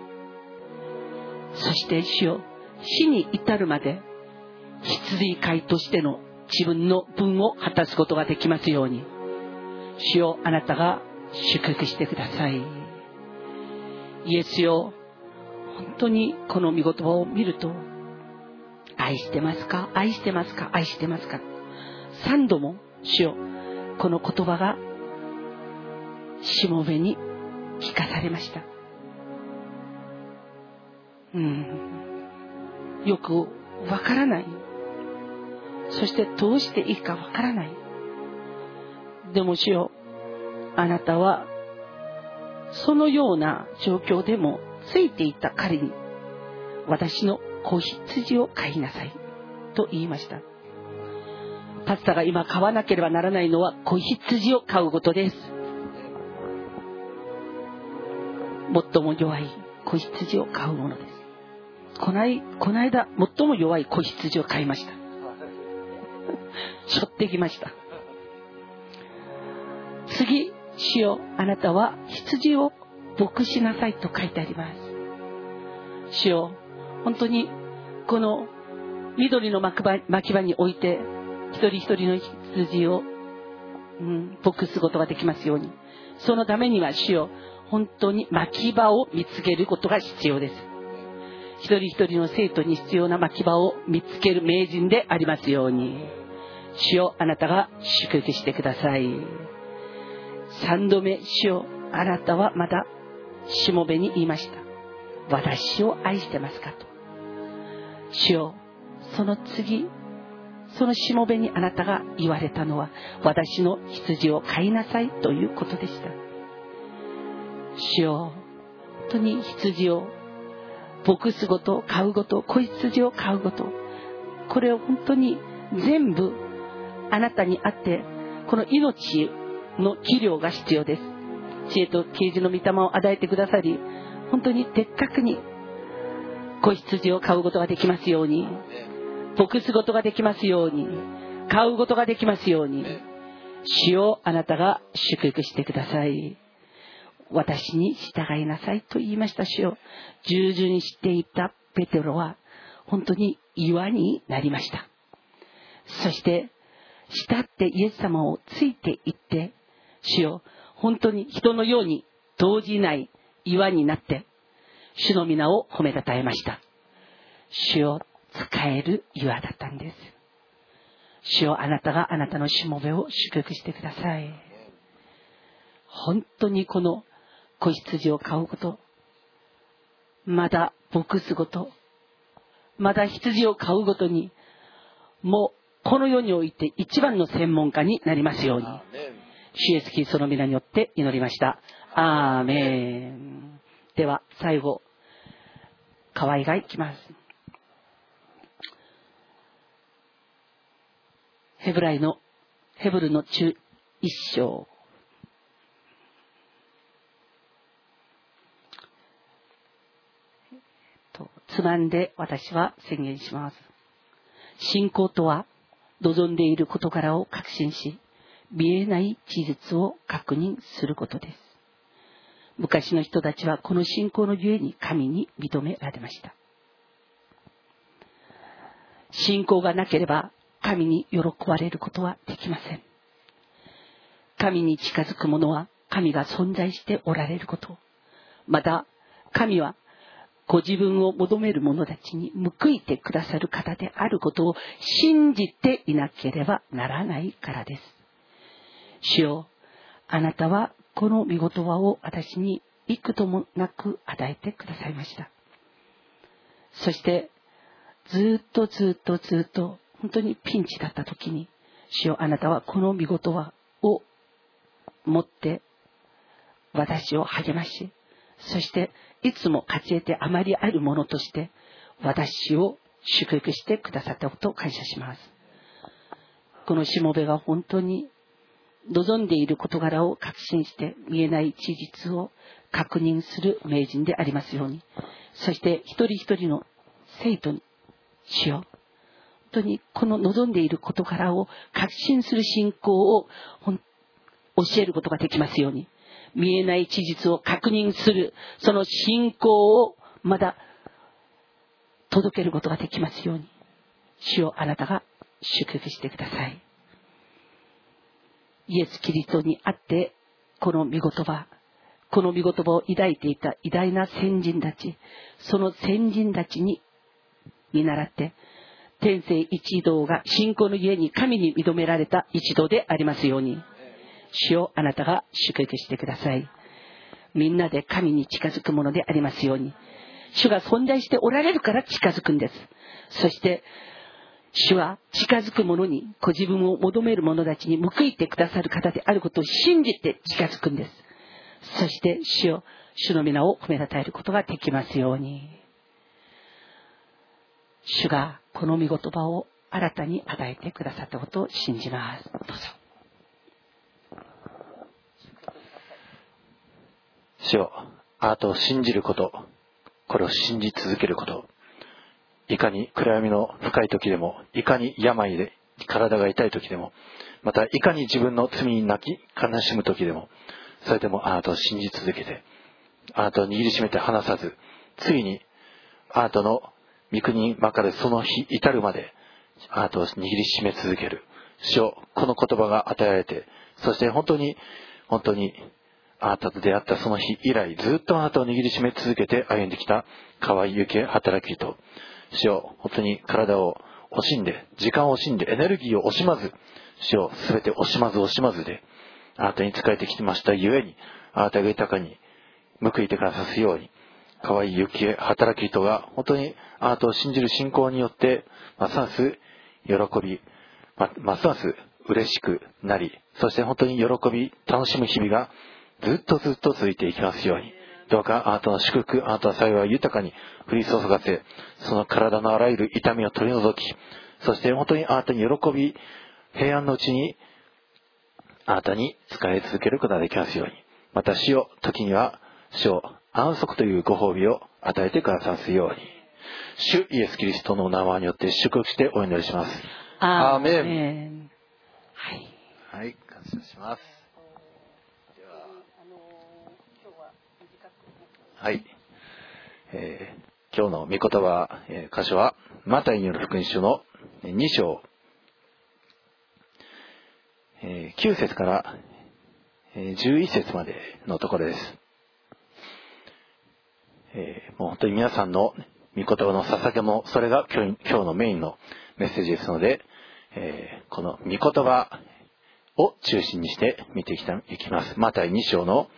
そして主よ、死に至るまで、羊飼いとしての自分の分を果たすことができますように、主よ、あなたが祝福してください。イエスよ、本当にこの御言葉を見ると、愛してますか？愛してますか？愛してますか？三度も主よ、この言葉がしもべに聞かされました。うん。よくわからない。そしてどうしていいかわからない。でも主よ、あなたはそのような状況でもついていた彼に私の子羊を飼いなさいと言いました。パスタが今買わなければならないのは子羊を飼うことです。最も弱い子羊を飼うものです。こない、この間、最も弱い子羊を飼いました。背負ってきました。次、主よ、あなたは羊を牧しなさいと書いてあります。主よ、本当に、この緑の巻き場巻き場に置いて、一人一人の羊を、うん、牧すことができますように。そのためには主よ、本当に巻き場を見つけることが必要です。一人一人の生徒に必要な巻き場を見つける名人でありますように。主よ、あなたが祝福してください。三度目、主よ、あなたはまだしもべに言いました。私を愛してますかと。主よ、その次、そのしもべにあなたが言われたのは、私の羊を飼いなさいということでした。主よ、本当に羊を牧すごと、飼うごと、子羊を飼うごと、これを本当に全部あなたにあって、この命の器量が必要です。知恵と啓示の御霊を与えてくださり、本当に的確に子羊を飼うことができますように、牧すことができますように、飼うことができますように、主をあなたが祝福してください。私に従いなさいと言いました主を従順していたペテロは本当に岩になりました。そして、慕ってイエス様をついていって、主よ、本当に人のように動じない岩になって、主の皆を褒めたたえました。主を使える岩だったんです。主よあなたがあなたのしもべを祝福してください。本当にこの子羊を飼うこと、まだ牧すこと、まだ羊を飼うごとに、もうこの世において一番の専門家になりますように。主イエスキリストの皆によって祈りました。アーメン。では、最後、河合がいきます。ヘブライの、ヘブルの中一章。つまんで私は宣言します。信仰とは、望んでいる事柄を確信し、見えない事実を確認することです。昔の人たちはこの信仰のゆえに神に認められました。信仰がなければ神に喜ばれることはできません。神に近づく者は神が存在しておられること。また、神はご自分を求める者たちに報いてくださる方であることを信じていなければならないからです。主よ、あなたはこの御言葉を私に幾度もなく与えてくださいました。そして、ずっとずっとずっと本当にピンチだった時に、主よあなたはこの御言葉を持って私を励まし、そしていつも勝ち得てあまりあるものとして私を祝福してくださったことを感謝します。このしもべが本当に望んでいる事柄を確信して見えない事実を確認する名人でありますように、そして一人一人の生徒にしよう。本当にこの望んでいる事柄を確信する信仰を教えることができますように、見えない事実を確認する、その信仰をまだ届けることができますように、主をあなたが祝福してください。イエス・キリストにあって、この御言葉、この御言葉を抱いていた偉大な先人たち、その先人たちに見習って、天性一同が信仰の家に神に認められた一同でありますように、主をあなたが祝福してください。みんなで神に近づくものでありますように、主が存在しておられるから近づくんです。そして、主は近づく者に、ご自分を求める者たちに報いてくださる方であることを信じて近づくんです。そして主を、主の皆を褒めたたえることができますように。主がこの御言葉を新たに与えてくださったことを信じます。どうぞ。主よあなたを信じること、これを信じ続けること、いかに暗闇の深い時でも、いかに病で体が痛い時でも、またいかに自分の罪に泣き悲しむ時でも、それでもあなたを信じ続けて、あなたを握りしめて離さず、ついにあなたの御国にまかるその日至るまで、あなたを握りしめ続ける。主よ、この言葉が与えられて、そして本当に、本当に、あなたと出会ったその日以来、ずっとあなたを握りしめ続けて歩んできた河合幸働き人。主よ、本当に体を惜しんで、時間を惜しんで、エネルギーを惜しまず、主よ、すべて惜しまず惜しまずで、あなたに仕えてきてましたゆえに、あなたが豊かに報いてくださすように、河合幸恵働き人が本当にあなたを信じる信仰によって、ますます喜び、ますます嬉しくなり、そして本当に喜び、楽しむ日々がずっとずっと続いていきますように。どうかあなたの祝福、あなたの幸いを豊かに降り注がせ、その体のあらゆる痛みを取り除き、そして本当にあなたに喜び、平安のうちに、あなたに仕え続けることができますように。また死を、時には死を安息というご褒美を与えてくださすように。主イエス・キリストの名前によって祝福してお祈りします。アーメン。はい。はい、感謝します。では、はい。えー、今日の御言葉、えー、箇所は、マタイによる福音書の2章、えー、9節から、11節までのところです。えー、もう本当に皆さんの御言葉の捧げも、それが今日のメインのメッセージですので、えー、この御言葉を中心にして見ていきます。マタイ2章の、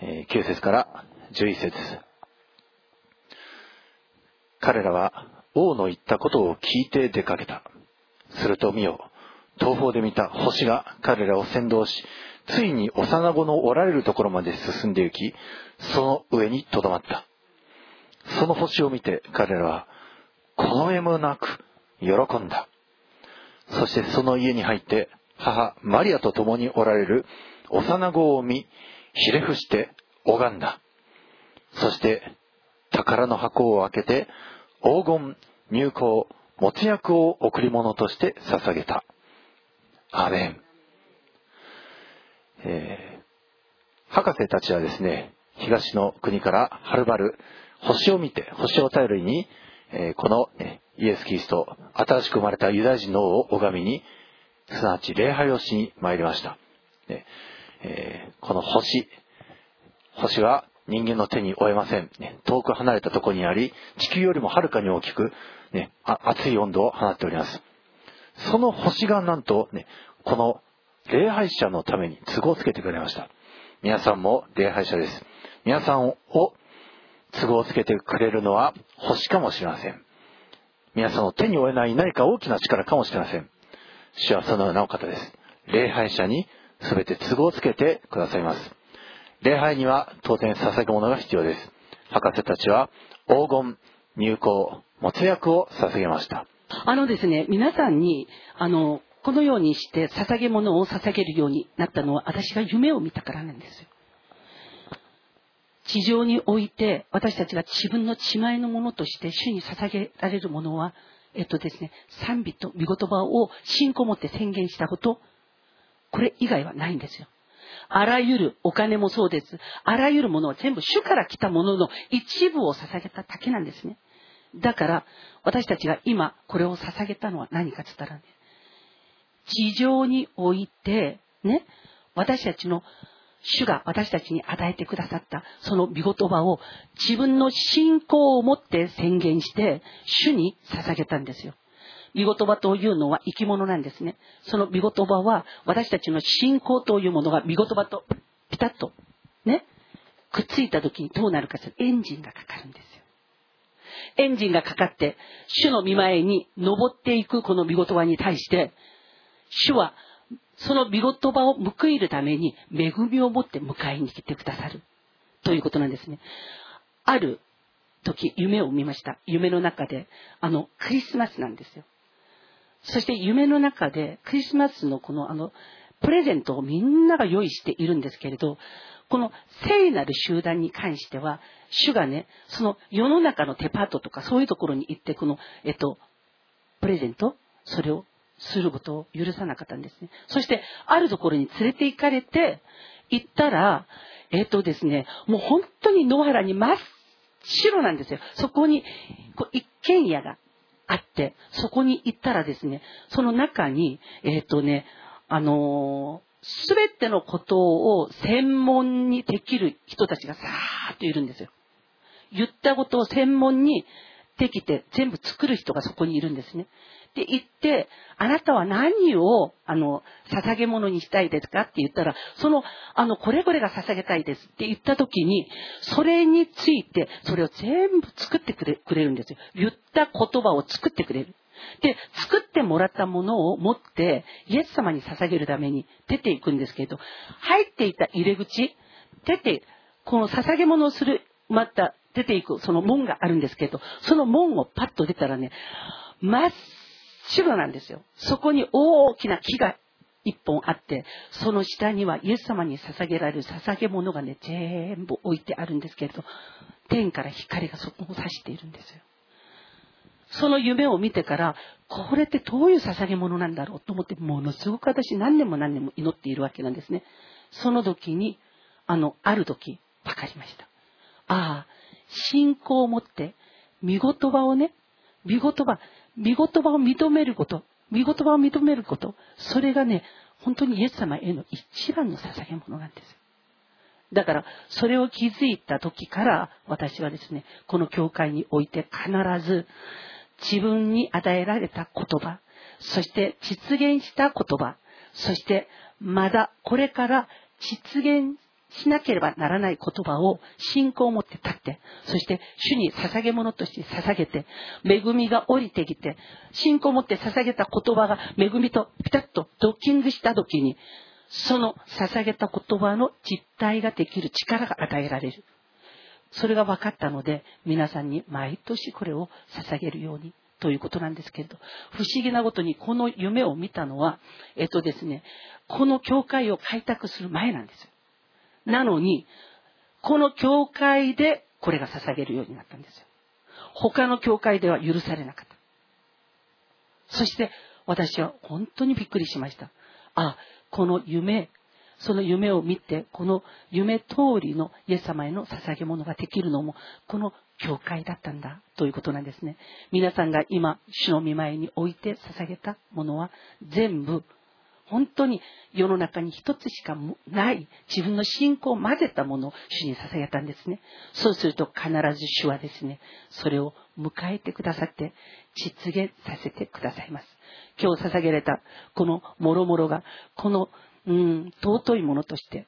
9節から11節彼らは王の言ったことを聞いて出かけた。すると見よ、東方で見た星が彼らを先導し、ついに幼子のおられるところまで進んで行き、その上にとどまった。その星を見て彼らは、この絵もなく喜んだ。そしてその家に入って、母マリアと共におられる幼子を見、ひれ伏して拝んだ。そして宝の箱を開けて黄金、入香、もつ薬を贈り物として捧げた。アメン。えー、博士たちはですね、東の国からはるばる星を見て、星を頼りに、えー、この、イエス・キリスト、新しく生まれたユダヤ人の王を拝みに、すなわち礼拝をしに参りました。ねえー、この星、星は人間の手に負えません。ね、遠く離れたところにあり、地球よりもはるかに大きく、ね、熱い温度を放っております。その星がなんと、ね、この礼拝者のために都合をつけてくれました。皆さんも礼拝者です。皆さんを都合をつけてくれるのは星かもしれません。皆さんの手に負えない何か大きな力かもしれません。主はそのようなお方です。礼拝者に全て都合をつけてくださいます。礼拝には当然捧げ物が必要です。博士たちは黄金、入香、もつ薬を捧げました。あのですね、皆さんに、あの、このようにして捧げ物を捧げるようになったのは私が夢を見たからなんですよ。地上において私たちが自分の血前のものとして主に捧げられるものは、えっとですね、賛美と御言葉を信仰を持って宣言したこと、これ以外はないんですよ。あらゆるお金もそうです。あらゆるものは全部主から来たものの一部を捧げただけなんですね。だから、私たちが今これを捧げたのは何かって言ったらね、地上において、ね、私たちの主が私たちに与えてくださったその御言葉を自分の信仰を持って宣言して主に捧げたんですよ。御言葉というのは生き物なんですね。その御言葉は私たちの信仰というものが御言葉とピタッとね、くっついた時にどうなるかというとエンジンがかかるんですよ。エンジンがかかって主の見前に登っていくこの御言葉に対して主はその御言葉を報いるために恵みを持って迎えに来てくださるということなんですね。ある時夢を見ました。夢の中であのクリスマスなんですよ。そして夢の中でクリスマスのこのあのプレゼントをみんなが用意しているんですけれど、この聖なる集団に関しては、主がね、その世の中のデパートとかそういうところに行って、この、えっと、プレゼント、それをすることを許さなかったんですね。そして、あるところに連れて行かれて、行ったら、えっとですね、もう本当に野原に真っ白なんですよ。そこに、こう一軒家があって、そこに行ったらですね、その中に、えっ、とね、あのす、べてのことを専門にできる人たちがさーっといるんですよ。言ったことを専門にできて全部作る人がそこにいるんですね。で、言って、あなたは何を、あの、捧げ物にしたいですかって言ったら、その、あの、これこれが捧げたいですって言った時に、それについて、それを全部作ってくれくれるんですよ。言った言葉を作ってくれる。で、作ってもらったものを持って、イエス様に捧げるために出ていくんですけど、入っていた入り口、出て、この捧げ物をする、また出ていく、その門があるんですけど、その門をパッと出たらね、真っ白なんですよ。そこに大きな木が一本あって、その下にはイエス様に捧げられる捧げ物がね、全部置いてあるんですけれど、天から光がそこを指しているんですよ。その夢を見てから、これってどういう捧げ物なんだろうと思って、ものすごく私何年も何年も祈っているわけなんですね。その時に、あの、ある時、わかりました。ああ、信仰を持って、見言葉をね、見言葉、見言葉を認めること、見言葉を認めること、それがね、本当にイエス様への一番の捧げ物なんです。だから、それを気づいた時から、私はですね、この教会において必ず、自分に与えられた言葉、そして実現した言葉、そしてまだこれから実現しなければならない言葉を信仰を持って立って、そして主に捧げ物として捧げて、恵みが降りてきて、信仰を持って捧げた言葉が恵みとピタッとドッキングした時に、その捧げた言葉の実体ができる力が与えられる。それが分かったので、皆さんに毎年これを捧げるようにということなんですけれど、不思議なことにこの夢を見たのは、えっとですね、この教会を開拓する前なんです。なのに、この教会でこれが捧げるようになったんですよ。他の教会では許されなかった。そして私は本当にびっくりしました。あ、この夢、その夢を見て、この夢通りのイエス様への捧げ物ができるのも、この教会だったんだということなんですね。皆さんが今、主の御前に置いて捧げたものは、全部本当に世の中に一つしかない自分の信仰を混ぜたものを主に捧げたんですね。そうすると必ず主はですね、それを迎えてくださって実現させてくださいます。今日捧げられたこの諸々が、この、うん、尊いものとして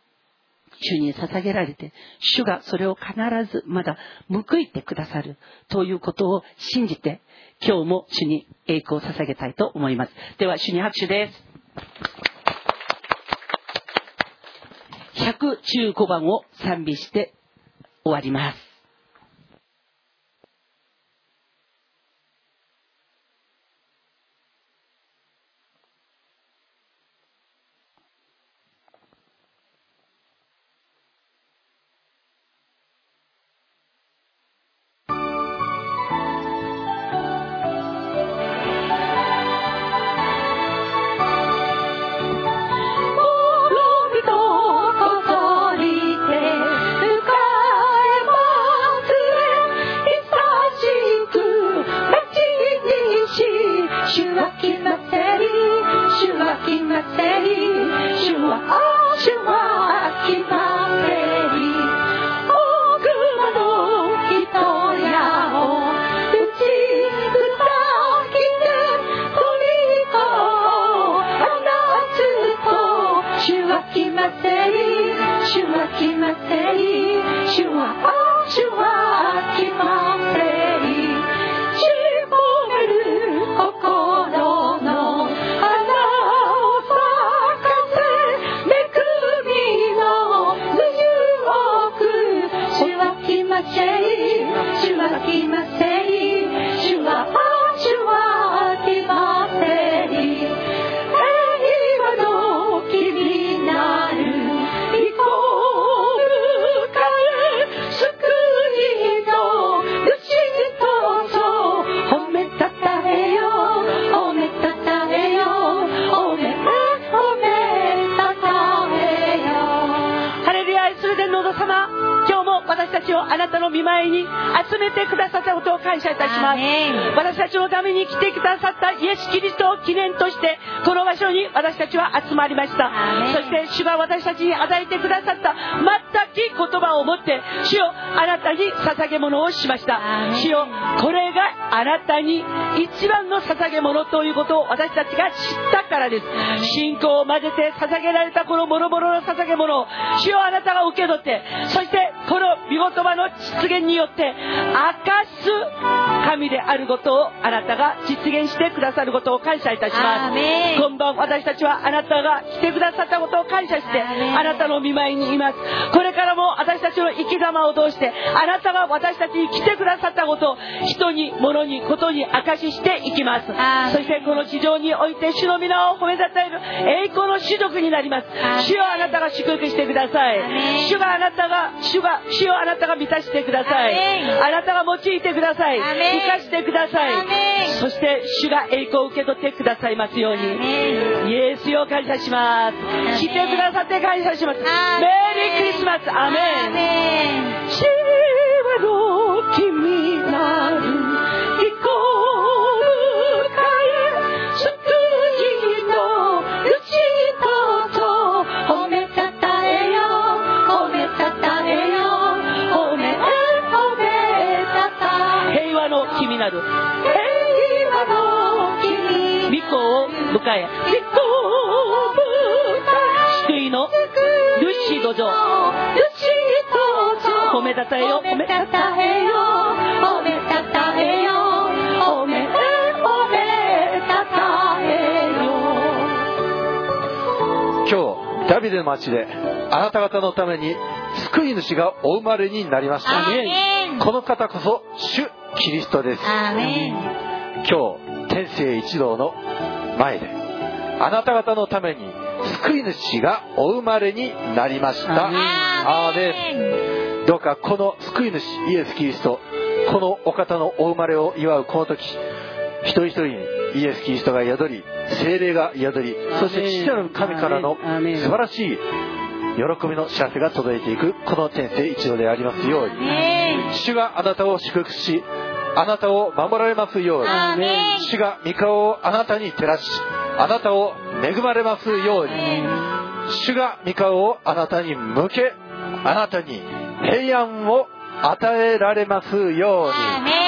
主に捧げられて、主がそれを必ずまだ報いてくださるということを信じて、今日も主に栄光を捧げたいと思います。では、主に拍手です。115番を賛美して終わります。主が私たちに与えてくださった全き言葉を持って主よあなたに捧げ物をしました。主よこれがあなたに一番の捧げ物ということを私たちが知ったからです。信仰を混ぜて捧げられたこの諸々の捧げ物を主よあなたが受け取ってそしてこの御言葉の実現によって神であることをあなたが実現してくださることを感謝いたします。今晩私たちはあなたが来てくださったことを感謝してあなたの見舞いにいます。これからも私たちの生き様を通してあなたが私たちに来てくださったことを人に物にことに明かししていきます。そしてこの地上において主の皆を褒めたたえる栄光の種族になります。主よあなたが祝福してください。主があなたが主が主よあなたが満たしてください。あなたが用いてください。生かしてください。そして主が栄光を受け取ってくださいますように。イエスよ感謝します。来てくださって感謝します。メリークリスマスアメン。主はの君なる御子を迎え救いの主とと褒めたたえよ褒めたたえよ褒め褒めたたえ平和の君なる。平和の君。御子を迎え主土壌主土壌褒めたたえよ褒めたたえよ褒めたたえよ褒め褒めたたえよ今日ダビデの町であなた方のために救い主がお生まれになりました。この方こそ主キリストです。今日天聖一同の前であなた方のために救い主がお生まれになりました。アーメン。どうかこの救い主イエス・キリストこのお方のお生まれを祝うこの時一人一人にイエス・キリストが宿り精霊が宿りそして父なる神からの素晴らしい喜びの知らせが届いていくこの天性一度でありますように。主があなたを祝福しあなたを守られますように。主が御顔をあなたに照らしあなたを恵まれますように。主が御顔をあなたに向けあなたに平安を与えられますように。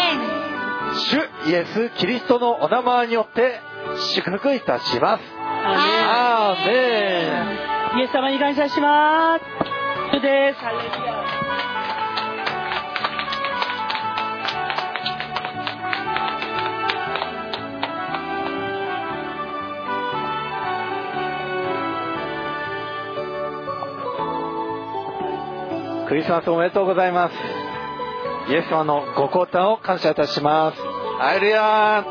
主イエス・キリストのお名前によって祝福いたします。アーメンイエス様に感謝します。主ですクリスマスおめでとうございます。イエス様のご交代を感謝いたします。アイルヤ